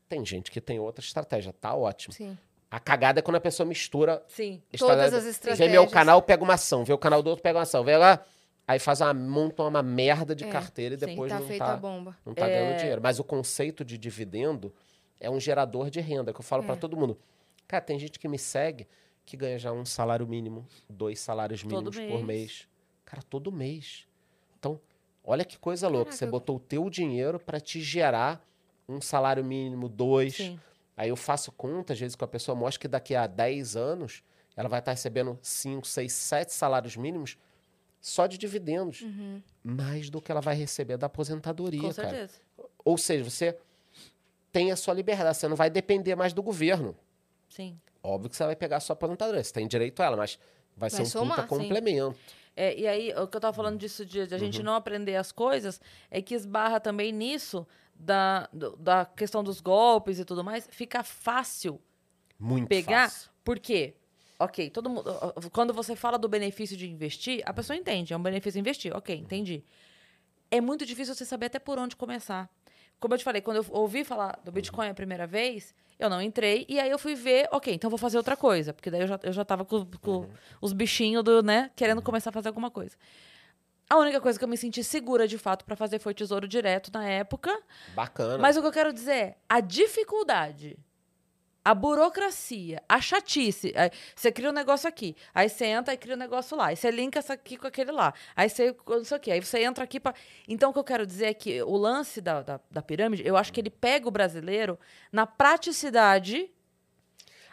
Tem gente que tem outra estratégia, tá ótimo. Sim. A cagada é quando a pessoa mistura. Sim. Todas as Vê estratégias. meu canal, pega uma ação. Vê o canal do outro, pega uma ação. Vê lá. Aí faz uma, monta uma merda de É, carteira e sim, depois tá não feita a tá, bomba. não tá É. ganhando dinheiro. Mas o conceito de dividendo é um gerador de renda, que eu falo É. pra todo mundo. Cara, tem gente que me segue que ganha já um salário mínimo, dois salários mínimos por mês. Cara, todo mês. Então, olha que coisa louca. Caraca, Você botou o teu dinheiro pra te gerar um salário mínimo, dois. Sim. Aí eu faço conta, às vezes, com a pessoa, mostra que daqui a 10 anos ela vai estar recebendo 5, 6, 7 salários mínimos só de dividendos. Mais do que ela vai receber da aposentadoria, Com cara. certeza. Ou seja, você tem a sua liberdade, você não vai depender mais do governo. Sim. Óbvio que você vai pegar a sua aposentadoria, você tem direito a ela, mas vai, Vai ser um somar, puta sim. É, e aí, o que eu tava falando disso de, de a gente não aprender as coisas é que esbarra também nisso da, da questão dos golpes e tudo mais, fica fácil Muito pegar. fácil. Por quê? Ok, todo mundo. Quando você fala do benefício de investir, a pessoa entende, é um benefício investir. Ok, entendi. É muito difícil você saber até por onde começar. Como eu te falei, quando eu ouvi falar do Bitcoin a primeira vez, eu não entrei, e aí eu fui ver, ok, então vou fazer outra coisa. Porque daí eu já, eu já tava com, com os bichinhos do, né, querendo começar a fazer alguma coisa. A única coisa que eu me senti segura de fato pra fazer foi tesouro direto na época. Bacana. Mas o que eu quero dizer é a dificuldade, a burocracia, a chatice. Você cria um negócio aqui, aí você entra e cria um negócio lá, aí você linka isso aqui com aquele lá, aí você não sei o quê, aí você entra aqui para. Então o que eu quero dizer é que o lance da, da, da pirâmide, eu acho que ele pega o brasileiro na praticidade.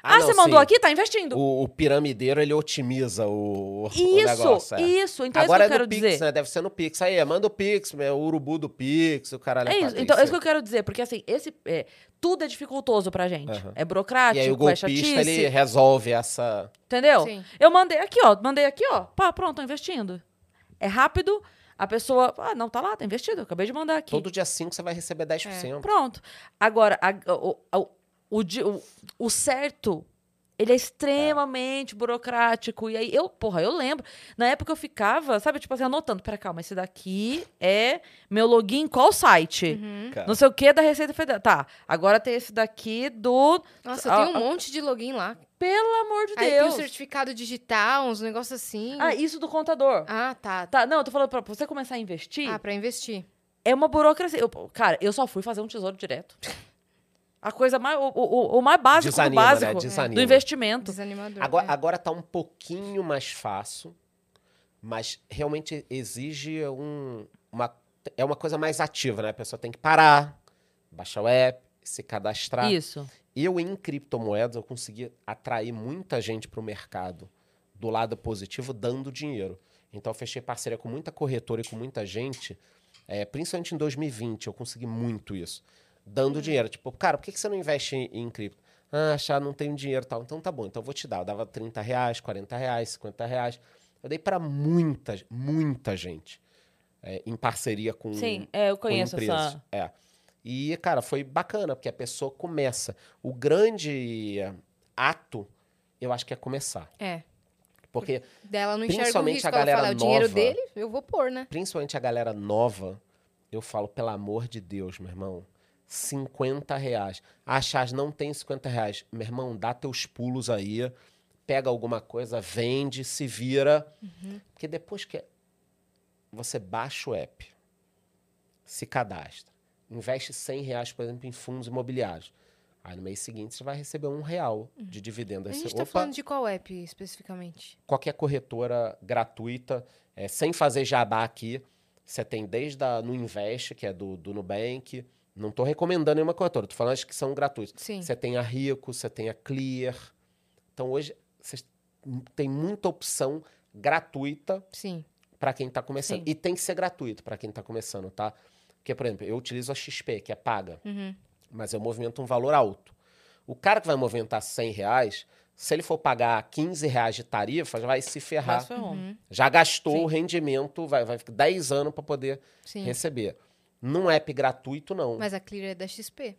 Ah, não, você mandou sim. aqui? Tá investindo. O, o piramideiro, ele otimiza o, o Isso, negócio. é. isso. Então Agora é isso que eu é quero Pix, dizer. né? Deve ser no Pix. Aí, manda o Pix, é o urubu do Pix, o caralho. É a isso. Então, é isso que eu quero dizer, porque assim, esse é, tudo é dificultoso pra gente. Aham. É E burocrático, aí o é golpista, chatice. ele resolve essa... Entendeu? Sim. Eu mandei aqui, ó. Mandei aqui, ó. Pá, pronto, tô investindo. É rápido. A pessoa. Ah, não, tá lá, tá investido. eu Acabei de mandar aqui. Todo dia 5 você vai receber 10%. Pronto. Agora, a- o, o, o, o- o certo. Ele é extremamente burocrático. E aí, eu, porra, eu lembro. Na época eu ficava, sabe, tipo assim, anotando. Pera, calma, esse daqui é meu login em qual site? Cara. Não sei o que da Receita Federal. Tá, agora tem esse daqui do. Nossa, Ah, tenho um ah, monte de login lá. Pelo amor de Aí tem o Deus. certificado digital, uns negócios assim. Ah, isso do contador. Ah, tá. Tá, não, eu tô falando pra você começar a investir. Ah, pra investir. É uma burocracia. Eu- cara, eu só fui fazer um tesouro direto. A coisa mais. O, o, o mais básico Desanima, do né? básico Desanima. do investimento. Desanimador. Agora, é. agora tá um pouquinho mais fácil, mas realmente exige um, uma... É uma coisa mais ativa, né? A pessoa tem que parar, baixar o app, se cadastrar. Isso. Eu, em criptomoedas, eu consegui atrair muita gente para o mercado do lado positivo, dando dinheiro. Então, eu fechei parceria com muita corretora e com muita gente, é, principalmente em 2020, eu consegui muito isso. Dando dinheiro. Tipo, cara, por que, que você não investe em, em cripto? Ah, achar não tenho dinheiro e tal. Então, tá bom, então eu vou te dar. Eu dava 30 reais, 40 reais, 50 reais. Eu dei para muita, muita gente. é, em parceria com, Sim, é, eu conheço essa. É. E, cara, foi bacana, porque a pessoa começa. O grande eh, ato, eu acho que é começar. É. Porque, Dela não Principalmente risco. a galera fala, é o dinheiro nova. dele, eu vou pôr, né? principalmente a galera nova, eu falo, pelo amor de Deus, meu irmão, 50 reais. Ah, Chaz, não tem 50 reais. Meu irmão, dá teus pulos aí, pega alguma coisa, vende, se vira. Porque depois que você baixa o app, se cadastra, investe 100 reais, por exemplo, em fundos imobiliários. Aí no mês seguinte você vai receber um real de dividendo. A gente tá opa, falando de qual app especificamente? qualquer corretora gratuita, é, sem fazer jabá aqui. Você tem desde a, no Invest, que é do, do Nubank. Não estou recomendando nenhuma corretora, estou falando as que são gratuitas. Você tem a Rico, você tem a Clear. Então hoje vocês tem muita opção gratuita Sim. para quem está começando. Sim. E tem que ser gratuito para quem está começando, tá? Porque, por exemplo, eu utilizo a XP, que é paga Uhum. mas eu movimento um valor alto. O cara que vai movimentar 100 reais, se ele for pagar 15 reais de tarifa, já vai se ferrar. Um. Uhum. Já gastou Sim. o rendimento, vai, vai ficar 10 anos para poder Sim. receber. Num app gratuito, não. Mas a Clear é da XP.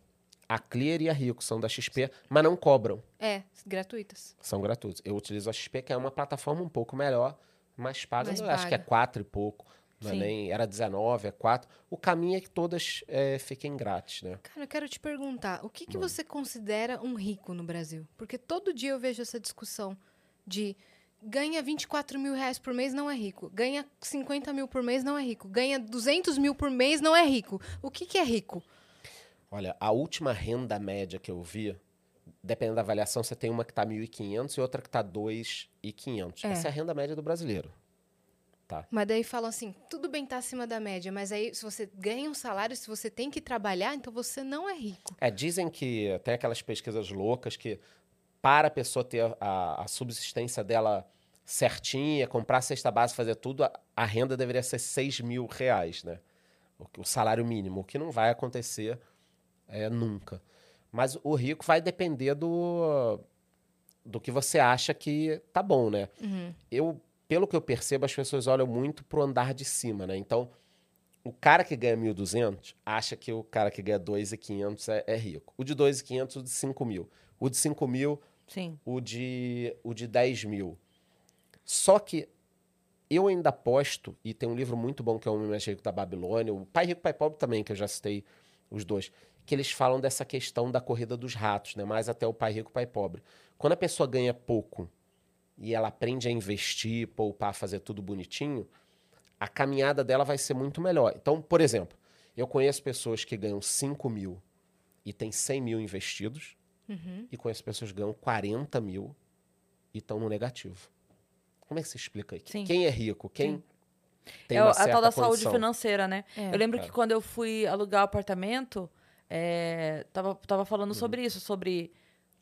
A Clear e a Rico são da XP, mas não cobram. É, gratuitas. São gratuitos. Eu utilizo a XP, que é uma plataforma um pouco melhor, mas paga, Mais eu acho que é paga. 4 e pouco. Não é nem, era 19, é 4. O caminho é que todas é, fiquem grátis, né? Cara, eu quero te perguntar, o que, que você considera um rico no Brasil? Porque todo dia eu vejo essa discussão de ganha 24 mil reais por mês, não é rico. Ganha 50 mil por mês, não é rico. Ganha 200 mil por mês, não é rico. O que, que é rico? Olha, a última renda média que eu vi, dependendo da avaliação, você tem uma que está 1.500 e outra que está 2.500. É. Essa é a renda média do brasileiro. Mas daí falam assim, tudo bem tá acima da média, mas aí se você ganha um salário, se você tem que trabalhar, então você não é rico. É, dizem que tem aquelas pesquisas loucas que para a pessoa ter a, a subsistência dela certinha, comprar a cesta base, fazer tudo, a, a renda deveria ser 6 mil reais, né? O, o salário mínimo, o que não vai acontecer é, nunca. Mas o rico vai depender do, do que você acha que tá bom, né? Uhum. eu, pelo que eu percebo, as pessoas olham muito pro andar de cima, né? Então, o cara que ganha 1.200 acha que o cara que ganha 2.500 é, é rico. O de 2.500, o de 5 mil. O de 5 mil, Sim. o de, o de 10 mil. Só que eu ainda aposto, e tem um livro muito bom que é o Homem Mais Rico da Babilônia, o Pai Rico, Pai Pobre também, que eu já citei os dois, que eles falam dessa questão da corrida dos ratos, né? mais até o Pai Rico, Pai Pobre. Quando a pessoa ganha pouco e ela aprende a investir, poupar, fazer tudo bonitinho, a caminhada dela vai ser muito melhor. Então, por exemplo, eu conheço pessoas que ganham 5 mil e têm 100 mil investidos, Uhum. e conheço pessoas que ganham 40 mil e estão no negativo. Como é que se explica aí? Sim. Quem é rico? Quem Sim. tem é uma o- a certa tal da saúde condição? financeira, né? É. Eu lembro É. que quando eu fui alugar o apartamento, é, tava, tava falando Uhum. sobre isso, sobre.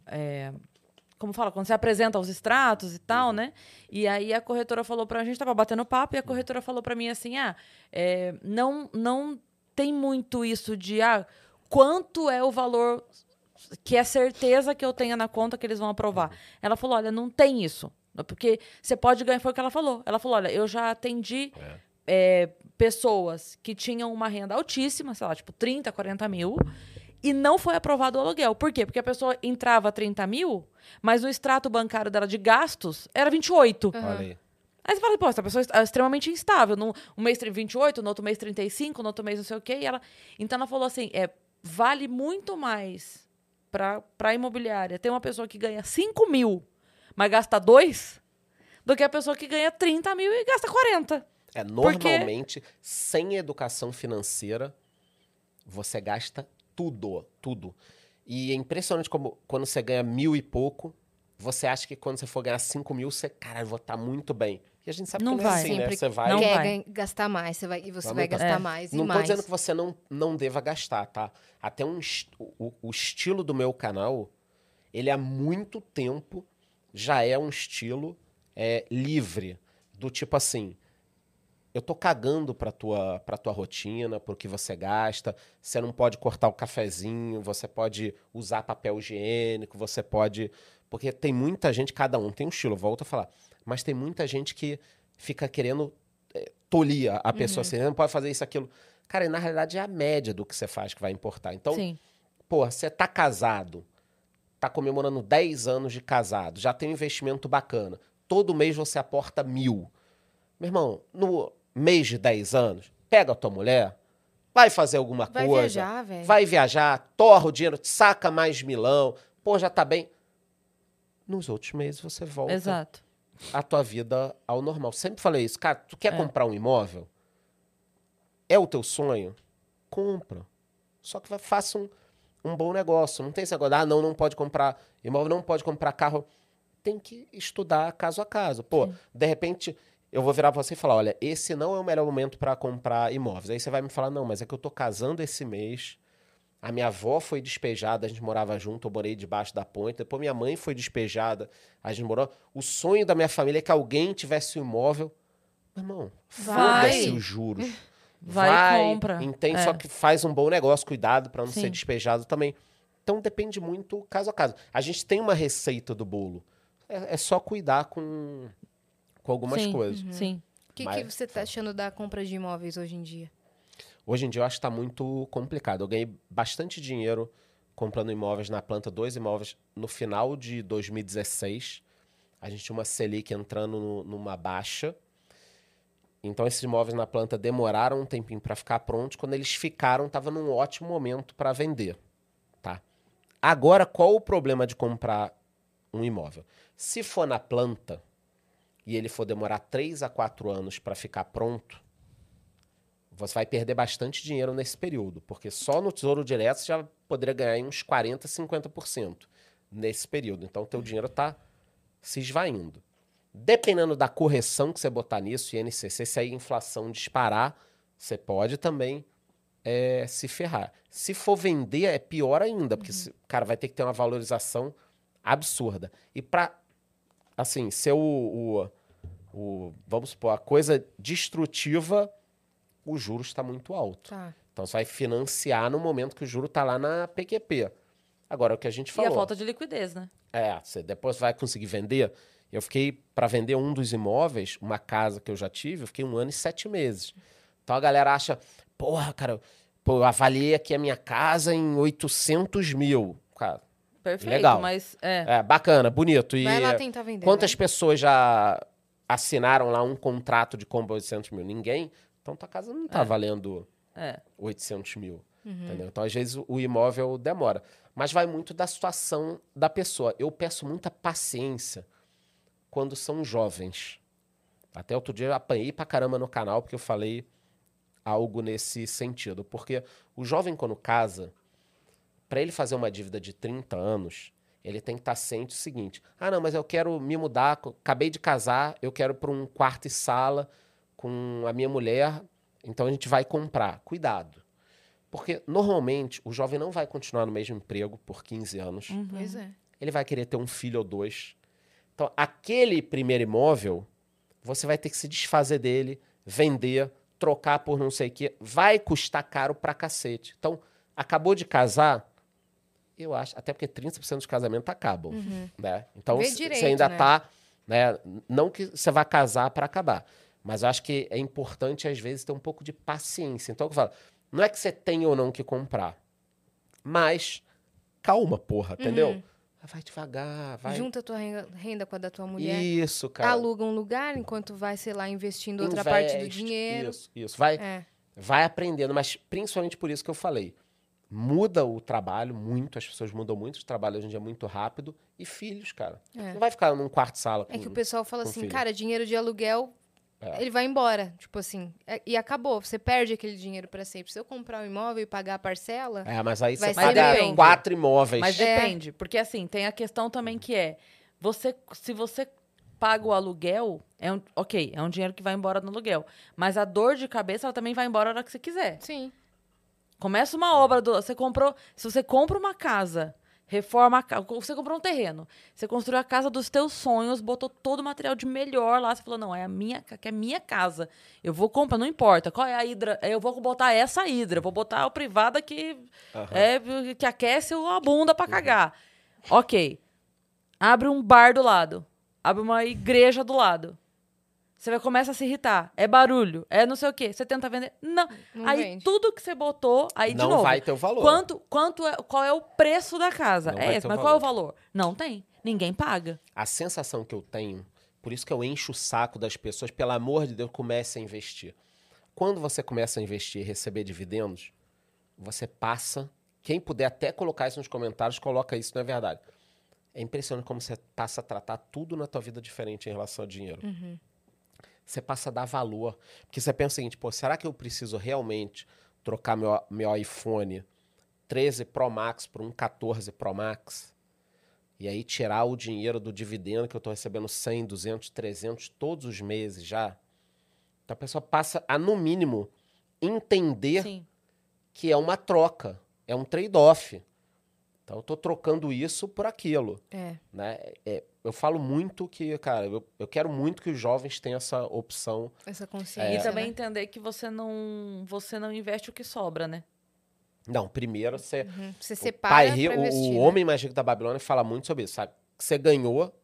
é, como fala? Quando você apresenta os extratos e tal, Uhum. né? E aí a corretora falou pra. A gente tava batendo papo e a corretora falou pra mim assim: ah, é, não, não tem muito isso de. Ah, quanto é o valor que é certeza que eu tenha na conta que eles vão aprovar. Ela falou: olha, não tem isso. Porque você pode ganhar, foi o que ela falou. Ela falou: olha, eu já atendi é, pessoas que tinham uma renda altíssima, sei lá, tipo 30, 40 mil, e não foi aprovado o aluguel. Por quê? Porque a pessoa entrava 30 mil, mas no extrato bancário dela de gastos era 28. Olha aí. Aí você fala, pô, essa pessoa é extremamente instável. Num, um mês tem 28, no outro mês 35, no outro mês não sei o quê. E ela, então ela falou assim: é, vale muito mais para a imobiliária ter uma pessoa que ganha 5 mil, mas gasta 2, do que a pessoa que ganha 30 mil e gasta 40. É, Porque- normalmente, sem educação financeira, você gasta tudo, tudo. E é impressionante como quando você ganha mil e pouco, você acha que quando você for ganhar cinco mil, você, cara, eu vou estar muito bem. E a gente sabe Não que não é vai. assim, né? Sempre Você vai... Não quer vai. gastar mais, você vai, e você Vai vai gastar É. mais e Não tô mais. dizendo que você não, não deva gastar, tá? Até um, est- o, o estilo do meu canal, ele há muito tempo já é um estilo é, livre. Do tipo assim, eu tô cagando pra tua, pra tua rotina, pro que você gasta. Você não pode cortar o cafezinho, você pode usar papel higiênico, você pode... Porque tem muita gente, cada um tem um estilo, volto a falar. Mas tem muita gente que fica querendo é, tolir a- pessoa assim, não pode fazer isso, aquilo. Cara, e na realidade é a média do que você faz que vai importar. Então, Sim. pô, você tá casado, tá comemorando 10 anos de casado, já tem um investimento bacana. Todo mês você aporta mil. Meu irmão, no mês de 10 anos, pega a tua mulher, vai fazer alguma Vai coisa. viajar, velho. Vai viajar, torra o dinheiro, saca mais milão, pô, já tá bem. Nos outros meses você volta Exato. A tua vida ao normal. Sempre falei isso. Cara, tu quer É. comprar um imóvel? É o teu sonho? Compra. Só que faça um, um bom negócio. Não tem esse negócio, ah, não, não pode comprar imóvel, não pode comprar carro. Tem que estudar caso a caso. Pô, de repente, eu vou virar pra você e falar, olha, esse não é o melhor momento para comprar imóveis. Aí você vai me falar, não, mas é que eu tô casando esse mês, a minha avó foi despejada, a gente morava junto, eu morei debaixo da ponte. Depois minha mãe foi despejada, a gente morou. O sonho da minha família é que alguém tivesse um imóvel. Meu irmão, Vai. foda-se os juros. Vai e compra. Entende? É. Só que faz um bom negócio, cuidado para não Sim. ser despejado também. Então depende muito caso a caso. A gente tem uma receita do bolo. É, é só cuidar com, com algumas Sim. coisas. Sim. O que, que você tá achando da compra de imóveis hoje em dia? Hoje em dia eu acho que está muito complicado. Eu ganhei bastante dinheiro comprando imóveis na planta, dois imóveis no final de 2016. A gente tinha uma Selic entrando no- numa baixa. Então esses imóveis na planta demoraram um tempinho para ficar prontos. Quando eles ficaram, estava num ótimo momento para vender, tá? Agora, qual o problema de comprar um imóvel? Se for na planta e ele for demorar 3 a 4 anos para ficar pronto, você vai perder bastante dinheiro nesse período, porque só no Tesouro Direto você já poderia ganhar uns 40%, 50% nesse período. Então, o teu dinheiro está se esvaindo. Dependendo da correção que você botar nisso, INCC, se a inflação disparar, você pode também é, se ferrar. Se for vender, é pior ainda, porque, se- cara, vai ter que ter uma valorização absurda. E para, assim, ser o, o, o- vamos supor, a coisa destrutiva, o juro está muito alto. Tá. Então você vai financiar no momento que o juro está lá na PQP. Agora, o que a gente E falou. a falta de liquidez, né? É, você depois vai conseguir vender. Eu fiquei, para vender um dos imóveis, uma casa que eu já tive, eu fiquei um ano e sete meses. Então a galera acha, porra, cara, pô, eu avaliei aqui a minha casa em 800 mil. Cara, Perfeito, Legal. mas é. é bacana, bonito. E Vai lá tentar vender. quantas vai. pessoas já assinaram lá um contrato de compra 800 mil? Ninguém. Então tua casa não tá É. valendo é. 800 mil. Uhum. Entendeu? Então, às vezes, o imóvel demora. Mas vai muito da situação da pessoa. Eu peço muita paciência quando são jovens. Até outro dia eu apanhei pra caramba no canal porque eu falei algo nesse sentido. Porque o jovem, quando casa, para ele fazer uma dívida de 30 anos, ele tem que estar ciente do seguinte: ah, não, mas eu quero me mudar, acabei de casar, eu quero para um quarto e sala com a minha mulher, então a gente vai comprar. Cuidado. Porque normalmente o jovem não vai continuar no mesmo emprego por 15 anos. Uhum. Pois é. Ele vai querer ter um filho ou dois. Então, aquele primeiro imóvel, você vai ter que se desfazer dele, vender, trocar por não sei o quê. Vai custar caro pra cacete. Então, acabou de casar, eu acho, até porque 30% dos casamentos acabam, né? Então, você ainda né? tá, né? Não que você vai casar para acabar, mas eu acho que é importante às vezes ter um pouco de paciência. Então, eu falo, não é que você tem ou não que comprar, mas calma, porra, entendeu? Vai devagar, vai. Uhum. Junta a tua renda, com a da tua mulher. Isso, cara. Aluga um lugar enquanto vai, sei lá, investindo outra parte do Investe, dinheiro. Isso, isso. Vai, É. vai aprendendo, mas principalmente por isso que eu falei. Muda o trabalho muito, as pessoas mudam muito, o trabalho hoje em dia é muito rápido. E filhos, cara. É. Não vai ficar num quarto sala com É que o pessoal fala assim, filho. cara, dinheiro de aluguel, É. ele vai embora. Tipo assim, é- e acabou. Você perde aquele dinheiro pra sempre. Se eu comprar um imóvel e pagar a parcela, É, mas aí Vai você paga depende. quatro imóveis. Mas É. depende, porque assim, tem a questão também que é, você, se você paga o aluguel, é um, ok, é um dinheiro que vai embora no aluguel, mas a dor de cabeça ela também vai embora a hora que você quiser. sim. Começa uma obra, do, você comprou, se você compra uma casa, reforma a casa, você comprou um terreno, você construiu a casa dos teus sonhos, botou todo o material de melhor lá, você falou, não, é a minha, que é minha casa, eu vou comprar, não importa, qual é a hidra, eu vou botar essa hidra, vou botar a privada que, Aham. é, que aquece a bunda pra cagar. Ok, abre um bar do lado, abre uma igreja do lado, você vai começa a se irritar. É barulho, é não sei o quê. Você tenta vender. Não. Não aí vende. tudo que você botou, aí de não novo. vai ter o valor. Quanto, quanto é, qual é o preço da casa? Não é esse, mas qual é o valor? Não tem. Ninguém paga. A sensação que eu tenho, por isso que eu encho o saco das pessoas, pelo amor de Deus, comece a investir. Quando você começa a investir e receber dividendos, você passa. Quem puder até colocar isso nos comentários, coloca isso, não é verdade. É impressionante como você passa a tratar tudo na tua vida diferente em relação ao dinheiro. Você passa a dar valor. Porque você pensa o seguinte, pô, será que eu preciso realmente trocar meu, meu iPhone 13 Pro Max por um 14 Pro Max? E aí tirar o dinheiro do dividendo que eu estou recebendo 100, 200, 300 todos os meses já? Então a pessoa passa a, no mínimo, entender Sim. que é uma troca, é um trade-off. Então eu estou trocando isso por aquilo É. né? É, eu falo muito que, cara, eu, eu quero muito que os jovens tenham essa opção. Essa É. consciência. E também né? entender que você não, você não investe o que sobra, né? Não, primeiro você. Uhum. Você O, separa pai investir, o né? homem mais rico da Babilônia fala muito sobre isso, sabe? Você ganhou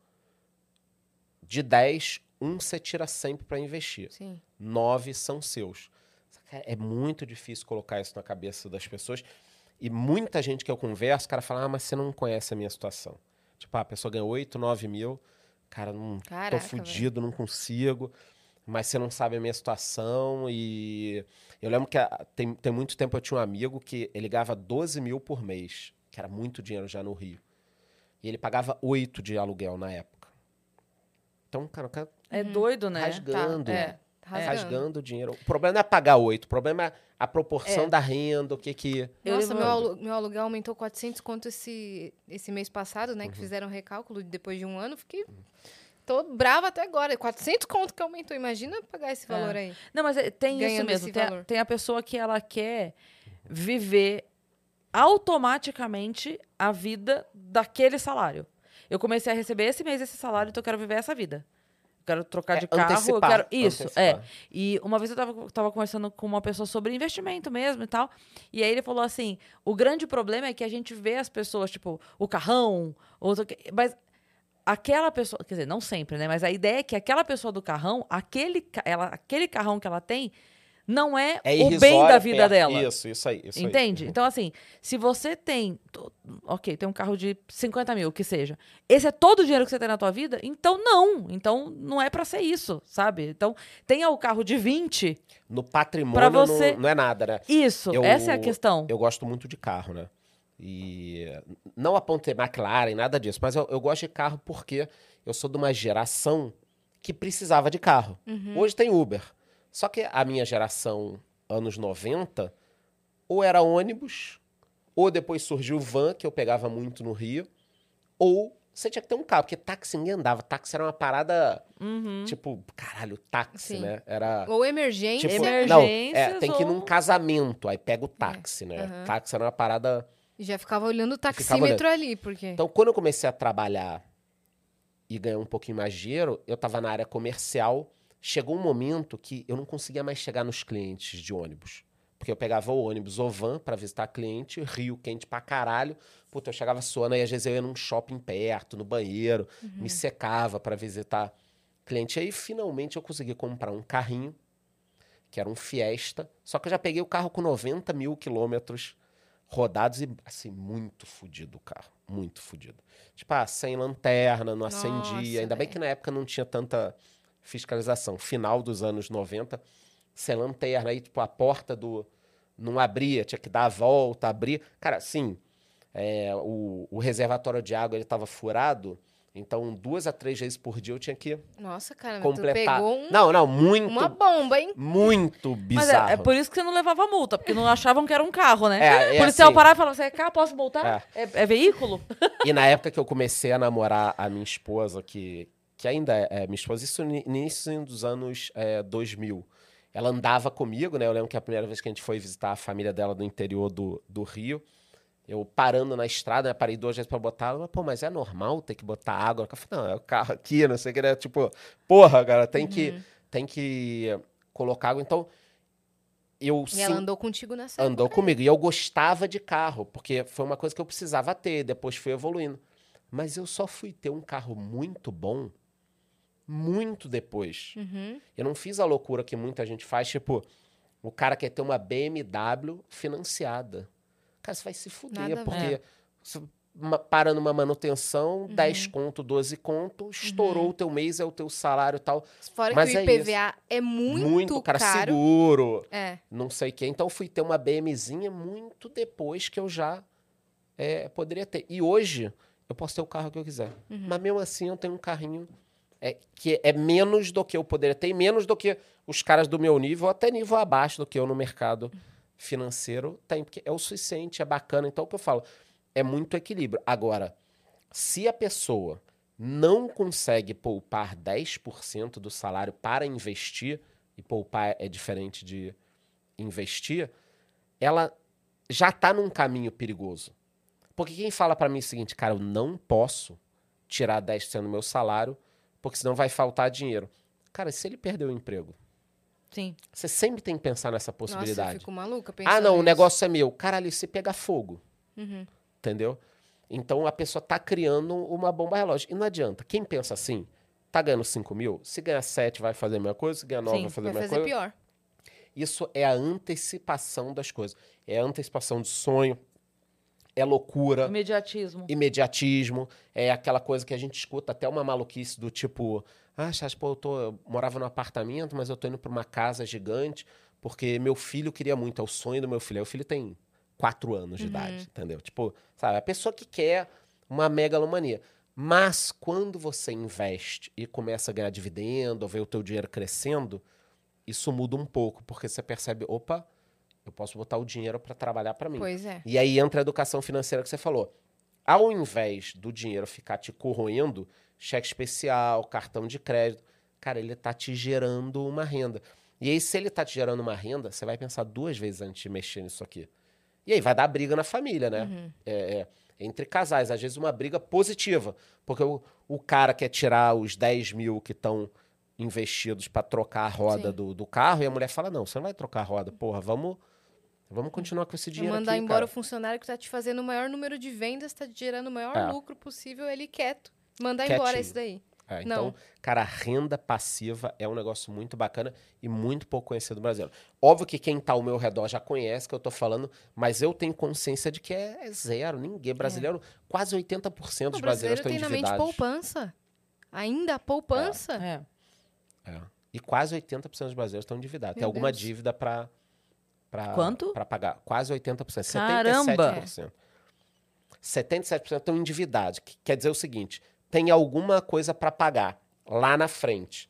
de 10, um você tira sempre para investir. Sim. Nove são seus. É muito difícil colocar isso na cabeça das pessoas. E muita gente que eu converso, o cara fala, ah, mas você não conhece a minha situação. Tipo, ah, a pessoa ganhou 8, 9 mil. Cara, não Caraca, tô fudido, não consigo. Mas você não sabe a minha situação. E eu lembro que ah, tem, tem muito tempo eu tinha um amigo que ele ganhava 12 mil por mês, que era muito dinheiro já no Rio. E ele pagava 8 de aluguel na época. Então, cara, o cara É doido, né? rasgando. Tá, é. Rasgando. Rasgando. o dinheiro. O problema não é pagar 8, o problema é a proporção É. da renda, o que que... Nossa, meu, alu- meu aluguel aumentou 400 conto esse, esse mês passado, né? Uhum. Que fizeram recálculo depois de um ano. Fiquei... Tô brava até agora. 400 conto que aumentou. Imagina pagar esse valor aí. Não, mas é- tem isso mesmo. esse Tem a, valor. tem a pessoa que ela quer viver automaticamente a vida daquele salário. Eu comecei a receber esse mês esse salário, então eu quero viver essa vida. Eu quero trocar É, de carro, eu antecipar, quero. Isso, é. antecipar. E uma vez eu tava, tava conversando com uma pessoa sobre investimento mesmo e tal. E aí ele falou assim: o grande problema é que a gente vê as pessoas, tipo, o carrão, outro. Mas aquela pessoa, quer dizer, não sempre, né? Mas a ideia é que aquela pessoa do carrão, aquele, ela, aquele carrão que ela tem, não é, É o bem da vida perto- dela. Isso, isso aí. Isso aí. Entende? Então, assim, se você tem. Ok, tem um carro de 50 mil, que seja. Esse é todo o dinheiro que você tem na tua vida? Então, não. Então, não é pra ser isso, sabe? Então, tenha o carro de 20. No patrimônio você- não, não é nada, né? Isso, Eu- essa é a questão. Eu gosto muito de carro, né? E não apontei McLaren, nada disso, mas eu, eu gosto de carro porque eu sou de uma geração que precisava de carro. Uhum. Hoje tem Uber. Só que a minha geração, anos 90, ou era ônibus, ou depois surgiu van, que eu pegava muito no Rio, ou você tinha que ter um carro, porque táxi ninguém andava. Táxi era uma parada, Uhum. tipo, caralho, táxi, Sim. né? Era. Ou emergência. Tipo, não, é, tem que ir num ou- casamento, aí pega o táxi, né? aham. Táxi era uma parada. E já ficava olhando o taxímetro ali, porque. Então, quando eu comecei a trabalhar e ganhar um pouquinho mais de dinheiro, eu tava na área comercial. Chegou um momento que eu não conseguia mais chegar nos clientes de ônibus. Porque eu pegava o ônibus ou van pra visitar cliente, rio quente pra caralho. Puta, eu chegava suando, aí às vezes eu ia num shopping perto, no banheiro, me secava pra visitar cliente. Aí finalmente eu consegui comprar um carrinho, que era um Fiesta. Só que eu já peguei o carro com 90 mil quilômetros rodados e, assim, muito fudido o carro. Muito fudido. Tipo, ah, sem lanterna, não Nossa, acendia. Ainda bem velho. que na época não tinha tanta fiscalização. Final dos anos 90, sem lanterna. Aí, tipo, a porta do... Não abria, tinha que dar a volta, abrir. Cara, sim, é, o, o reservatório de água, ele tava furado. Então, duas a três vezes por dia eu tinha que Nossa, cara, mas completar. tu pegou um- Não, não, muito, uma bomba, hein? muito Mas bizarro. é, é por isso que você não levava multa, porque não achavam que era um carro, né? É, é o policial assim. parava e falava: Você é carro? Posso multar? É, é veículo? E na época que eu comecei a namorar a minha esposa, que, que ainda é, é minha esposa, isso no início dos anos é, 2000. Ela andava comigo, né? Eu lembro que a primeira vez que a gente foi visitar a família dela do interior do, do Rio, eu parando na estrada, né, parei duas vezes pra botar água, pô, mas é normal ter que botar água? Eu falei, não, é o carro aqui, não sei o que, né? Tipo, porra, cara, tem, que, tem que colocar água. Então, eu E sim- ela andou contigo nessa andou época. comigo. E eu gostava de carro, porque foi uma coisa que eu precisava ter, depois fui evoluindo. Mas eu só fui ter um carro muito bom muito depois. Uhum. Eu não fiz a loucura que muita gente faz, tipo, o cara quer ter uma BMW financiada. Cara, você vai se fuder, Nada porque você para numa manutenção, Uhum. 10 conto, 12 conto, estourou o teu mês, é o teu salário e tal. Fora Mas que o é IPVA é muito, cara, caro. seguro É. não sei o quê. Então, fui ter uma BMzinha muito depois que eu já é, poderia ter. E hoje, eu posso ter o carro que eu quiser. Uhum. Mas mesmo assim, eu tenho um carrinho é, que é menos do que eu poderia ter, menos do que os caras do meu nível, até nível abaixo do que eu no mercado financeiro tem. Porque é o suficiente, é bacana. Então, o que eu falo, é muito equilíbrio. Agora, se a pessoa não consegue poupar 10% do salário para investir, e poupar é diferente de investir, ela já está num caminho perigoso. Porque quem fala para mim o seguinte, cara, eu não posso tirar 10% do meu salário, porque senão vai faltar dinheiro. Cara, se ele perder o emprego, Sim. você sempre tem que pensar nessa Nossa, eu possibilidade. fico maluca pensando ah, não, o nisso. negócio é meu. Caralho, se pegar fogo, Uhum. entendeu? Então a pessoa tá criando uma bomba relógio. E não adianta. Quem pensa assim, tá ganhando 5 mil, se ganhar 7 vai fazer a mesma coisa, se ganhar 9 Sim, vai fazer Vai a mesma fazer coisa. pior. Isso é a antecipação das coisas. É a antecipação de sonho, é loucura, Imediatismo. imediatismo, é aquela coisa que a gente escuta até uma maluquice do tipo, ah, Chas, pô, eu, tô, eu morava num apartamento, mas eu tô indo pra uma casa gigante porque meu filho queria muito, é o sonho do meu filho. Aí o filho tem quatro anos de idade, entendeu? Tipo, sabe, a pessoa que quer uma megalomania. Mas quando você investe e começa a ganhar dividendo, ou ver o teu dinheiro crescendo, isso muda um pouco, porque você percebe, opa, eu posso botar o dinheiro para trabalhar para mim. Pois é. E aí entra a educação financeira que você falou. Ao invés do dinheiro ficar te corroendo, cheque especial, cartão de crédito, cara, ele tá te gerando uma renda. E aí, se ele tá te gerando uma renda, você vai pensar duas vezes antes de mexer nisso aqui. E aí vai dar briga na família, né? É, é, entre casais, às vezes uma briga positiva. Porque o, o cara quer tirar os 10 mil que estão investidos para trocar a roda do, do carro, e a mulher fala: não, você não vai trocar a roda, porra, vamos. Vamos continuar com esse dinheiro mandar aqui, embora cara. o funcionário que tá te fazendo o maior número de vendas, tá te gerando o maior É. lucro possível, ele quieto. Mandar Quietinho. embora esse daí. É, então, Não. cara, a renda passiva é um negócio muito bacana e muito pouco conhecido no Brasil. Óbvio que quem tá ao meu redor já conhece que eu tô falando, mas eu tenho consciência de que é, é zero. Ninguém brasileiro, quase 80% dos O brasileiro brasileiros estão tem na mente endividados. poupança. Ainda a poupança? É. É. E quase 80% dos brasileiros estão endividados. Tem Meu alguma Deus. dívida para para Quanto? Para pagar. Quase 80%. Caramba! 77%. 77% estão endividados. Que quer dizer o seguinte: tem alguma coisa para pagar lá na frente,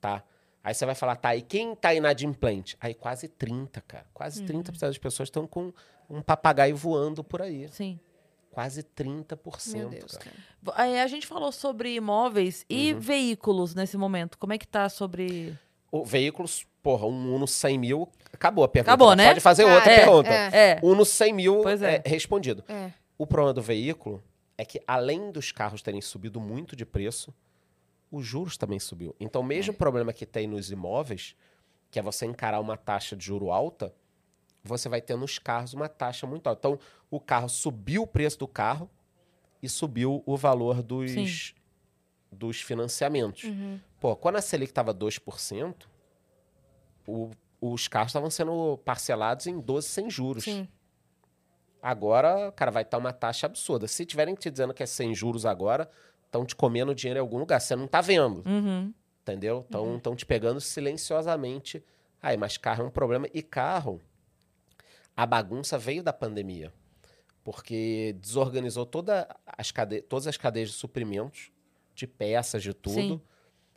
tá? Aí você vai falar, tá, e quem tá inadimplente? Aí quase 30, cara. Quase 30% das pessoas estão com um papagaio voando por aí. Sim. Quase 30%. Meu Deus, cara. cara. A gente falou sobre imóveis e Uhum. veículos nesse momento. Como é que tá sobre. O veículos, porra, um Uno 100 mil, acabou a pergunta. Acabou, né? Pode fazer Ah, outra é, pergunta. é. Uno 100 mil Pois é. é respondido. É. O problema do veículo é que, além dos carros terem subido muito de preço, os juros também subiu. Então, o mesmo problema que tem nos imóveis, que é você encarar uma taxa de juro alta, você vai ter nos carros uma taxa muito alta. Então, o carro subiu o preço do carro e subiu o valor dos, Sim. dos financiamentos. Uhum. Pô, quando a Selic estava 2%, o- os carros estavam sendo parcelados em 12 sem juros. Sim. Agora, cara, vai estar uma taxa absurda. Se tiverem te dizendo que é sem juros agora, estão te comendo dinheiro em algum lugar. Você não tá vendo, Uhum. entendeu? Estão te pegando silenciosamente. Aí, mas carro é um problema. E carro, a bagunça veio da pandemia. Porque desorganizou toda as cade... todas as cadeias de suprimentos, de peças, de tudo. Sim.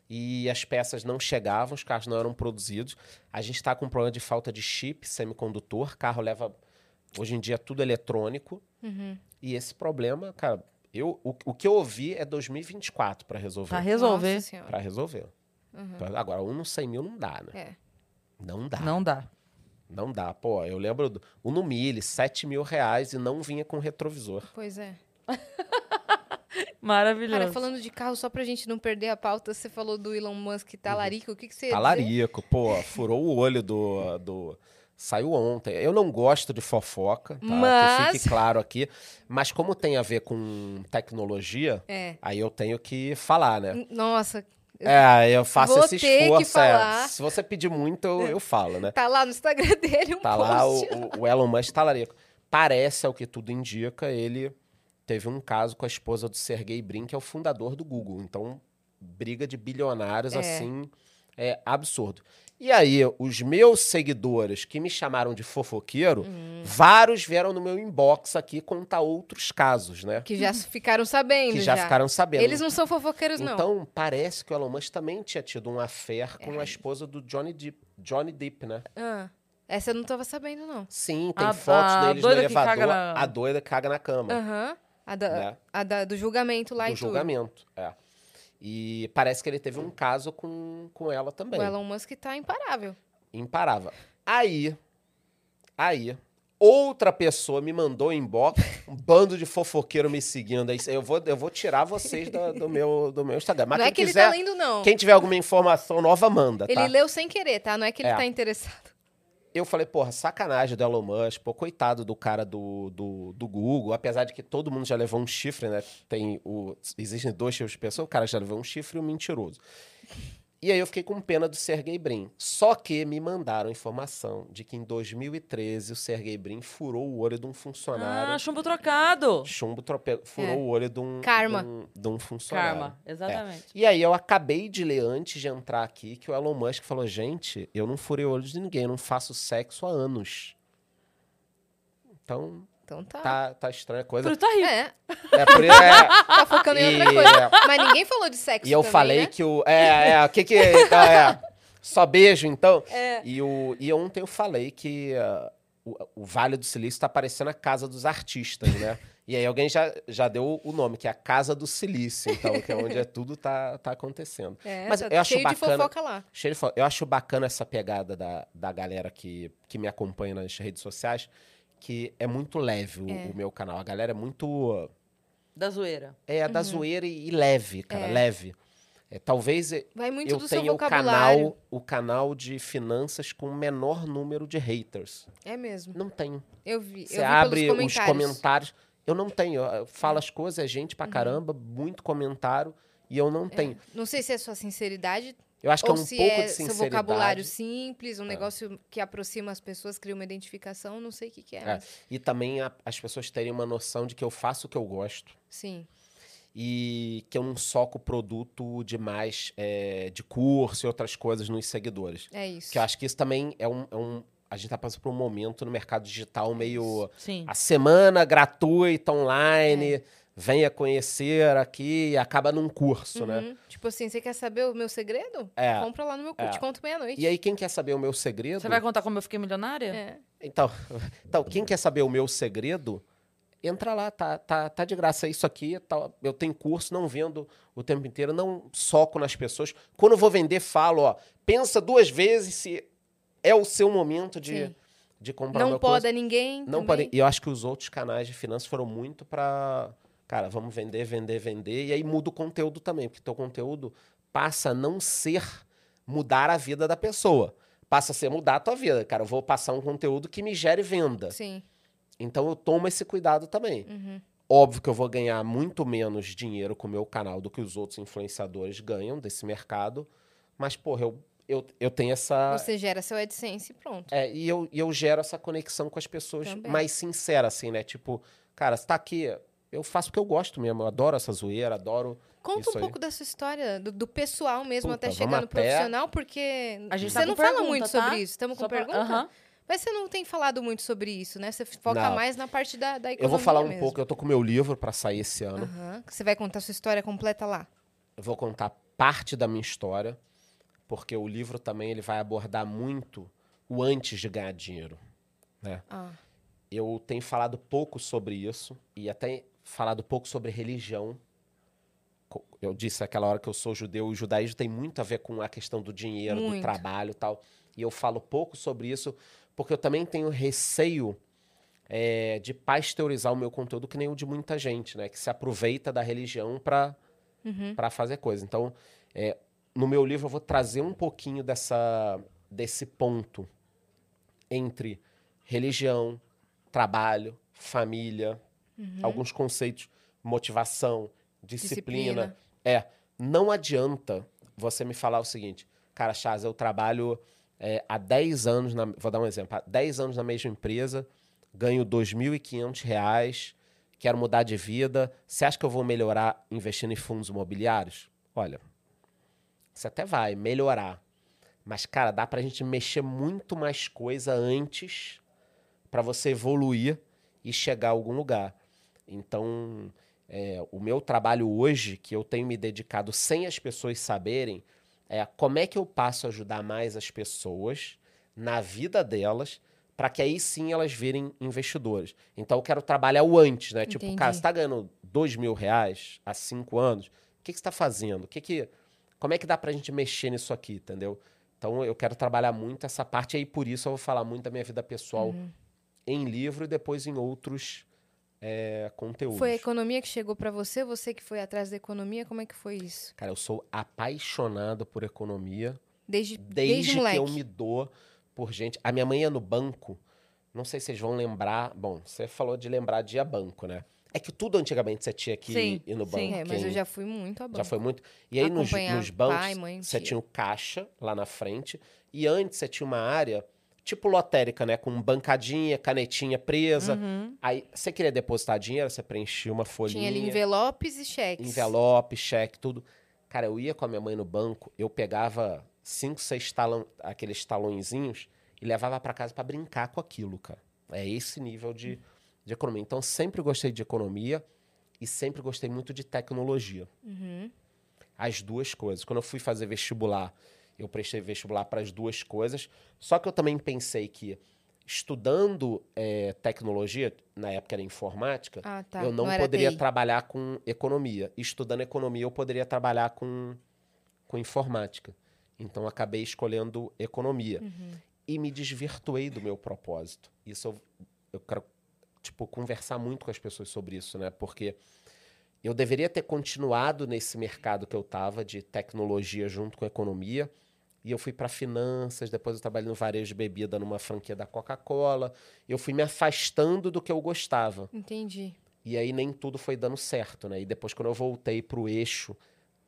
E as peças não chegavam, os carros não eram produzidos. A gente está com um problema de falta de chip, semicondutor. Carro leva. Hoje em dia, tudo eletrônico. Uhum. E esse problema, cara, eu, o, o que eu ouvi é 2024 para resolver. Pra resolver. Para resolver. Pra- Agora, um no 100 mil não dá, né? É. Não dá. Não dá. Não dá. Pô, eu lembro do um no Mille, 7 mil reais e não vinha com retrovisor. Pois é. Maravilhoso. Cara, falando de carro, só pra gente não perder a pauta, você falou do Elon Musk talarico. O que, que você ia dizer? Talarico, pô, furou o olho do, do. Saiu ontem. Eu não gosto de fofoca, tá? Que Mas- fique claro aqui. Mas como tem a ver com tecnologia, É. aí eu tenho que falar, né? N- Nossa, É, eu faço Vou esse que esforço. é. Se você pedir muito, eu, eu falo, né? tá lá no Instagram dele um Tá lá o, post. o- o Elon Musk talarico. Parece, ao que tudo indica, ele teve um caso com a esposa do Sergey Brin, que é o fundador do Google. Então, briga de bilionários, É. assim, é absurdo. E aí, os meus seguidores que me chamaram de fofoqueiro, Hum. vários vieram no meu inbox aqui contar outros casos, né? Que já ficaram sabendo. Que já, ficaram sabendo. Eles não são fofoqueiros, não. Então, parece que o Elon Musk também tinha tido um affair com É. a esposa do Johnny Depp, Johnny Depp, né? Ah, essa eu não tava sabendo, não. Sim, tem A- fotos a deles no elevador. na- A doida caga na cama. Aham. A, da, Né? a da- do julgamento lá do e julgamento. É. E parece que ele teve um caso com, com ela tudo. também. O Elon Musk tá imparável. Imparável. Aí, aí, outra pessoa me mandou em inbox, um bando de fofoqueiro me seguindo. Aí eu vou, eu vou tirar vocês do, do meu, do meu Instagram. Mas não é que quiser, ele tá lendo, não. quem tiver alguma informação nova, manda, Ele tá? leu sem querer, tá? Não é que ele É. tá interessado. Eu falei, porra, sacanagem do Elon Musk, pô, coitado do cara do, do, do Google, apesar de que todo mundo já levou um chifre, né? Tem o, existem dois tipos de pessoas, o cara já levou um chifre e um mentiroso. E aí eu fiquei com pena do Sergey Brin. Só que me mandaram informação de que em 2013 o Sergey Brin furou o olho de um funcionário. Ah, chumbo trocado. Chumbo trope... furou É. o olho de um, Karma. de um, de um funcionário. Karma, exatamente. E aí eu acabei de ler antes de entrar aqui que o Elon Musk falou: gente, eu não furei o olho de ninguém, eu não faço sexo há anos. Então, Então tá. tá, tá estranha a coisa. Isso tá rico. É, É por isso. É, tá focando em outra coisa. Mas ninguém falou de sexo e eu também, falei né? que o. É, é, o que que. Então, é, só beijo, então. É. E, o, e ontem eu falei que ah, o, o Vale do Silício tá parecendo a casa dos artistas, né? E aí alguém já, já deu o nome, que é a Casa do Silício, então, que é onde é tudo tá, tá acontecendo. É, Mas tá eu acho cheio de bacana- fofoca lá. Cheio de fo- Eu acho bacana essa pegada da, da galera que, que me acompanha nas redes sociais, que é muito leve o, É. o meu canal. A galera é muito. Da zoeira. É da zoeira e, e leve, cara, Uhum. É. leve. É, talvez Vai muito eu do seu tenha o canal, o canal de finanças com o menor número de haters. É mesmo. Não tenho. Eu vi. Você eu vi abre pelos os comentários. comentários. Eu não tenho. Eu falo as coisas, é gente pra caramba, muito comentário. E eu não tenho. Não sei se é sua sinceridade Eu acho que ou é um pouco é de seu sinceridade. vocabulário simples, um negócio que aproxima as pessoas, cria uma identificação, não sei o que, que é. É, mas- E também a- as pessoas terem uma noção de que eu faço o que eu gosto Sim. e que eu não soco produto demais é, de curso e outras coisas nos seguidores. É isso. Que eu acho que isso também é um. é um- a gente tá passando por um momento no mercado digital meio. Sim. A semana gratuita online, É. venha conhecer aqui e acaba num curso, né? Uhum. Tipo assim, você quer saber o meu segredo? É. Compra lá no meu curso, É. te conto meia-noite. E aí, quem quer saber o meu segredo? Você vai contar como eu fiquei milionária? É. Então, então, quem quer saber o meu segredo, entra lá, tá, tá, tá de graça. Isso aqui, tá, eu tenho curso, não vendo o tempo inteiro, não soco nas pessoas. Quando eu vou vender, falo, ó, pensa duas vezes se é o seu momento de, Sim. de comprar Não poda curso. ninguém. Não também. podem. E eu acho que os outros canais de finanças foram muito pra. Cara, vamos vender, vender, vender. E aí muda o conteúdo também, porque teu conteúdo passa a não ser mudar a vida da pessoa. Passa a ser mudar a tua vida. Cara, eu vou passar um conteúdo que me gere venda. Sim. Então eu tomo esse cuidado também. Uhum. Óbvio que eu vou ganhar muito menos dinheiro com o meu canal do que os outros influenciadores ganham desse mercado. Mas, porra, eu, eu, eu tenho essa. Você gera seu AdSense e pronto. É, e eu, e eu gero essa conexão com as pessoas Também. mais sincera, assim, né? Tipo, cara, você tá aqui, eu faço o que eu gosto mesmo. Eu adoro essa zoeira, adoro. Conta Isso um aí. pouco da sua história, do, do pessoal mesmo, Puta, até chegar no até- profissional, porque A gente você tá não com fala pergunta, muito tá? sobre isso. Estamos com Só pra- pergunta? Mas você não tem falado muito sobre isso, né? Você foca Não. mais na parte da, da economia Eu vou falar um mesmo. pouco, eu tô com meu livro pra sair esse ano. Você vai contar sua história completa lá. Eu vou contar parte da minha história, porque o livro também ele vai abordar muito o antes de ganhar dinheiro. Né? Ah, Eu tenho falado pouco sobre isso e até falado pouco sobre religião. Eu disse aquela hora que eu sou judeu, e o judaísmo tem muito a ver com a questão do dinheiro, do Muito. trabalho e tal. E eu falo pouco sobre isso porque eu também tenho receio é, de pasteurizar o meu conteúdo que nem o de muita gente, né? Que se aproveita da religião para uhum. para fazer coisa. Então, é, no meu livro eu vou trazer um pouquinho dessa, desse ponto entre religião, trabalho, família, alguns conceitos, motivação, disciplina. Disciplina. É, não adianta você me falar o seguinte, cara, Chaz, eu trabalho é, há 10 anos, na, vou dar um exemplo, há 10 anos na mesma empresa, ganho 2.500 reais, quero mudar de vida, você acha que eu vou melhorar investindo em fundos imobiliários? Olha, você até vai melhorar, mas, cara, dá pra gente mexer muito mais coisa antes para você evoluir e chegar a algum lugar. Então, é, o meu trabalho hoje, que eu tenho me dedicado sem as pessoas saberem, é como é que eu passo a ajudar mais as pessoas na vida delas, para que aí sim elas virem investidores. Então, eu quero trabalhar o antes, né? Tipo, Entendi. cara, você está ganhando dois mil reais há cinco anos, o que, que você está fazendo? O que que, como é que dá para a gente mexer nisso aqui, entendeu? Então, eu quero trabalhar muito essa parte, e aí por isso eu vou falar muito da minha vida pessoal Uhum. em livro e depois em outros é, conteúdos. Foi a economia que chegou pra você? Você que foi atrás da economia? Como é que foi isso? Cara, eu sou apaixonado por economia Desde, desde, desde, que moleque. eu me dou por gente. A minha mãe ia no banco, não sei se vocês vão lembrar. Bom, você falou de lembrar de ir a banco, né? É que tudo antigamente você tinha que Sim, ir no sim. banco. É, mas eu já fui muito a banco. Já foi muito. E aí nos, nos bancos, pai, mãe, você tia. tinha o caixa lá na frente. E antes você tinha uma área tipo lotérica, né? Com bancadinha, canetinha presa. Uhum. Aí você queria depositar dinheiro, você preenchia uma folhinha. Tinha ali envelopes e cheques. envelope, cheque, tudo. Cara, eu ia com a minha mãe no banco, eu pegava cinco, seis talão, aqueles talõezinhos e levava pra casa pra brincar com aquilo, cara. É esse nível de, de economia. Então, sempre gostei de economia e sempre gostei muito de tecnologia. Uhum. As duas coisas. Quando eu fui fazer vestibular, eu prestei vestibular para as duas coisas. Só que eu também pensei que estudando eh, tecnologia, na época era informática, Ah, tá. eu não, era poderia TI. trabalhar com economia. Estudando economia, eu poderia trabalhar com, com informática. Então, acabei escolhendo economia. Uhum. E me desvirtuei do meu propósito. Isso eu, eu quero, tipo, conversar muito com as pessoas sobre isso, né? Porque eu deveria ter continuado nesse mercado que eu estava de tecnologia junto com economia. E eu fui para finanças, depois eu trabalhei no varejo de bebida numa franquia da Coca-Cola. Eu fui me afastando do que eu gostava. Entendi. E aí nem tudo foi dando certo, né? E depois, quando eu voltei pro eixo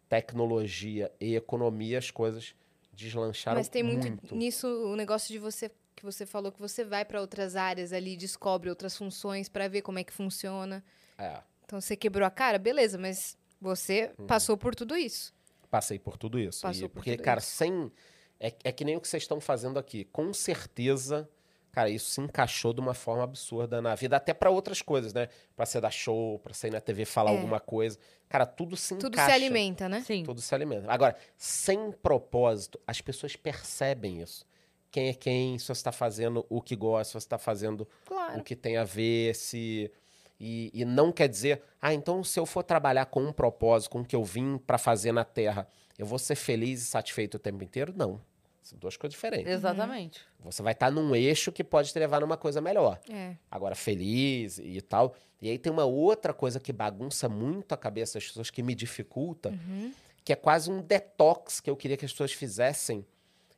tecnologia e economia, as coisas deslancharam Mas tem muito, muito. nisso o negócio de você que você falou que você vai para outras áreas ali, descobre outras funções para ver como é que funciona. É, Então você quebrou a cara, beleza, mas você Uhum. passou por tudo isso. Passei por tudo isso. Passou E- por porque, tudo cara, isso. sem. É, é que nem o que vocês estão fazendo aqui. Com certeza, cara, isso se encaixou de uma forma absurda na vida, até para outras coisas, né? Pra você dar show, pra você ir na TV falar É. alguma coisa. Cara, tudo se Tudo encaixa. se alimenta, né? Sim. Tudo se alimenta. Agora, sem propósito, as pessoas percebem isso. Quem é quem, se você está fazendo o que gosta, se você está fazendo Claro. o que tem a ver, se. E, e não quer dizer, ah, então se eu for trabalhar com um propósito, com o que eu vim para fazer na Terra, eu vou ser feliz e satisfeito o tempo inteiro? Não. São duas coisas diferentes. Exatamente. Você vai estar num eixo que pode te levar numa coisa melhor. É. Agora, feliz e tal. E aí tem uma outra coisa que bagunça muito a cabeça das pessoas, que me dificulta, Uhum. que é quase um detox que eu queria que as pessoas fizessem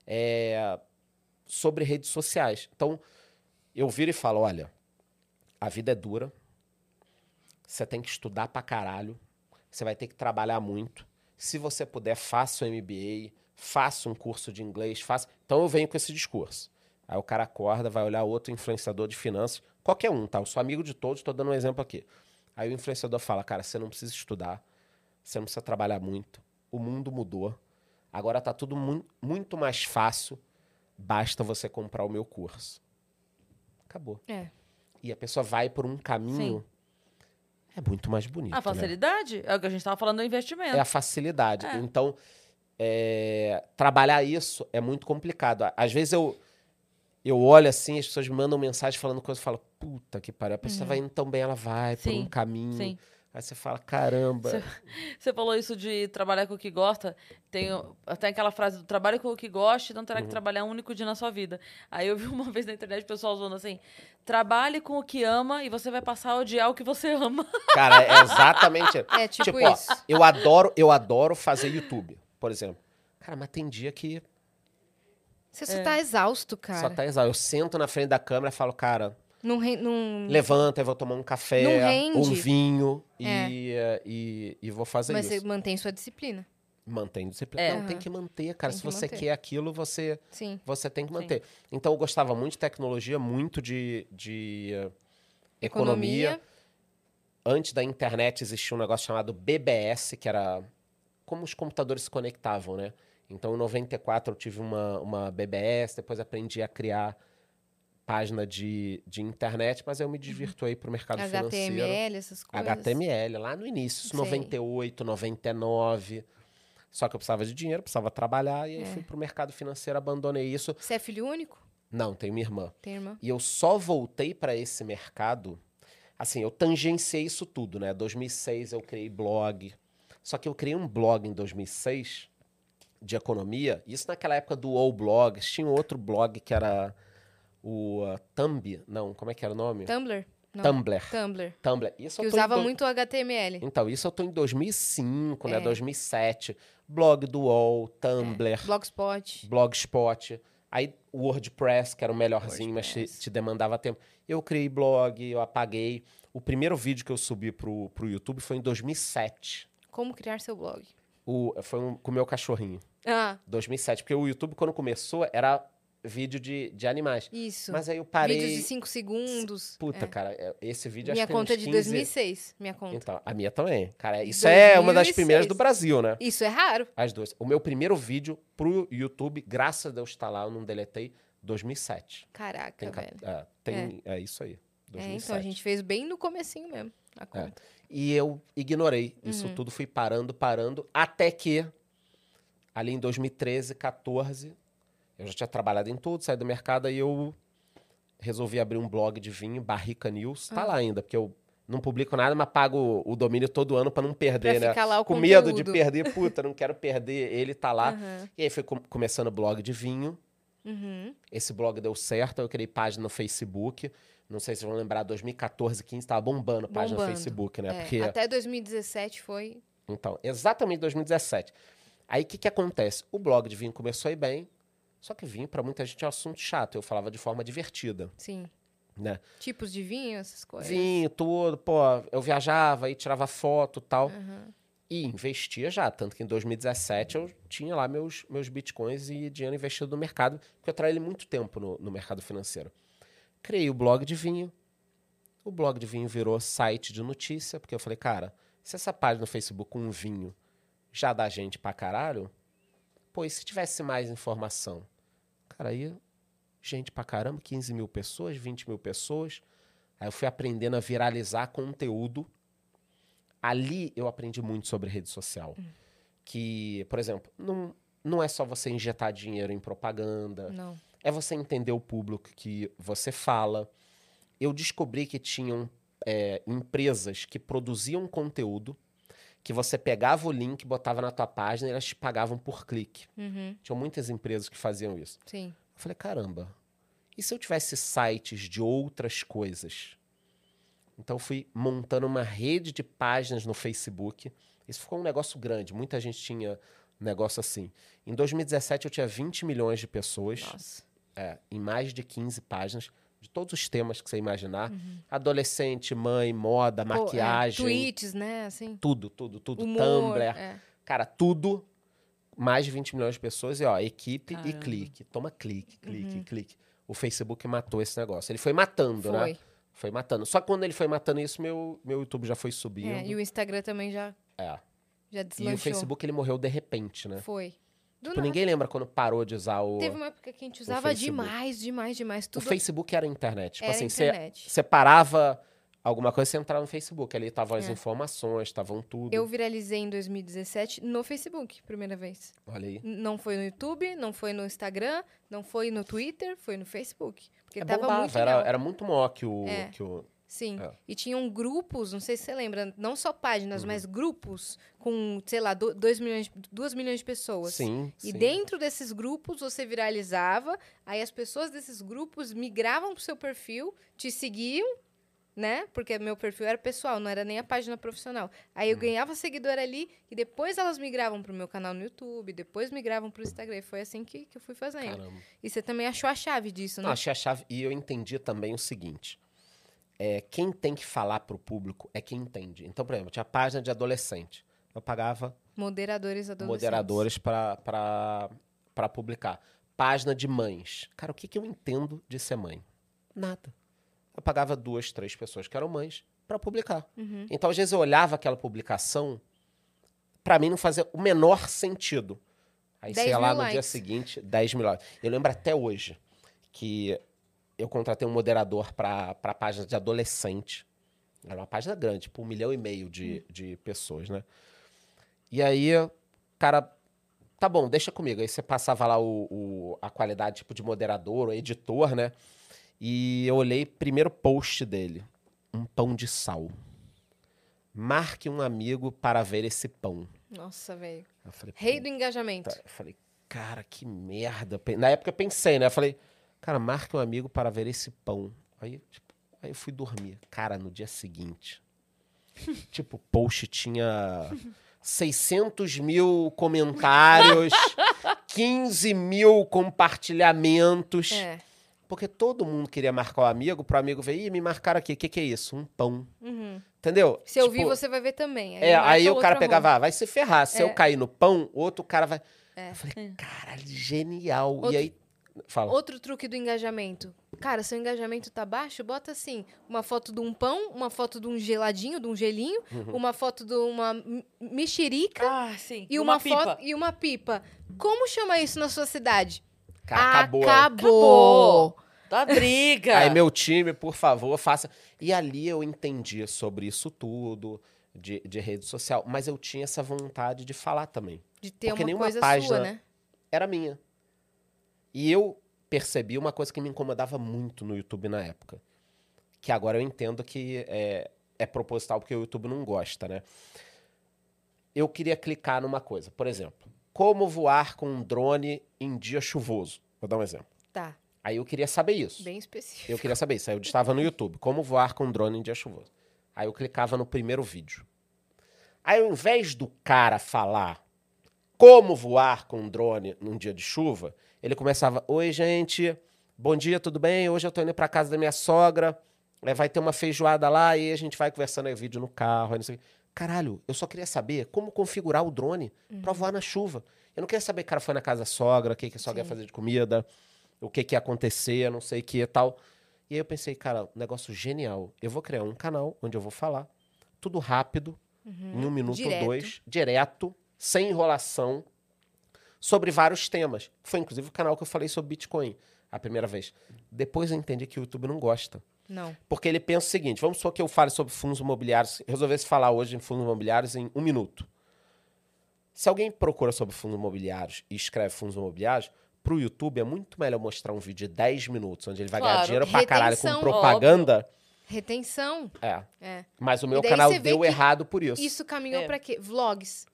é, sobre redes sociais. Então, eu viro e falo: olha, a vida é dura, você tem que estudar pra caralho, você vai ter que trabalhar muito. Se você puder, faça o MBA, faça um curso de inglês, faça. Então, eu venho com esse discurso. Aí o cara acorda, vai olhar outro influenciador de finanças, qualquer um, tá? Eu sou amigo de todos, estou dando um exemplo aqui. Aí o influenciador fala: cara, você não precisa estudar, você não precisa trabalhar muito, o mundo mudou, agora tá tudo mu muito mais fácil, basta você comprar o meu curso. Acabou. É. E a pessoa vai por um caminho. É muito mais bonito. A né? facilidade é o que a gente estava falando do investimento. É a facilidade. É. Então, é, trabalhar isso é muito complicado. Às vezes eu, eu olho assim, as pessoas me mandam mensagem falando coisas, eu falo, puta que pariu, a pessoa vai indo tão bem, ela vai por Sim, um caminho. Sim. Aí você fala, caramba. Você- Você falou isso de trabalhar com o que gosta. Tem, tem aquela frase do trabalho com o que gosta e não Uhum. terá que trabalhar um único dia na sua vida. Aí eu vi uma vez na internet o pessoal usando assim: trabalhe com o que ama e você vai passar a odiar o que você ama. Cara, é exatamente. É tipo, Tipo, ó, isso. eu adoro, eu adoro fazer YouTube, por exemplo. Cara, mas tem dia que Você só tá exausto, cara. só tá exausto. Eu sento na frente da câmera e falo, cara, Não, re- não... levanta, eu vou tomar um café, um vinho É. e, eh, e, e vou fazer Mas isso. você mantém sua disciplina. Mantém disciplina. É. Não, tem que manter, cara. Tem Se que você manter. quer aquilo, você, Sim. você tem que Sim. manter. Então, eu gostava muito de tecnologia, muito de, de eh, economia. Antes da internet existia um negócio chamado BBS, que era como os computadores se conectavam, né? Então, em 94 eu tive uma, uma BBS, depois aprendi a criar página de, de internet, mas eu me divirto aí pro mercado financeiro. HTML, essas coisas. HTML, lá no início, isso Sei. 98, 99. Só que eu precisava de dinheiro, precisava trabalhar, e aí É. fui pro mercado financeiro, abandonei isso. Você é filho único? Não, tenho minha irmã. Tem irmã? E eu só voltei para esse mercado, assim, eu tangenciei isso tudo, né? 2006 eu criei blog. Só que eu criei um blog em 2006 de economia, isso naquela época do All Blogs, tinha outro blog que era o uh, Thumb, não, como é que era o nome? Tumblr? Não. Tumblr. Tumblr. Tumblr. Isso Que usava do- muito HTML. então, isso eu tô em 2005, né? É. 2007. Blog do UOL, Tumblr, Blogspot. Blogspot. Aí o WordPress, que era o melhorzinho, mas te, WordPress. te demandava tempo. Eu criei blog, eu apaguei. O primeiro vídeo que eu subi pro, pro YouTube foi em 2007. Como criar seu blog. O, foi um, com o meu cachorrinho. Ah, 2007. Porque o YouTube, quando começou, era vídeo de, de animais. isso. Mas aí eu parei... Vídeos de 5 segundos. Puta, É. cara, é- esse vídeo Minha acho que tem conta é de 15 2006. Minha conta. Então, a minha também. Cara, isso é uma das 2006. primeiras do Brasil, né? Isso é raro. As duas. O meu primeiro vídeo pro YouTube, graças a Deus estar lá, eu não deletei, 2007. Caraca, Tem, velho. é, tem é. isso aí. É, 2007. então a gente fez bem no comecinho mesmo. A conta. E eu ignorei isso Uhum. tudo, fui parando, parando, até que ali em 2013, 14, eu já tinha trabalhado em tudo, saí do mercado e eu resolvi abrir um blog de vinho, Barrica News. Tá Ah. lá ainda, porque eu não publico nada, mas pago o domínio todo ano para não Pra perder, né? ficar lá o Com medo de conteúdo. perder, puta, não quero perder, ele tá lá. Aham. E aí foi com- começando o blog de vinho. Uhum. Esse blog deu certo, eu criei página no Facebook. Não sei se vocês vão lembrar, 2014, 15, tava bombando a página no Bombando. Facebook, né? É, Porque, Até 2017 foi. então, exatamente 2017. Aí o que, que acontece? O blog de vinho começou a ir bem, só que vinho para muita gente é um assunto chato. Eu falava de forma divertida, Sim. né? Tipos de vinho, essas coisas. Vinho, tudo, pô, eu viajava e tirava foto e tal. Aham. E investia já, tanto que em 2017 eu tinha lá meus, meus bitcoins e dinheiro investido no mercado, porque eu trabalhei muito tempo no, no mercado financeiro. Criei o blog de vinho. O blog de vinho virou site de notícia, porque eu falei, cara, se essa página no Facebook com um vinho já dá gente pra caralho, pô, e se tivesse mais informação? Cara, aí gente pra caramba, 15 mil pessoas, 20 mil pessoas. Aí eu fui aprendendo a viralizar conteúdo. Ali eu aprendi muito sobre rede social. Que, por exemplo, não, não é só você injetar dinheiro em propaganda, Não. é você entender o público que você fala. Eu descobri que tinham é, empresas que produziam conteúdo que você pegava o link, botava na tua página e elas te pagavam por clique. Uhum. Tinham muitas empresas que faziam isso. Sim. Eu falei, caramba, e se eu tivesse sites de outras coisas? Então fui montando uma rede de páginas no Facebook. Isso ficou um negócio grande, muita gente tinha um negócio assim. Em 2017 eu tinha 20 milhões de pessoas, Nossa. é, em mais de 15 páginas, de todos os temas que você imaginar. Adolescente, mãe, moda, Pô, é, maquiagem, tweets, né? Assim. tudo, tudo, tudo. Humor. Tumblr, é. Cara, tudo. Mais de 20 milhões de pessoas e, ó, equipe e Caramba. clique. Toma clique, clique, Uhum. clique. O Facebook matou esse negócio. Ele foi matando, né? Foi. Foi matando. Só que quando ele foi matando isso, meu, meu YouTube já foi subindo. É, e o Instagram também já, É. já E deslanchou. o Facebook, ele morreu de repente, né? Foi. Do Tipo, nada. ninguém lembra quando parou de usar o... Teve uma época que a gente usava demais, demais, demais. O Tudo Facebook era a internet. Tipo era assim, você internet. você parava alguma coisa, você entrava no Facebook. Ali estavam as É. informações, estavam tudo. Eu viralizei em 2017 no Facebook, primeira vez. Olha aí. Não foi no YouTube, não foi no Instagram, não foi no Twitter, foi no Facebook. Porque É tava bombava, muito era, era muito maior que o... É. Que o... Sim. É. E tinham grupos, não sei se você lembra, não só páginas, Uhum. mas grupos com, sei lá, 2 milhões, duas milhões de pessoas. Sim, E sim. dentro desses grupos você viralizava, aí as pessoas desses grupos migravam pro seu perfil, te seguiam, né? Porque meu perfil era pessoal, não era nem a página profissional. Aí eu Uhum. ganhava seguidor ali e depois elas migravam pro meu canal no YouTube, depois migravam pro Instagram. E foi assim que, que eu fui fazendo. Caramba. E você também achou a chave disso, né? Não, achei a chave. E eu entendi também o seguinte: é, quem tem que falar pro público é quem entende. Então, por exemplo, tinha página de adolescente. Eu pagava Moderadores adolescentes. moderadores para publicar. Página de mães. Cara, o que, que eu entendo de ser mãe? Nada. Eu pagava duas, três pessoas que eram mães para publicar. Uhum. Então, às vezes, eu olhava aquela publicação, para mim não fazia o menor sentido. Aí, 10 sei lá, no dia likes. seguinte, 10 mil likes. Eu lembro até hoje que eu contratei um moderador para a página de adolescente. Era uma página grande, tipo um milhão e meio de, de pessoas, né? E aí, cara, tá bom, deixa comigo. Aí você passava lá o, o- a qualidade tipo de moderador, ou editor, né? E eu olhei primeiro post dele. Um pão de sal. Marque um amigo para ver esse pão. Nossa, velho. Rei do engajamento. Eu falei, cara, que merda. Na época eu pensei, né? Eu falei, cara, marque um amigo para ver esse pão. Aí, tipo, aí eu fui dormir. Cara, no dia seguinte, tipo, o post tinha 600 mil comentários, 15 mil compartilhamentos. É. Porque todo mundo queria marcar o amigo, pro amigo ver, ih, me marcaram aqui, o que, que é isso? Um pão. Uhum. Entendeu? Se eu Tipo, vi, você vai ver também. é, marca aí o cara pegava, ah, vai se ferrar. Se É. eu cair no pão, outro cara vai. É. Eu falei, caralho, genial. Outro- E aí. Fala. Outro truque do engajamento. Cara, seu engajamento tá baixo, bota assim, uma foto de um pão, uma foto de um geladinho, de um gelinho, Uhum. uma foto de uma mexerica Ah, sim. e uma, foto e uma pipa. Como chama isso na sua cidade? Cara, acabou. Acabou. Da briga. Aí, meu time, por favor, faça. E ali eu entendi sobre isso tudo, de, de rede social. Mas eu tinha essa vontade de falar também. De ter Porque uma nenhuma coisa página- sua, né? Era minha. E eu percebi uma coisa que me incomodava muito no YouTube na época. Que agora eu entendo que é, é proposital, porque o YouTube não gosta, né? Eu queria clicar numa coisa. Por exemplo, como voar com um drone em dia chuvoso. Vou dar um exemplo. Tá, Aí eu queria saber isso. bem específico. Eu queria saber isso. Aí eu estava no YouTube. Como voar com um drone em dia chuvoso. Aí eu clicava no primeiro vídeo. Aí ao invés do cara falar como voar com um drone num dia de chuva, ele começava: Oi, gente. Bom dia, tudo bem? Hoje eu tô indo pra casa da minha sogra. É, vai ter uma feijoada lá e a gente vai conversando aí, vídeo no carro. Aí não sei o quê. caralho, eu só queria saber como configurar o drone Uhum. pra voar na chuva. Eu não queria saber, cara, foi na casa da sogra, o que, que a sogra ia Sim. fazer de comida, o que, que ia acontecer, não sei o que e tal. E aí eu pensei, cara, um negócio genial. Eu vou criar um canal onde eu vou falar tudo rápido, em um minuto Uhum. Direto. ou dois, direto, sem enrolação, sobre vários temas. Foi inclusive o canal que eu falei sobre Bitcoin a primeira vez. Depois eu entendi que o YouTube não gosta. Não. Porque ele pensa o seguinte: vamos supor que eu fale sobre fundos imobiliários, resolvesse falar hoje em fundos imobiliários em um minuto. Se alguém procura sobre fundos imobiliários e escreve fundos imobiliários, pro YouTube é muito melhor mostrar um vídeo de 10 minutos, onde ele vai ganhar Claro. dinheiro pra caralho com propaganda. Retenção. É. É. Mas o meu canal deu errado por isso. Isso caminhou É. pra quê? Vlogs.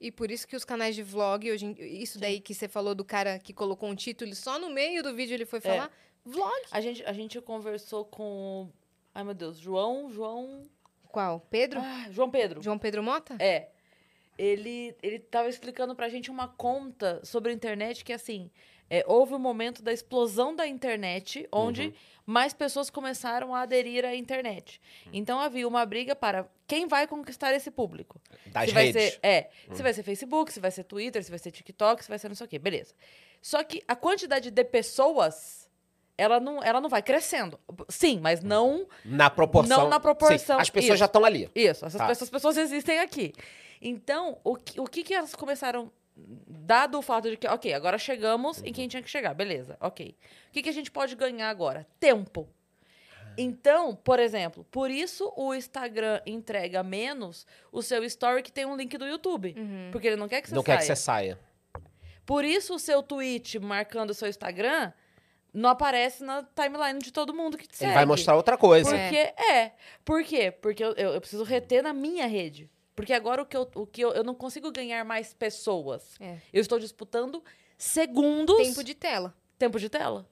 E por isso que os canais de vlog, hoje, isso daí que você falou do cara que colocou um título e só no meio do vídeo ele foi falar, vlog. A gente, a gente conversou com. Ai, meu Deus, João. João. Qual? Pedro? Ah, João Pedro. João Pedro Mota? É. Ele, ele tava explicando pra gente uma conta sobre a internet que, assim, é, houve um momento da explosão da internet onde Uhum. mais pessoas começaram a aderir à internet. Então havia uma briga para quem vai conquistar esse público. Das se vai redes. Hum. ser, é, se vai ser Facebook, se vai ser Twitter, se vai ser TikTok, se vai ser não sei o quê, beleza. Só que a quantidade de pessoas, ela não, ela não vai crescendo. Sim, mas não Na proporção. Não na proporção, Sim, as pessoas isso. já estão ali. isso, essas, Tá. essas pessoas existem aqui. Então, o que, o que que elas começaram, dado o fato de que, ok, agora chegamos em quem tinha que chegar, beleza, ok. O que, que a gente pode ganhar agora? Tempo. Então, por exemplo, por isso o Instagram entrega menos o seu story que tem um link do YouTube. Porque ele não quer que você não saia. quer que você saia. Por isso o seu tweet marcando o seu Instagram não aparece na timeline de todo mundo que te segue. Ele vai mostrar outra coisa. É. Porque é. Por quê? Porque eu, eu, eu preciso reter na minha rede. Porque agora o que eu, o que eu, eu não consigo ganhar mais pessoas. É. Eu estou disputando segundos Tempo de tela. tempo de tela.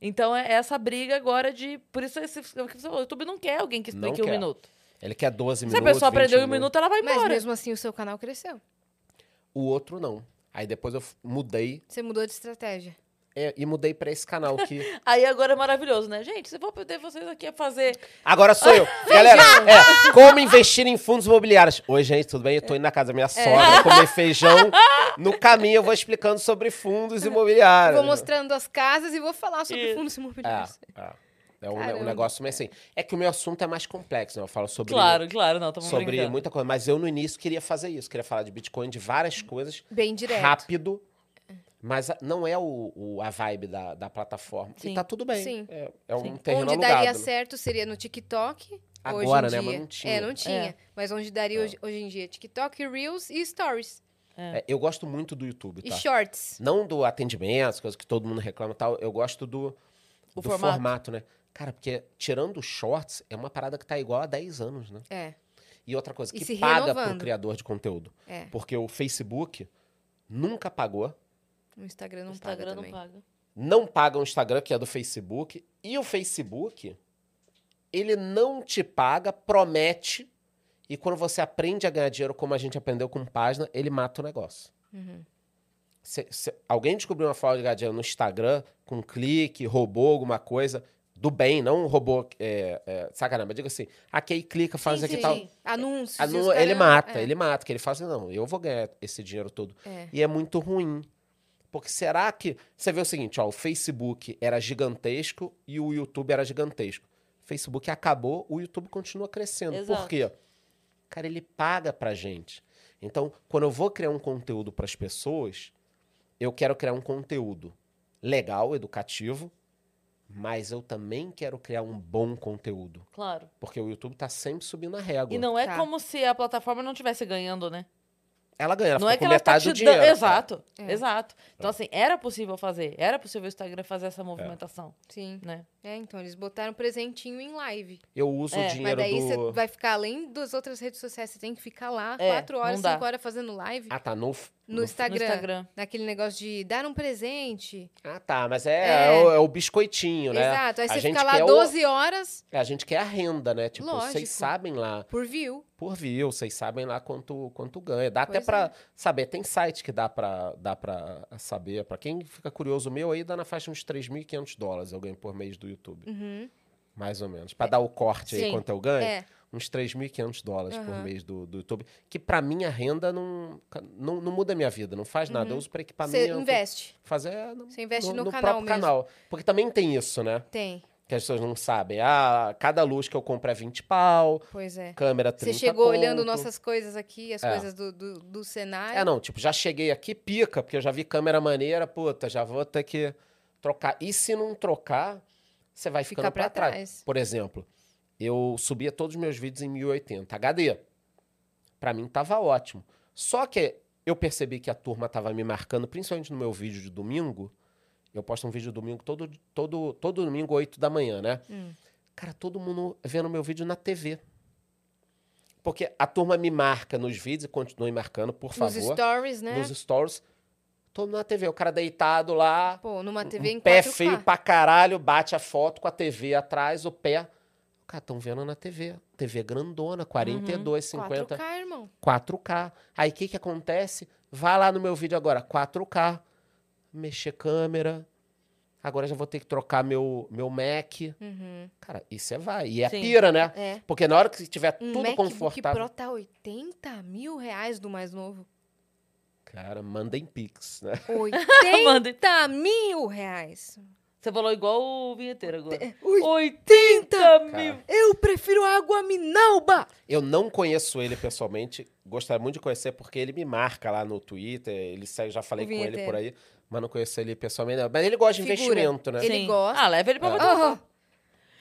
Então é essa briga agora de. Por isso esse, o falou, o YouTube não quer alguém que explique um minuto. Ele quer 12 Se minutos. a pessoa 20 aprendeu em um minuto, ela vai Mas embora. mesmo assim o seu canal cresceu. O outro não. Aí depois eu mudei Você mudou de estratégia. É, e mudei pra esse canal que. Aí agora é maravilhoso, né? Gente, se eu vou poder vocês aqui a fazer. Agora sou eu. Galera, é, como investir em fundos imobiliários. Oi, gente, tudo bem? Eu tô indo na casa da minha sogra comer feijão. No caminho eu vou explicando sobre fundos imobiliários. Vou mostrando as casas e vou falar sobre Isso. fundos imobiliários. É, é. É um, ne- um negócio meio assim. É que o meu assunto é mais complexo, né? Eu falo sobre, Claro, claro, não, sobre brincando. muita coisa. Mas eu, no início, queria fazer isso. Queria falar de Bitcoin, de várias coisas. Bem direto. Rápido. Mas não é o, o- a vibe da, da plataforma. Sim. E tá tudo bem. Sim. É, é um Sim. terreno onde alugado. daria né? certo seria no TikTok. Agora, hoje em né? Mas dia. não tinha. É, não tinha. É. Mas onde daria hoje, hoje em dia? TikTok, Reels e Stories. É, eu gosto muito do YouTube, E tá? Shorts. Não do atendimento, as coisas que todo mundo reclama e tal. Eu gosto do, O do formato. formato. né? Cara, porque tirando os shorts, é uma parada que tá igual há 10 anos, né? É. E outra coisa, E que paga pro renovando. criador de conteúdo. É. Porque o Facebook nunca pagou. No Instagram O não Instagram paga não também. paga. Não paga o Instagram, que é do Facebook. E o Facebook, ele não te paga, promete. E quando você aprende a ganhar dinheiro, como a gente aprendeu com página, ele mata o negócio. Uhum. Se, se alguém descobriu uma forma de ganhar dinheiro no Instagram, com um clique, roubou alguma coisa, do bem, não roubou. É, é, sacanagem, mas diga assim: aqui aí clica, faz Sim, aqui e sim, tal. sim. Anúncios. Ele mata, é. ele mata, que ele fala assim, não, eu vou ganhar esse dinheiro todo. É. E é muito ruim. Porque será que. Você vê o seguinte, ó, o Facebook era gigantesco e o YouTube era gigantesco. O Facebook acabou, o YouTube continua crescendo. Por Exato. quê? Cara, ele paga pra gente. Então, quando eu vou criar um conteúdo para as pessoas, eu quero criar um conteúdo legal, educativo, mas eu também quero criar um bom conteúdo. Claro. Porque o YouTube tá sempre subindo a régua. E não é Tá. como se a plataforma não estivesse ganhando, né? Ela ganha, ela não fica é que com ela tá metade te do dinheiro. dando. Exato, É. exato. Então, assim, era possível fazer. Era possível o Instagram fazer essa movimentação, Sim. né? É, então eles botaram presentinho em live. Eu uso É, o mas Mas dinheiro daí do... você vai ficar além das outras redes sociais. Você tem que ficar lá É, quatro horas, cinco horas fazendo live. Ah, tá, no... no, Instagram, No Instagram. Naquele negócio de dar um presente. Ah, tá, mas é, É. é o, é o biscoitinho, né? Exato. Aí A você gente fica lá quer o- 12 horas A gente quer a renda, né? Tipo, Lógico. vocês sabem lá por view. por view, vocês sabem lá quanto, quanto ganha. Dá até Pois pra é. saber, tem site que dá pra, dá pra saber. Pra quem fica curioso, o meu aí dá na faixa uns 3.500 dólares eu ganho por mês do YouTube. Uhum. Mais ou menos. Pra dar o corte aí Sim. quanto eu ganho. É. uns 3.500 dólares por Aham. mês do, do YouTube. Que pra mim a renda não, não, não muda a minha vida, não faz nada. Eu uso Você equipamento. investe. Fazer é no, Você investe no, no canal próprio mesmo. canal. Porque também tem isso, né? Tem. Que as pessoas não sabem. Ah, cada luz que eu compro é 20 pau, Pois é. câmera 30 Você chegou olhando conto. nossas coisas aqui, as É. coisas do, do, do cenário. É, não, tipo, já cheguei aqui, pica, porque eu já vi câmera maneira, puta, já vou ter que trocar. E se não trocar, você vai ficando Fica pra pra trás. trás. Por exemplo, eu subia todos os meus vídeos em 1080 HD. Pra mim tava ótimo. Só que eu percebi que a turma tava me marcando, principalmente no meu vídeo de domingo. Eu posto um vídeo domingo todo, todo, todo domingo, 8 da manhã, né? Hum. Cara, todo mundo vendo meu vídeo na TV. Porque a turma me marca nos vídeos e continue marcando, por Nos favor stories, né? nos stories. Todo mundo na TV, o cara deitado lá, Pô, numa TV em um pé 4K. feio pra caralho, bate a foto com a TV atrás, o pé. O cara, tão vendo na TV. TV grandona, 42, 50, 4K, irmão. 4K. Aí o que que acontece? Vai lá no meu vídeo agora, 4K, mexer câmera. Agora já vou ter que trocar meu, meu Mac. Uhum. Cara, isso é vai. E é Sim. pira, né? É. Porque na hora que tiver Um tudo MacBook confortável. Pro tá 80 mil reais do mais novo. Cara, mandem pix, né? 80 mil reais. Você falou igual o vinheteiro agora. 80 80 mil. Eu prefiro água Minalba. Eu não conheço ele pessoalmente, gostaria muito de conhecer porque ele me marca lá no Twitter, ele segue, já falei O com ele por aí, mas não conheço ele pessoalmente. não. Mas ele gosta de Figura. investimento, né? Ele Sim. gosta. Ah, leva ele pra É.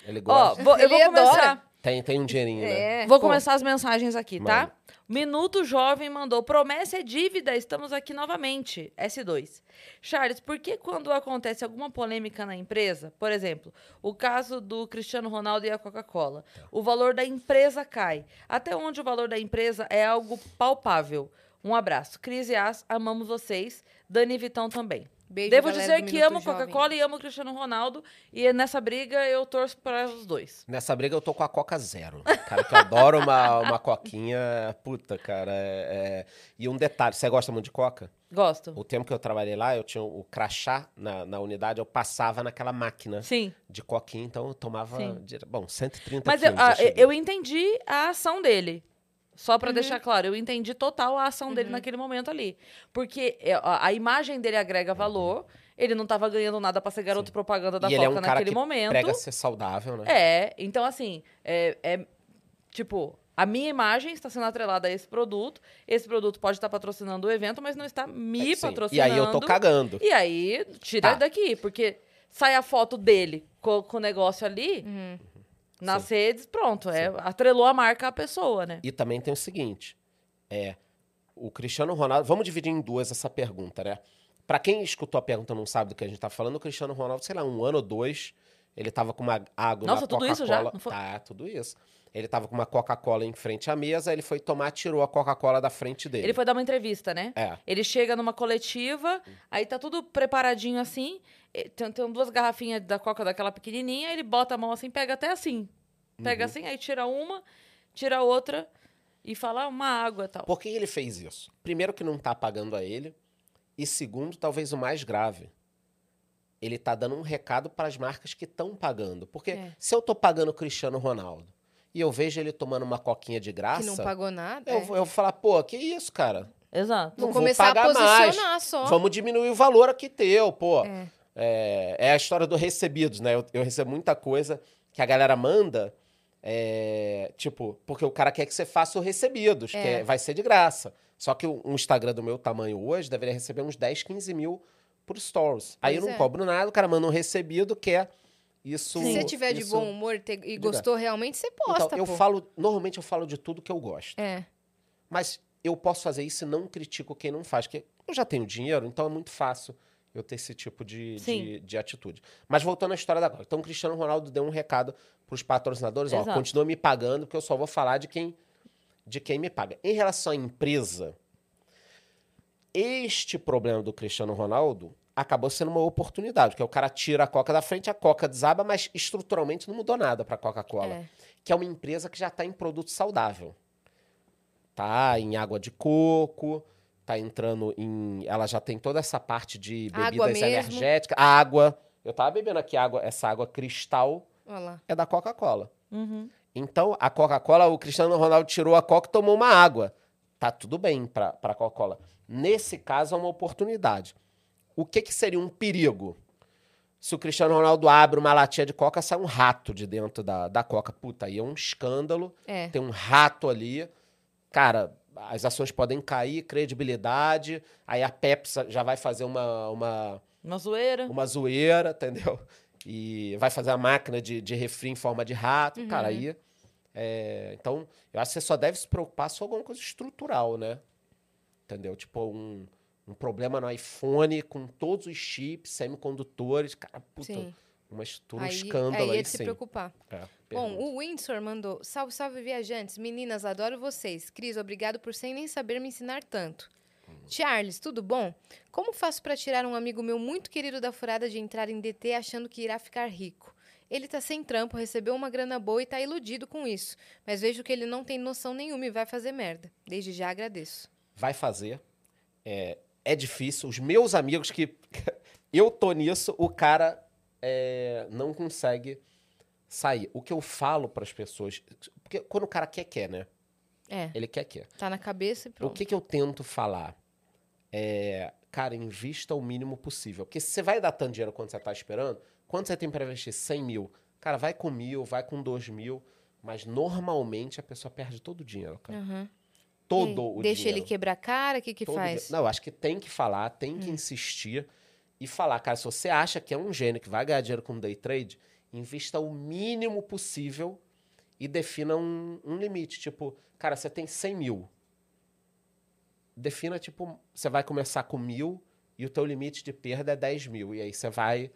Ele Ó, gosta. vou- eu vou Ele começar. adora. Tem, tem um dinheirinho, né? É. Vou Pô, começar as mensagens aqui, tá? Minuto Jovem mandou: promessa é dívida, estamos aqui novamente. S2. Charles, por que quando acontece alguma polêmica na empresa, por exemplo, o caso do Cristiano Ronaldo e a Coca-Cola, o valor da empresa cai? Até onde o valor da empresa é algo palpável? Um abraço. Cris e As, amamos vocês. Dani e Vitão também. Beijo, Devo galera dizer que amo. Coca-Cola e amo Cristiano Ronaldo. E nessa briga eu torço para os dois. Nessa briga eu tô com a Coca Zero. Cara, que eu adoro uma, uma coquinha. Puta, cara. é- é- E um detalhe, você gosta muito de coca? Gosto. O tempo que eu trabalhei lá, eu tinha o crachá na, na unidade, eu passava naquela máquina Sim. de coquinha, então eu tomava. Sim. Bom, 130 Mas eu, quilos. ah, cheguei. eu entendi a ação dele. Só Uhum. pra deixar claro, eu entendi total a ação dele naquele momento ali. Porque é, a, a imagem dele agrega valor, ele não tava ganhando nada pra ser garoto propaganda da e ele é Coca um cara naquele que momento. prega ser saudável, né? É, então assim, é, é, tipo, a minha imagem está sendo atrelada a esse produto, esse produto pode estar patrocinando o evento, mas não está me É, sim. patrocinando. E aí eu tô cagando. E aí, tira Tá. daqui, porque sai a foto dele com, com o negócio ali, Uhum. Nas redes, pronto, é, atrelou a marca à pessoa, né? E também tem o seguinte: é o Cristiano Ronaldo. Vamos dividir em duas essa pergunta, né? Pra quem escutou a pergunta e não sabe do que a gente tá falando, o Cristiano Ronaldo, sei lá, um ano ou dois, ele tava com uma água, Nossa, uma tudo isso já? Coca-Cola. Não foi- Tá, tudo isso. Ele tava com uma Coca-Cola em frente à mesa, ele foi tomar, tirou a Coca-Cola da frente dele. Ele foi dar uma entrevista, né? É. Ele chega numa coletiva, aí tá tudo preparadinho assim, tem, tem duas garrafinhas da coca daquela pequenininha, ele bota a mão assim, pega até assim. Pega Uhum. assim, aí tira uma, tira a outra e fala "Ah, uma água e tal. Por que ele fez isso? Primeiro, que não tá pagando a ele. E segundo, talvez o mais grave. Ele tá dando um recado para as marcas que estão pagando. Porque É. se eu tô pagando o Cristiano Ronaldo e eu vejo ele tomando uma coquinha de Que graça, não pagou nada. eu, é. vou- eu vou falar, pô, que isso, cara? Exato. Vou não vou começar a pagar posicionar mais. só. Vamos diminuir o valor aqui teu, pô. É. É, é a história do recebidos, né? Eu, eu recebo muita coisa que a galera manda, é, tipo, porque o cara quer que você faça o recebidos, que É. é- vai ser de graça. Só que um Instagram do meu tamanho hoje deveria receber uns 10, 15 mil por stories. Aí eu não é. cobro nada, o cara manda um recebido que é isso. Se você tiver de isso- bom humor te- e gostou realmente, você posta, Então, eu pô. falo, normalmente eu falo de tudo que eu gosto. É. Mas eu posso fazer isso e não critico quem não faz, porque eu já tenho dinheiro, então é muito fácil eu ter esse tipo de, de, de atitude. Mas voltando à história da agora. Então, o Cristiano Ronaldo deu um recado para os patrocinadores: ó, Exato. continua me pagando, porque eu só vou falar de quem, de quem me paga. Em relação à empresa, este problema do Cristiano Ronaldo acabou sendo uma oportunidade, porque o cara tira a Coca da frente, a Coca desaba, mas estruturalmente não mudou nada para a Coca-Cola É. que é uma empresa que já está em produto saudável. Tá em água de coco, tá entrando em. Ela já tem toda essa parte de bebidas energéticas. Água. Eu tava bebendo aqui água, essa água cristal Olha lá. é da Coca-Cola. Uhum. Então, a Coca-Cola, o Cristiano Ronaldo tirou a Coca e tomou uma água. Tá tudo bem para a Coca-Cola. Nesse caso, é uma oportunidade. O que, que seria um perigo? Se o Cristiano Ronaldo abre uma latinha de Coca, sai um rato de dentro da, da Coca. Puta, aí é um escândalo. É. Tem um rato ali. Cara, as ações podem cair, credibilidade. Aí a Pepsi já vai fazer uma, uma, Uma zoeira. uma zoeira, entendeu? E vai fazer a máquina de, de refri em forma de rato. Uhum. Cara, aí. é, então, eu acho que você só deve se preocupar se for alguma coisa estrutural, né? Entendeu? Tipo, um, um problema no iPhone com todos os chips, semicondutores. Cara, puta, Sim. Uma estrutura, um Aí, escândalo aí aí, é se sim. preocupar. É, Bom, o Windsor mandou: Salve, salve, viajantes. Meninas, adoro vocês. Cris, obrigado por sem nem saber me ensinar tanto. Charles, tudo bom? Como faço para tirar um amigo meu muito querido da furada de entrar em DT achando que irá ficar rico? Ele tá sem trampo, recebeu uma grana boa e tá iludido com isso. Mas vejo que ele não tem noção nenhuma e vai fazer merda. Desde já agradeço. vai fazer. É, é difícil. Os meus amigos que eu tô nisso, o cara é, não consegue sair. O que eu falo para as pessoas, porque quando o cara quer, quer, né? É, Ele quer, quer. tá na cabeça e O pronto. que, que eu tento falar? É, cara, invista o mínimo possível. Porque se você vai dar tanto dinheiro quanto você tá esperando, quanto você tem para investir? 100 mil. Cara, vai com mil, vai com dois mil. Mas normalmente a pessoa perde todo o dinheiro, cara. Aham. Todo E o Deixa dinheiro. ele quebrar a cara, o que que Todo faz? dia. Não, eu acho que tem que falar, tem que insistir e falar, cara, se você acha que é um gênio que vai ganhar dinheiro com day trade, invista o mínimo possível e defina um, um limite. Tipo, cara, você tem 100 mil. Defina, tipo, você vai começar com mil e o teu limite de perda é 10 mil. E aí você vai,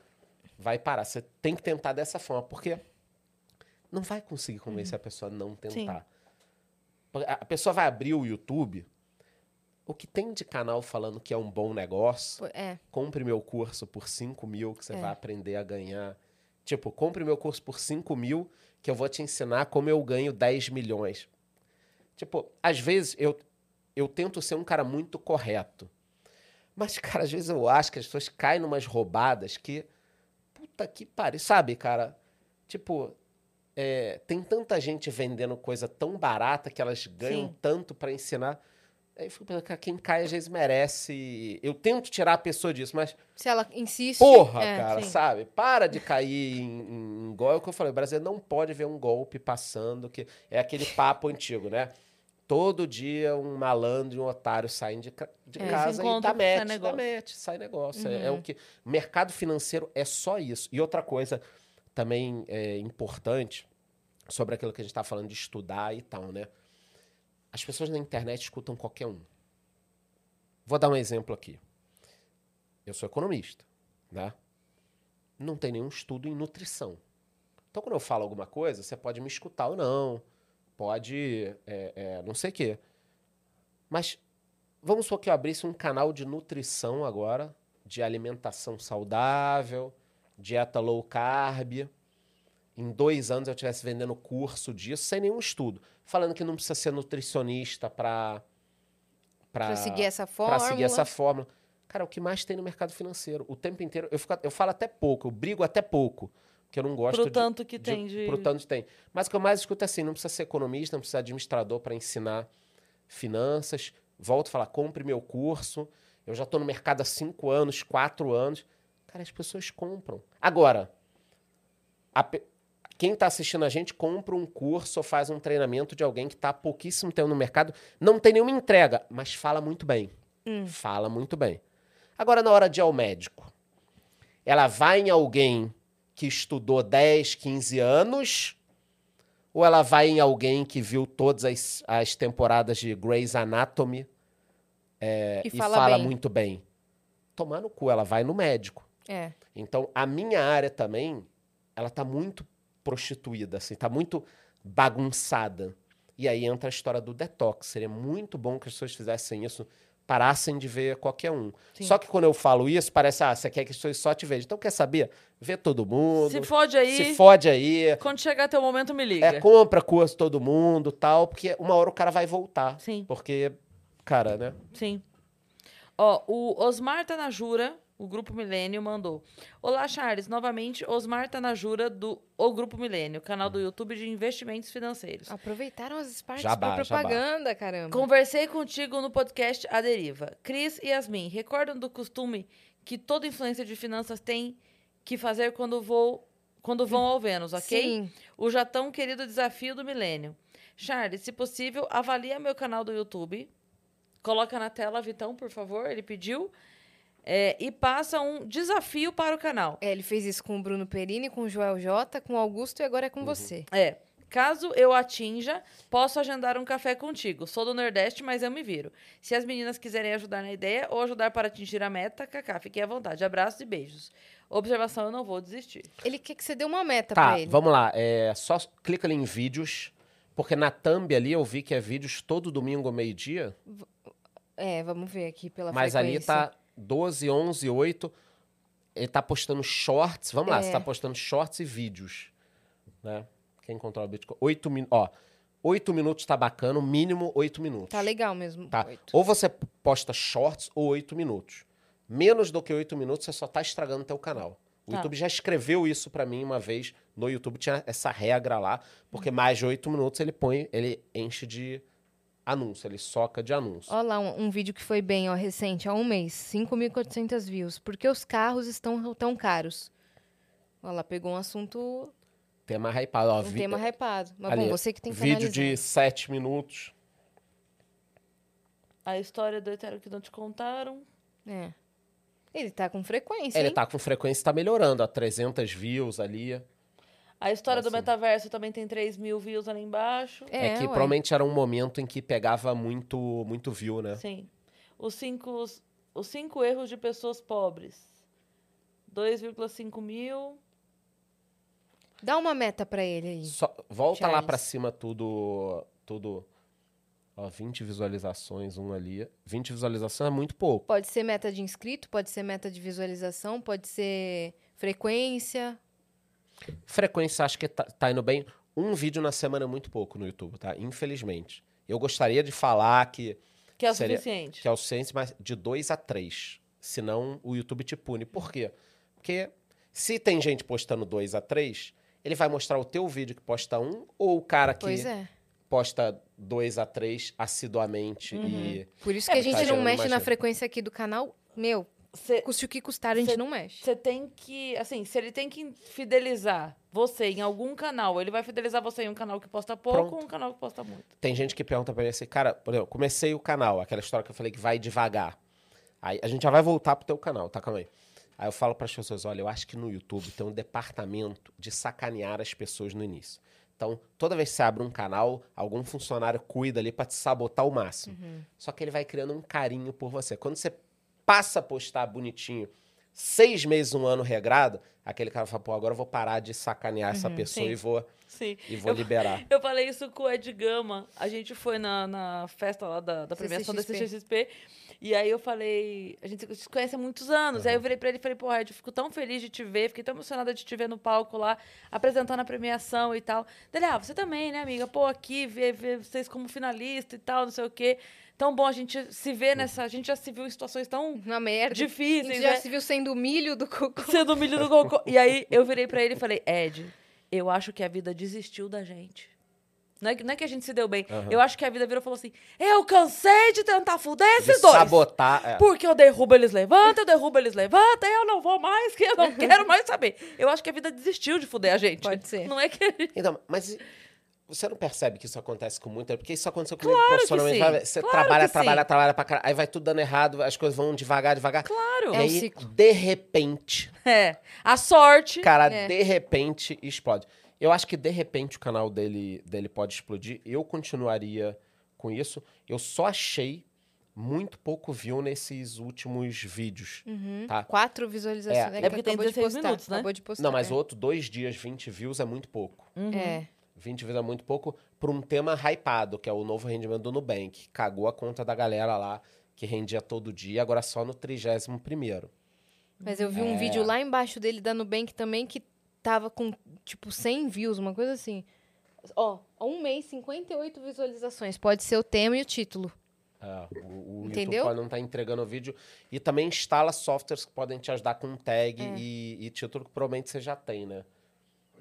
vai parar. Você tem que tentar dessa forma, porque não vai conseguir convencer a pessoa a não tentar. A a pessoa vai abrir o YouTube, o que tem de canal falando que é um bom negócio, É, compre meu curso por 5 mil que você É. vai aprender a ganhar. Tipo, compre meu curso por 5 mil que eu vou te ensinar como eu ganho 10 milhões. Tipo, às vezes eu, eu tento ser um cara muito correto. Mas, cara, às vezes eu acho que as pessoas caem numas roubadas que. Puta que pariu. Sabe, cara? Tipo, é, tem tanta gente vendendo coisa tão barata que elas ganham Sim. tanto pra ensinar. Aí fico pensando, quem cai às vezes merece. Eu tento tirar a pessoa disso, mas se ela insiste. Porra, é, cara, sim. sabe? Para de cair em, em golpe. É o que eu falei, o brasileiro não pode ver um golpe passando, que é aquele papo antigo, né? Todo dia um malandro e um otário saem de, de É. casa e dá sai match, dá negócio. match, sai negócio. É- Uhum. É, o que... O mercado financeiro é só isso. E outra coisa também é importante sobre aquilo que a gente está falando de estudar e tal, né? As pessoas na internet escutam qualquer um. Vou dar um exemplo aqui. Eu sou economista, né? Não tem nenhum estudo em nutrição. Então, quando eu falo alguma coisa, você pode me escutar ou não, pode, é, é, não sei o quê. Mas vamos supor que eu abrisse um canal de nutrição agora, de alimentação saudável, dieta low carb. Em dois anos eu estivesse vendendo curso disso, sem nenhum estudo. Falando que não precisa ser nutricionista para Pra seguir essa para fórmula. seguir essa fórmula. Cara, o que mais tem no mercado financeiro? O tempo inteiro. Eu, fico, eu falo até pouco, eu brigo até pouco. Porque eu não gosto Pro de. tanto que tem de... Pro tanto que tem. Mas o que eu mais escuto é assim: não precisa ser economista, não precisa ser administrador para ensinar finanças. Volto a falar, compre meu curso. Eu já estou no mercado há cinco anos, quatro anos. Cara, as pessoas compram. Agora, a quem está assistindo a gente compra um curso ou faz um treinamento de alguém que está há pouquíssimo tempo no mercado, não tem nenhuma entrega, mas fala muito bem. Fala muito bem. Agora, na hora de ir ao médico, ela vai em alguém que estudou 10, 15 anos, ou ela vai em alguém que viu todas as, as temporadas de Grey's Anatomy é, E e fala fala bem. muito bem? Tomar no cu, ela vai no médico. É. Então, a minha área também, ela tá muito prostituída, assim, tá muito bagunçada. E aí entra a história do detox. Seria muito bom que as pessoas fizessem isso, parassem de ver qualquer um. Sim. Só que quando eu falo isso, parece, ah, você quer que as pessoas só te vejam. Então, quer saber? Vê todo mundo. Se fode aí, se fode aí. quando chegar teu momento, me liga. É, compra curso todo mundo tal, porque uma hora o cara vai voltar. Sim. Porque, cara, né? Sim. Ó, o Osmar Tanajura O Grupo Milênio mandou. Olá, Charles. Novamente, Osmar Tanajura, do O Grupo Milênio, canal do YouTube de investimentos financeiros. Aproveitaram as partes Jabá, pra jabá. propaganda, caramba. Conversei contigo no podcast A Deriva. Cris e Yasmin, recordam do costume que toda influência de finanças tem que fazer quando, vou, quando vão ao Vênus, ok? Sim. O já tão querido desafio do milênio. Charles, se possível, avalia meu canal do YouTube. Coloca na tela, Vitão, por favor, ele pediu. É, e passa um desafio para o canal. É, ele fez isso com o Bruno Perini, com o Joel J, com o Augusto e agora é com você. É. Caso eu atinja, posso agendar um café contigo. Sou do Nordeste, mas eu me viro. Se as meninas quiserem ajudar na ideia ou ajudar para atingir a meta, Kaká, fiquem à vontade. Abraços e beijos. Observação, eu não vou desistir. Ele quer que você dê uma meta Tá, pra ele. vamos lá. É, só clica ali em vídeos, porque na thumb ali eu vi que é vídeos todo domingo ao meio-dia, É, vamos ver aqui pela mas ali frequência. tá 12, 11, 8. Ele tá postando shorts. Vamos lá, É. você tá postando shorts e vídeos. Né? Quem controla o Bitcoin? 8 minutos. Ó, 8 minutos tá bacana, o mínimo 8 minutos. Tá legal mesmo. Tá? oito. Ou você posta shorts ou 8 minutos. Menos do que 8 minutos, você só tá estragando teu canal. O Tá. YouTube já escreveu isso pra mim uma vez. No YouTube tinha essa regra lá, porque mais de 8 minutos ele põe, ele enche de anúncio, ele soca de anúncio. Ó lá, um, um vídeo que foi bem, ó, recente, há um mês. 5.400 views. Por que os carros estão tão caros? Ó lá, pegou um assunto, Tema hypado. Ó, um vi- tema hypado. Mas ali, bom, você que tem que Vídeo analisar. de 7 minutos. A história do Eterno que não te contaram. É. Ele tá com frequência, Ele hein? tá com frequência, tá melhorando, ó, 300 views ali. A história do Assim. metaverso também tem 3 mil views ali embaixo. É, que ué. provavelmente era um momento em que pegava muito, muito view, né? Sim. Os cinco, os cinco erros de pessoas pobres. 2,5 mil. Dá uma meta pra ele aí. Só- volta lá Charles. pra cima tudo. Tudo. Ó, 20 visualizações, um ali. 20 visualizações é muito pouco. Pode ser meta de inscrito, pode ser meta de visualização, pode ser frequência. Frequência, acho que tá, tá indo bem. Um vídeo na semana é muito pouco no YouTube, tá? Infelizmente. Eu gostaria de falar que, Que é o Seria- suficiente. que é o ciência, mas de dois a três. Senão o YouTube te pune. Por quê? Porque se tem gente postando dois a três, ele vai mostrar o teu vídeo que posta um, ou o cara que Pois é. posta dois a três assiduamente e. Por isso É, que a porque gente tá não mexe na frequência aqui do canal. Meu, Você custe o que custar, a gente Cê- não mexe. Você tem que, assim, se ele tem que fidelizar você em algum canal, ele vai fidelizar você em um canal que posta pouco Pronto. ou um canal que posta muito. Tem gente que pergunta pra mim assim, cara, por exemplo, comecei o canal, aquela história que eu falei que vai devagar. Aí a gente já vai voltar pro teu canal, tá? Calma aí. Aí eu falo pras pessoas, olha, eu acho que no YouTube tem um departamento de sacanear as pessoas no início. Então, toda vez que você abre um canal, algum funcionário cuida ali pra te sabotar ao máximo. Só que ele vai criando um carinho por você. Quando você passa a postar bonitinho, seis meses, um ano regrado, aquele cara fala, pô, agora eu vou parar de sacanear essa pessoa sim. e vou, Sim. e vou Eu- liberar. Eu falei isso com o Ed Gama. A gente foi na, na festa lá da, da premiação da CCXP. E aí eu falei, a gente se conhece há muitos anos. Aí eu virei pra ele e falei, pô, Ed, eu fico tão feliz de te ver, fiquei tão emocionada de te ver no palco lá, apresentando a premiação e tal. Dele, ah, você também, né, amiga? Pô, aqui, ver, ver vocês como finalista e tal, não sei o quê. Tão bom a gente se ver nessa. A gente já se viu em situações tão Uma merda. a difíceis, gente já né? se viu sendo o milho do cocô. Sendo milho do cocô. E aí eu virei pra ele e falei, Ed, eu acho que a vida desistiu da gente. Não é, que- não é que a gente se deu bem. Aham. Eu acho que a vida virou e falou assim: eu cansei de tentar fuder De esses dois. sabotar. é. Porque eu derrubo, eles levantam, eu derrubo, eles levantam, eu não vou mais, que eu não quero mais saber. Eu acho que a vida desistiu de fuder a gente. Pode ser. Não é que. a gente- Então, mas você não percebe que isso acontece com muita... Porque isso aconteceu comigo Claro que profissionalmente. Você Claro trabalha, que trabalha, sim. trabalha pra caralho. Aí vai tudo dando errado, as coisas vão devagar, devagar. Claro. E É aí, ciclo. de repente, É. A sorte. cara, É. de repente explode. Eu acho que de repente o canal dele, dele pode explodir. Eu continuaria com isso. Eu só achei muito pouco view nesses últimos vídeos. Uhum. Tá. Quatro visualizações. É. que É porque tem acabou de 16 postar, minutos, né? Acabou de postar. Não, mas é. outro, dois dias, 20 views é muito pouco. Uhum. É. 20 vezes é muito pouco para um tema hypado, que é o novo rendimento do Nubank. Cagou a conta da galera lá, que rendia todo dia, agora só no 31 primeiro. Mas eu vi um É. vídeo lá embaixo dele da Nubank também que tava com, tipo, 100 views, uma coisa assim. Ó, um mês, 58 visualizações. Pode ser o tema e o título. É, o, o Entendeu? YouTube não estar entregando o vídeo. E também instala softwares que podem te ajudar com tag É. e, e título que provavelmente você já tem, né?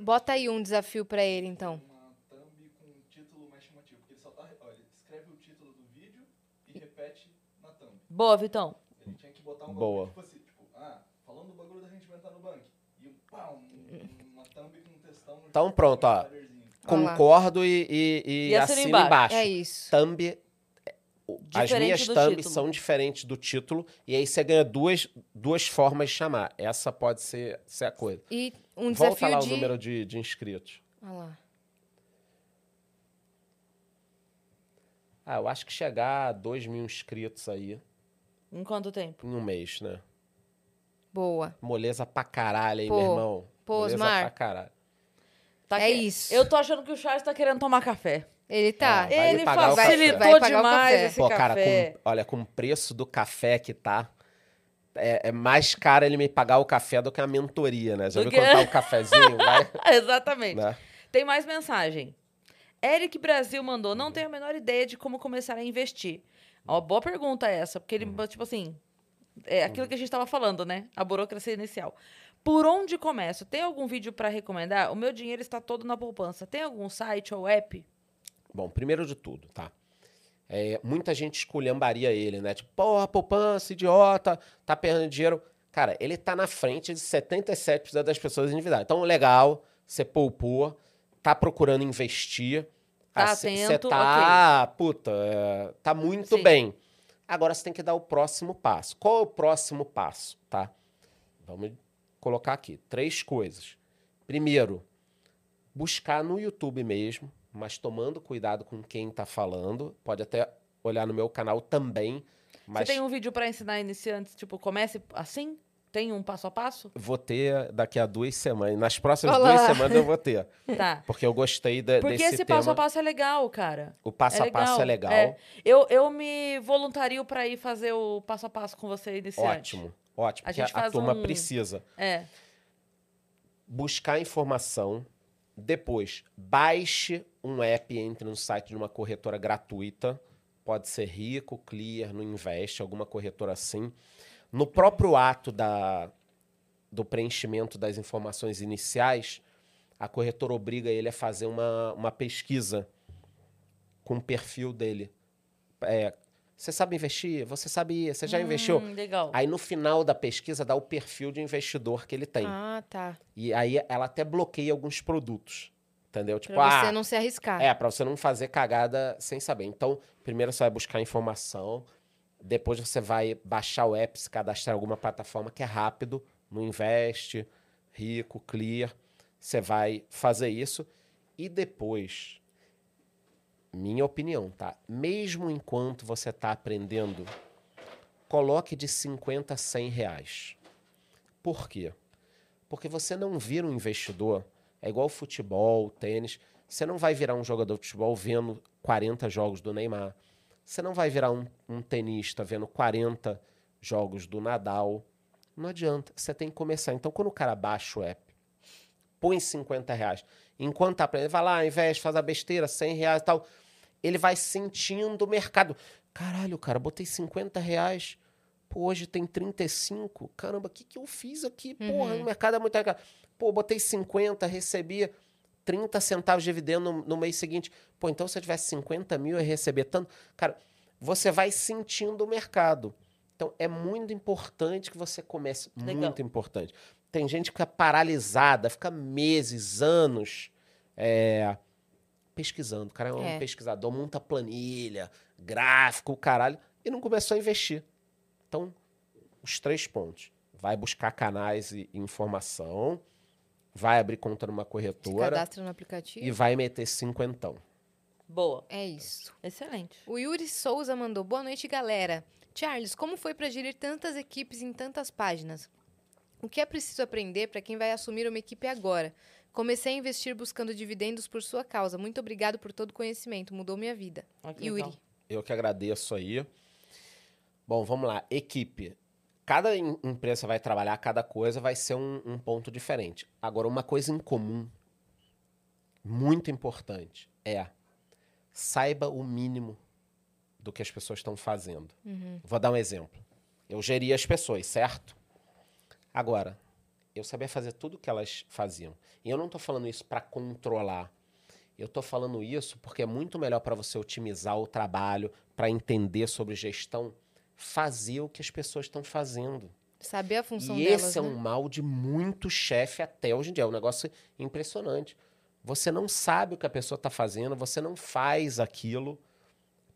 Bota aí um desafio pra ele, então. Uma thumb com um título mais chamativo. Porque ele só tá. Olha, escreve o título do vídeo e repete na thumb. Boa, Vitão. Ele tinha que botar um Boa. bagulho tipo assim, tipo, ah, falando do bagulho da gente entrar no banco. E um, pá, um, uma thumb com um textão Então, pronto, ó. Concordo e, e, e E assina assina embaixo. embaixo. É isso. Thumb. O- As Diferente minhas do thumbs título. são diferentes do título. E aí você ganha duas, duas formas de chamar. Essa pode ser, ser a coisa. E um Volta desafio lá de. o número de, de inscritos. Olha lá. Ah, eu acho que chegar a 2 mil inscritos aí Em quanto tempo? em um mês, né? Boa. Moleza pra caralho aí, Pô, meu irmão. pô, Moleza Osmar. pra caralho. Tá É que- isso. Eu tô achando que o Charles tá querendo tomar café. Ele tá. É, vai me Ele pagar o café. facilitou Vai pagar o demais café. esse Pô, cara, café. com, olha, com o preço do café que tá, é, é mais caro ele me pagar o café do que a mentoria, né? Já Do viu que- quando tá o cafezinho, vai, Exatamente. né? Tem mais mensagem. Eric Brasil mandou: não tenho a menor ideia de como começar a investir. Uma boa pergunta essa, porque ele, Uhum. tipo assim, é aquilo que a gente tava falando, né? A burocracia inicial. Por onde começo? Tem algum vídeo para recomendar? O meu dinheiro está todo na poupança. Tem algum site ou app? Bom, primeiro de tudo, tá? É, muita gente esculhambaria ele, né? Tipo, porra, poupança, idiota, tá perdendo dinheiro. Cara, ele tá na frente de 77% das pessoas endividadas. Então, legal, você poupou, tá procurando investir. Tá Você atento, tá, puta, é, tá muito Sim. bem. Agora você tem que dar o próximo passo. Qual é o próximo passo, tá? Vamos colocar aqui três coisas. Primeiro, buscar no YouTube mesmo, mas tomando cuidado com quem tá falando. Pode até olhar no meu canal também, mas Você tem um vídeo para ensinar iniciantes, tipo, comece assim? Tem um passo a passo? vou ter daqui a duas semanas. Nas próximas Olá. duas semanas eu vou ter. Tá. Porque eu gostei de, Porque desse esse tema. passo a passo é legal, cara. O passo a passo é legal. É. Eu, eu me voluntario para ir fazer o passo a passo com você iniciante. Ótimo, ótimo. A porque gente a, faz turma um- precisa. É. buscar informação. Depois, baixe um app entre no site de uma corretora gratuita. Pode ser Rico, Clear, no Invest, alguma corretora assim. No próprio ato da, do preenchimento das informações iniciais, a corretora obriga ele a fazer uma, uma pesquisa com o perfil dele. É, você sabe investir? Você sabia? Você já investiu? Hum, legal. Aí no final da pesquisa dá o perfil de investidor que ele tem. Ah, tá. E aí ela até bloqueia alguns produtos. Entendeu? Tipo, Pra você ah, não se arriscar. é, pra você não fazer cagada sem saber. Então, primeiro você vai buscar informação, depois você vai baixar o app, se cadastrar em alguma plataforma que é rápido, no Invest, Rico, Clear. Você vai fazer isso e depois, minha opinião, tá? Mesmo enquanto você tá aprendendo, coloque de 50 a 100 reais. Por quê? Porque você não vira um investidor, é igual futebol, tênis. Você não vai virar um jogador de futebol vendo 40 jogos do Neymar. Você não vai virar um, um tenista vendo 40 jogos do Nadal. Não adianta. Você tem que começar. Então, quando o cara baixa o app, põe 50 reais. Enquanto tá aprendendo, vai lá, investe, faz a besteira, 100 reais e tal. Ele vai sentindo o mercado. Caralho, cara, botei 50 reais. Pô, hoje tem 35. Caramba, o que, que eu fiz aqui? Porra, o mercado é muito. Pô, botei 50, recebi 30 centavos de dividendo no, no mês seguinte. Pô, então se eu tivesse 50 mil, eu ia receber tanto. Cara, você vai sentindo o mercado. Então é muito importante que você comece. Legal. Muito importante. Tem gente que fica paralisada, fica meses, anos é, pesquisando. O cara é um É. pesquisador, monta planilha, gráfico, o caralho, e não começou a investir. Então, os três pontos. Vai buscar canais e informação, vai abrir conta numa Se corretora cadastra no aplicativo. e vai meter cinquentão. Boa. É isso. Excelente. O Yuri Souza mandou: Boa noite, galera. Charles, como foi para gerir tantas equipes em tantas páginas? O que é preciso aprender para quem vai assumir uma equipe agora? Comecei a investir buscando dividendos por sua causa. Muito obrigado por todo o conhecimento. Mudou minha vida. Que Yuri. legal. Eu que agradeço aí. Bom, vamos lá. Equipe. Cada em- empresa vai trabalhar, cada coisa vai ser um, um ponto diferente. Agora, uma coisa em comum, muito importante, é saiba o mínimo do que as pessoas estão fazendo. Vou dar um exemplo. Eu geria as pessoas, certo? Agora, eu sabia fazer tudo o que elas faziam. E eu não estou falando isso para controlar. Eu estou falando isso porque é muito melhor para você otimizar o trabalho, para entender sobre gestão, fazer o que as pessoas estão fazendo. Saber a função E delas, esse é né? um mal de muito chefe até hoje em dia. É um negócio impressionante. Você não sabe o que a pessoa está fazendo, você não faz aquilo.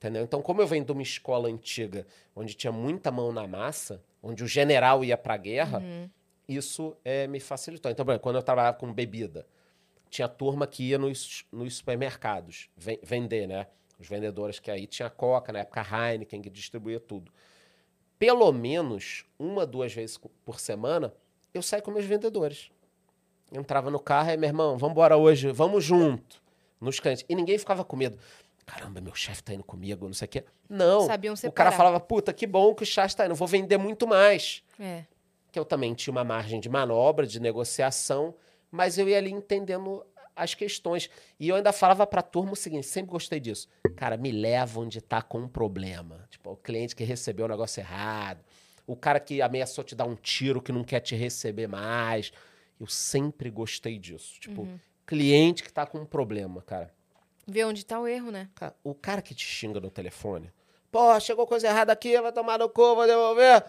Entendeu? Então, como eu venho de uma escola antiga, onde tinha muita mão na massa, onde o general ia para a guerra, Uhum. isso eh, me facilitou. Então, por exemplo, quando eu trabalhava com bebida, tinha turma que ia nos, nos supermercados ven- vender, né? Os vendedores que aí tinha Coca, na época Heineken, que distribuía tudo. Pelo menos uma, duas vezes por semana, eu saía com meus vendedores. Eu entrava no carro e, meu irmão, vamos embora hoje, vamos junto. Nos clientes. E ninguém ficava com medo. Caramba, meu chefe tá indo comigo, não sei o quê. Não. Sabiam o separar. cara falava, puta, que bom que o chá está indo, vou vender muito mais É. que eu também tinha uma margem de manobra, de negociação, mas eu ia ali entendendo as questões. E eu ainda falava para a turma o seguinte, sempre gostei disso. Cara, me leva onde tá com um problema. Tipo, o cliente que recebeu o negócio errado, o cara que ameaçou te dar um tiro que não quer te receber mais. Eu sempre gostei disso. Tipo, cliente que tá com um problema, cara. Ver onde tá o erro, né? Cara, o cara que te xinga no telefone, pô, chegou coisa errada aqui, vai tomar no cu, vou devolver.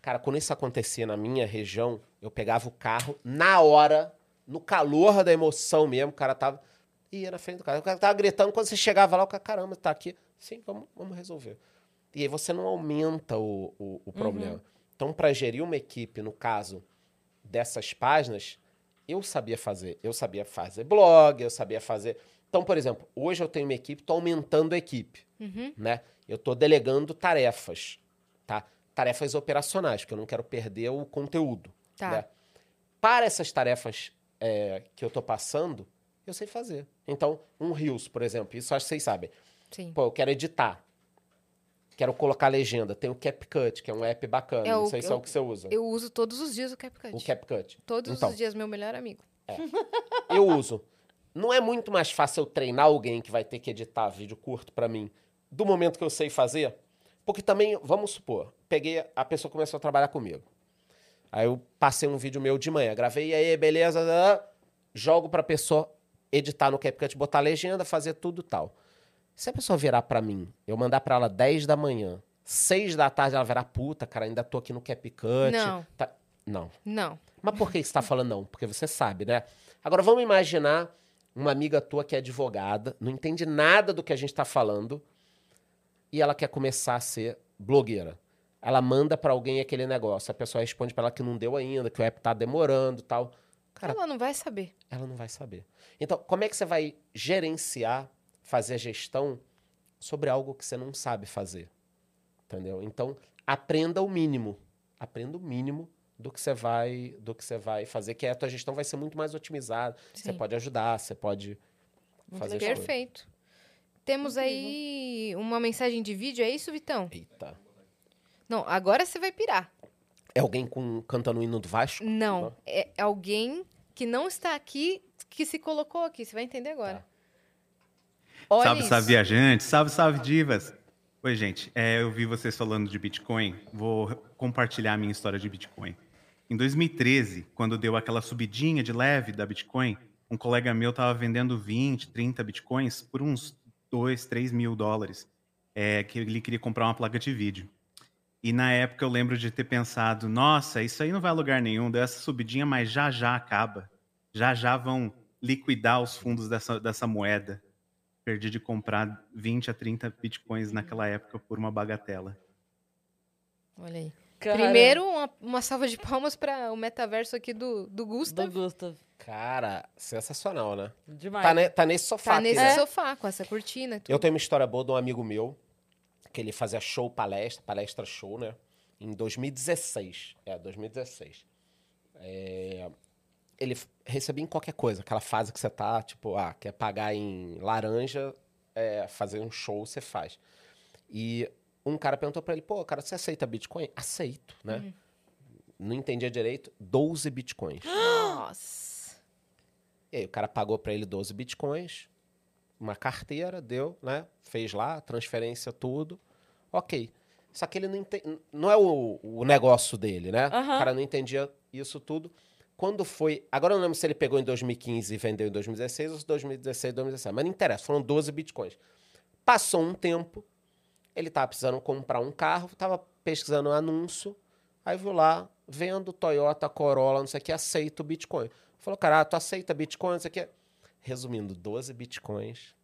Cara, quando isso acontecia na minha região, eu pegava o carro na hora, no calor da emoção mesmo, o cara tava. ia na frente do cara. O cara tava gritando, quando você chegava lá, o cara, caramba, tá aqui. Sim, vamos, vamos resolver. E aí você não aumenta o, o, o problema. Então, para gerir uma equipe, no caso dessas páginas, eu sabia fazer. Eu sabia fazer blog, eu sabia fazer. Então, por exemplo, hoje eu tenho uma equipe, estou aumentando a equipe. Uhum. Né? Eu estou delegando tarefas. Tá? Tarefas operacionais, porque eu não quero perder o conteúdo. Tá. né? Para essas tarefas é, que eu estou passando, eu sei fazer. Então, um Reels, por exemplo, isso acho que vocês sabem. Sim. Pô, eu quero editar. Quero colocar legenda. Tem o CapCut, que é um app bacana. É não o- sei se é eu- o que você usa. Eu uso todos os dias o CapCut. O CapCut. Todos Então. os dias, meu melhor amigo. Eu uso. Não é muito mais fácil eu treinar alguém que vai ter que editar vídeo curto pra mim do momento que eu sei fazer? Porque também, vamos supor, peguei, a pessoa começou a trabalhar comigo. Aí eu passei um vídeo meu de manhã, gravei, e aí, beleza, jogo pra pessoa editar no CapCut, botar a legenda, fazer tudo tal. Se a pessoa virar pra mim, eu mandar pra ela 10 da manhã, 6 da tarde ela virar, puta, cara, ainda tô aqui no CapCut. Não. Tá- Não. Não. Mas por que você está falando não? Porque você sabe, né? Agora vamos imaginar uma amiga tua que é advogada, não entende nada do que a gente está falando e ela quer começar a ser blogueira. Ela manda para alguém aquele negócio, a pessoa responde para ela que não deu ainda, que o app tá demorando, tal. Cara, Ela não vai saber. ela não vai saber. Então, como é que você vai gerenciar, fazer a gestão sobre algo que você não sabe fazer? Entendeu? Então, aprenda o mínimo. Aprenda o mínimo do que você vai, do que você vai fazer, que a tua gestão vai ser muito mais otimizada. Você Sim. pode ajudar, você pode fazer as coisas. Perfeito. Temos aí uma mensagem de vídeo, é isso, Vitão? Eita. Não, agora você vai pirar. É alguém com cantando o hino do Vasco? Não, é alguém que não está aqui, que se colocou aqui. Você vai entender agora. Tá. Olha salve, isso. salve, viajantes. Salve, salve, divas. Oi, gente. É, eu vi vocês falando de Bitcoin. Vou compartilhar a minha história de Bitcoin. Em 2013, quando deu aquela subidinha de leve da Bitcoin, um colega meu estava vendendo 20, 30 Bitcoins por uns 2, 3 mil dólares. É, que ele queria comprar uma placa de vídeo. E na época eu lembro de ter pensado, nossa, isso aí não vai a lugar nenhum, deu essa subidinha, mas já já acaba. Já já vão liquidar os fundos dessa, dessa moeda. Perdi de comprar 20 a 30 bitcoins naquela época por uma bagatela. Olha aí. Caramba. Primeiro, uma, uma salva de palmas para o metaverso aqui do, do Do Gustav. Gustav. Cara, sensacional, né? Demais. Tá, ne- tá nesse sofá Tá aqui, nesse né? sofá, com essa cortina tudo. Eu tenho uma história boa de um amigo meu, que ele fazia show palestra, palestra show, né? Em 2016. É, 2016. É, ele recebia em qualquer coisa, aquela fase que você tá, tipo, ah, quer pagar em laranja, é, fazer um show, você faz. E um cara perguntou pra ele, pô, cara, você aceita Bitcoin? Aceito, né? Não entendia direito, 12 Bitcoins. Nossa. E aí o cara pagou pra ele 12 bitcoins, uma carteira, deu, né? Fez lá, transferência, tudo. Ok. Só que ele não, ente- não é o, o negócio dele, né? O cara não entendia isso tudo. Quando foi. Agora eu não lembro se ele pegou em 2015 e vendeu em 2016 ou se 2016 e 2017. Mas não interessa, foram 12 bitcoins. Passou um tempo, ele tava precisando comprar um carro, tava pesquisando um anúncio, aí viu lá, vendo Toyota Corolla, não sei o que, aceita o Bitcoin. Falou, cara, tu aceita Bitcoin, não sei o que. Resumindo, 12 Bitcoins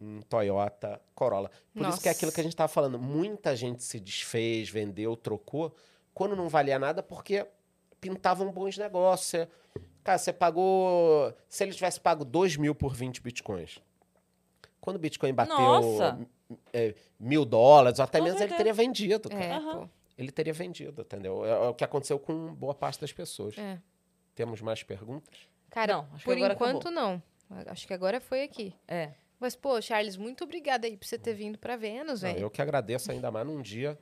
em Toyota Corolla. Por isso que é Nossa. aquilo que a gente tava falando. Muita gente se desfez, vendeu, trocou, quando não valia nada, porque pintavam bons negócios. Cara, você pagou. Se ele tivesse pago 2 mil por 20 bitcoins. Quando o Bitcoin bateu Nossa! É, mil dólares, ou até Com menos, ele teria vendido. cara. É, Aham. pô. Ele teria vendido, entendeu? É, é o que aconteceu com boa parte das pessoas. É. Temos mais perguntas? Cara, Não, acho que por agora enquanto acabou. não. Acho que agora foi aqui. É. Mas, pô, Charles, muito obrigada aí por você ter vindo pra Vênus, velho. eu que agradeço ainda mais num dia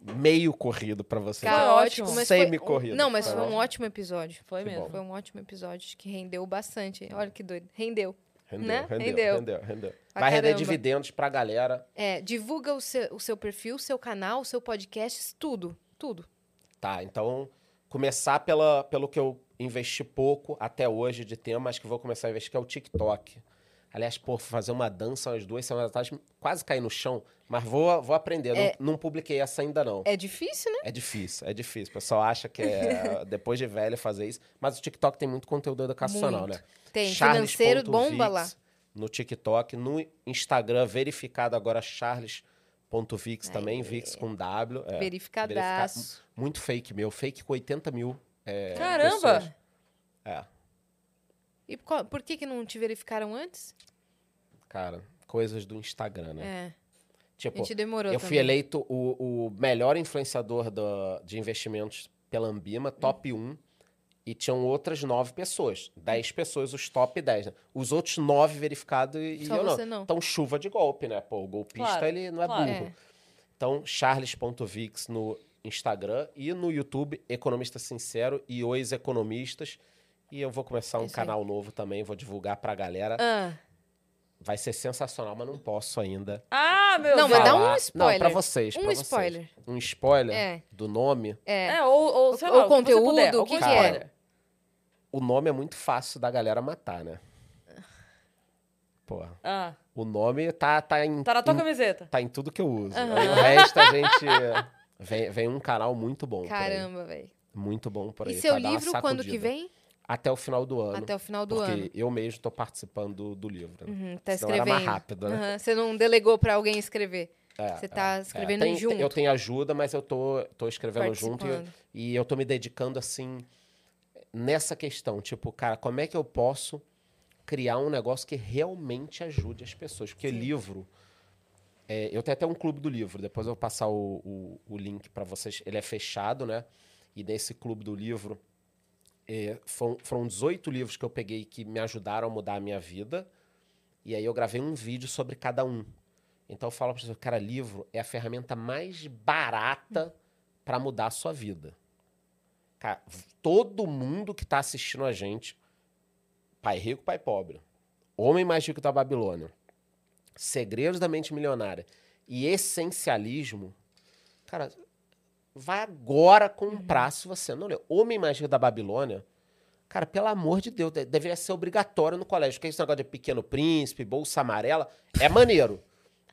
meio corrido pra você. Cara, ótimo. um- Semi-corrido. Não, mas Foi um ótimo. episódio. Foi Que mesmo. bom. Foi um ótimo episódio que rendeu bastante. Olha que doido. Rendeu. Rendeu, né? rendeu, Rendeu. rendeu, Vai render caramba. dividendos pra galera. É, divulga o seu, o seu perfil, o seu canal, o seu podcast, tudo. Tudo. Tá, então, começar pela, pelo que eu investi pouco até hoje de tempo, mas que vou começar a investir, que é o TikTok. Aliás, pô, fazer uma dança umas duas semanas atrás, quase caí no chão, mas vou, vou aprender. É. Não, não publiquei essa ainda, não. É difícil, né? É difícil, é difícil. O pessoal acha que é depois de velho fazer isso. Mas o TikTok tem muito conteúdo educacional, Muito. né? Tem. Charles Financeiro, ponto bomba Vix lá. No TikTok, no Instagram, verificado agora, charles.vix também, Vix com W. É, Verificadaço. Muito fake meu, fake com 80 mil. é, Caramba! pessoas. É, E qual- por que, que não te verificaram antes? cara, coisas do Instagram, né? É. A Tipo, gente demorou eu fui também. eleito o, o melhor influenciador do- de investimentos pela Ambima, top 1. E tinham outras nove pessoas. Dez pessoas, os top 10, né? Os outros nove verificados e, Só eu não. você não. Então, chuva de golpe, né? Pô, o golpista, Claro, ele não é claro. burro. É. Então, charles.vix no Instagram e no YouTube, Economista Sincero e Os Economistas. E eu vou começar um Isso aí. canal novo também, vou divulgar pra galera. Ah. Vai ser sensacional, mas não posso ainda. Ah, meu Não, Deus. mas dá um spoiler. Não, pra vocês. Um pra vocês. spoiler. Um spoiler É. do nome. É. É, ou, ou sei Ou lá, o que conteúdo, puder, o algum que que é? O nome é muito fácil da galera matar, né? Pô, Ah, o nome tá, tá em. tá na tua em- camiseta. tá em tudo que eu uso. Aí o resto a gente. Vem, vem um canal muito bom. Caramba, velho. Muito bom por aí. E seu livro, quando que vem? Até o final do ano. Até o final do porque ano. eu mesmo tô participando do, do livro. né? Uhum, tá Senão era escrevendo. mais rápido, né? Aham, Você não delegou pra alguém escrever. É, Você tá é, escrevendo é. Tem- junto. Eu tenho ajuda, mas eu tô, tô escrevendo junto e, e eu tô me dedicando assim nessa questão. Tipo, cara, como é que eu posso criar um negócio que realmente ajude as pessoas? Porque livro. é, eu tenho até um clube do livro, depois eu vou passar o, o, o link para vocês. Ele é fechado, né? E nesse clube do livro é, foram, foram 18 livros que eu peguei que me ajudaram a mudar a minha vida. E aí eu gravei um vídeo sobre cada um. Então eu falo para pessoas, cara, livro é a ferramenta mais barata para mudar a sua vida. Cara, todo mundo que está assistindo a gente, pai rico, pai pobre, homem mais rico da Babilônia, segredos da mente milionária e essencialismo, cara, vai agora comprar se você não leu. Homem mais rico da Babilônia, cara, pelo amor de Deus, de- deveria ser obrigatório no colégio. Porque esse negócio de pequeno príncipe, bolsa amarela, é maneiro.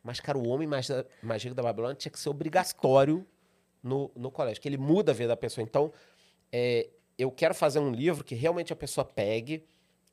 Mas, cara, o homem mais, mais rico da Babilônia tinha que ser obrigatório no, no colégio, que ele muda a vida da pessoa. Então, é, eu quero fazer um livro que realmente a pessoa pegue,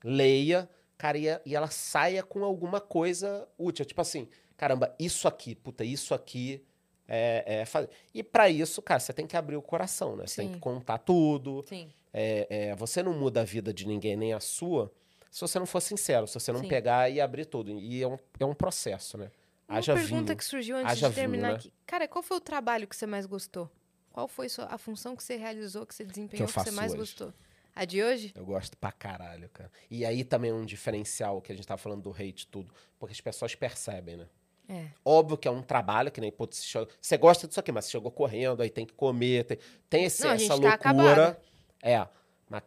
leia, cara, e, e ela saia com alguma coisa útil. Tipo assim, caramba, isso aqui, puta, isso aqui é, é fazer. E pra isso, cara, você tem que abrir o coração, né? Você tem que contar tudo. Sim. É, é, você não muda a vida de ninguém, nem a sua, se você não for sincero, se você não Sim. pegar e abrir tudo. E é um, é um processo, né? Uma Haja pergunta vinho. que surgiu antes Haja de terminar vinho, né? aqui. Cara, qual foi o trabalho que você mais gostou? Qual foi a função que você realizou, que você desempenhou, que, você faço mais hoje? gostou? A de hoje? Eu gosto pra caralho, cara. E aí também é um diferencial que a gente tá falando do hate tudo, porque as pessoas percebem, né? É. Óbvio que é um trabalho que nem putz, você você gosta disso aqui, mas você chegou correndo, aí tem que comer, tem, tem esse, Não, essa tá loucura. é, mas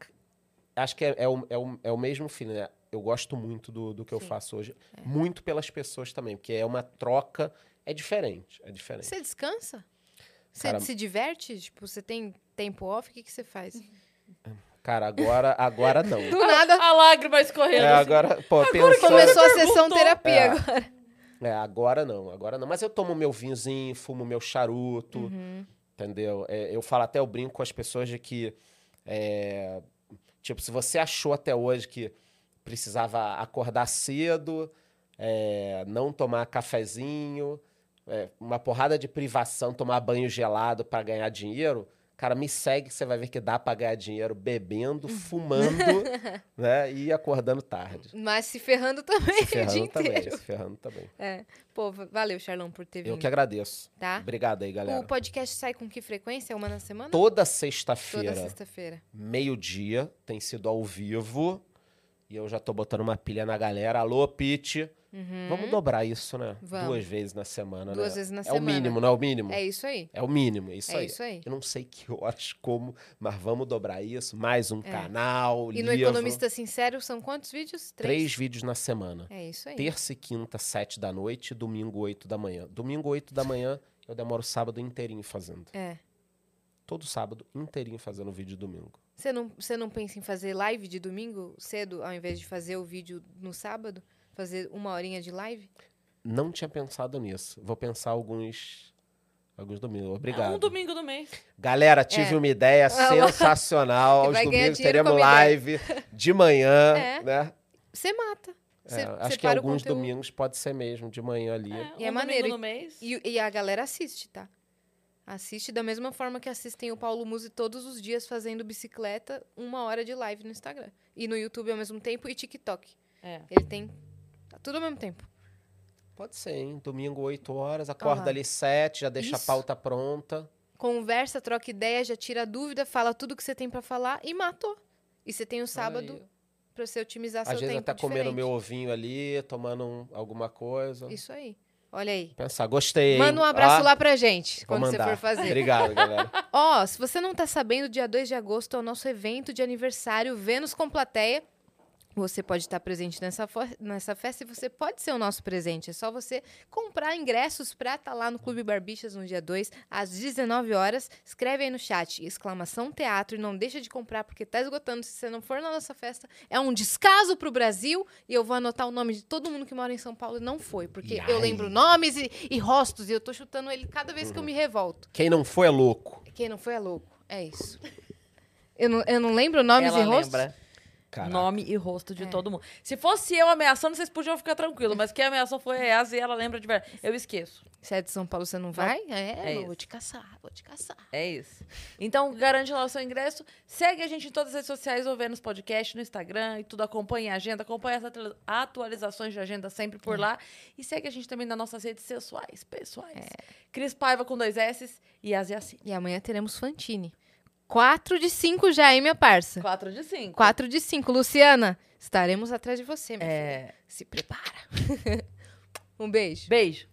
acho que é, é o, é, o, é o mesmo feeling, né? eu gosto muito do, do que eu Sim. faço hoje. Muito pelas pessoas também, porque é uma troca, é diferente, é diferente. Você descansa? Você Cara- se diverte? Tipo, você tem tempo off? O que, que você faz? Cara, agora, agora não. Do nada, A lágrima escorrendo. É, assim. agora, pô, pensando... começou a sessão terapia É. agora. É, agora não, agora não. Mas eu tomo meu vinhozinho, fumo meu charuto, Uhum. entendeu? É, eu falo até, eu brinco com as pessoas de que, é, tipo, se você achou até hoje que precisava acordar cedo, é, não tomar cafezinho, é, uma porrada de privação, tomar banho gelado para ganhar dinheiro, cara, me segue que você vai ver que dá para ganhar dinheiro bebendo, fumando, né? E acordando tarde. Mas se ferrando também Se o dia ferrando também, inteiro. se ferrando também. É. Pô, va- valeu, Charlão, por ter vindo. Eu que agradeço. Tá? Obrigado aí, galera. O podcast sai com que frequência? Uma na semana? Toda Toda sexta-feira, sexta-feira. meio-dia, tem sido ao vivo. E eu já tô botando uma pilha na galera. Alô, Pete. Vamos dobrar isso, né? Uhum. Vamos. Duas vezes na semana, Duas né? vezes na é semana. o mínimo, não é o mínimo? É isso aí. É o mínimo, é isso É aí. isso aí. Eu não sei que horas, como, mas vamos dobrar isso. Mais um canal, É. E no livro. Economista Sincero são quantos vídeos? Três vídeos na semana. É isso aí. Terça e quinta, sete da noite. Domingo, oito da manhã. Domingo, oito da manhã, eu demoro o sábado inteirinho fazendo. É. Todo sábado inteirinho fazendo vídeo de domingo. Você não, você não pensa em fazer live de domingo cedo, ao invés de fazer o vídeo no sábado? Fazer uma horinha de live? Não tinha pensado nisso. Vou pensar alguns alguns domingos. Obrigado. Um domingo do mês. Galera, tive É. uma ideia sensacional. Aos domingos teremos live de manhã, É. né? Você mata. Você É, acho que alguns domingos pode ser mesmo, de manhã ali. É, E é um maneiro. no mês. E, e a galera assiste, tá? Assiste da mesma forma que assistem o Paulo Musi todos os dias fazendo bicicleta, uma hora de live no Instagram. E no YouTube ao mesmo tempo e TikTok. É. Ele tem tá tudo ao mesmo tempo. Pode ser, hein? Domingo, 8 horas, acorda lá. ali 7, já deixa Isso. a pauta pronta. Conversa, troca ideia, já tira dúvida, fala tudo que você tem pra falar e matou. E você tem o sábado Aí. pra você otimizar Às seu vezes tempo até comendo meu ovinho ali, tomando um- alguma coisa. Isso aí. Olha aí. Pensar, gostei. hein? Manda um abraço Ó, lá pra gente, quando você mandar. for fazer. Obrigado, galera. Ó, se você não tá sabendo, dia 2 de agosto é o nosso evento de aniversário Vênus com Plateia. Você pode estar presente nessa, nessa festa e você pode ser o nosso presente. É só você comprar ingressos pra estar lá no Clube Barbixas no dia 2, às 19 horas. Escreve aí no chat, exclamação teatro, e não deixa de comprar, porque tá esgotando. Se você não for na nossa festa, é um descaso pro Brasil. E eu vou anotar o nome de todo mundo que mora em São Paulo e não foi, porque eu lembro nomes e, e rostos, e eu tô chutando ele cada vez que eu me revolto. Quem não foi é louco. Quem não foi é louco. É isso. Eu não, eu não lembro nomes Ela e rostos? lembra Caraca. nome e rosto É. de todo mundo. Se fosse eu ameaçando, vocês podiam ficar tranquilos. Mas quem ameaçou foi a Yas e ela lembra de verdade. Eu esqueço. Se é de São Paulo, você não vai? É, É eu vou te caçar, vou te caçar. É isso. Então, garante lá o seu ingresso. Segue a gente em todas as redes sociais, ou vê nos podcasts, no Instagram e tudo. Acompanha a agenda, acompanha as atu- atualizações de agenda sempre É. por lá. E segue a gente também nas nossas redes sensuais, pessoais. É. Cris Paiva com dois S e Yas Yassin. E amanhã teremos Fantine. 4 de 5 já, hein, minha parça? 4 de 5. 4 de 5. Luciana, estaremos atrás de você, minha filha. É. Se prepara. um beijo. Beijo.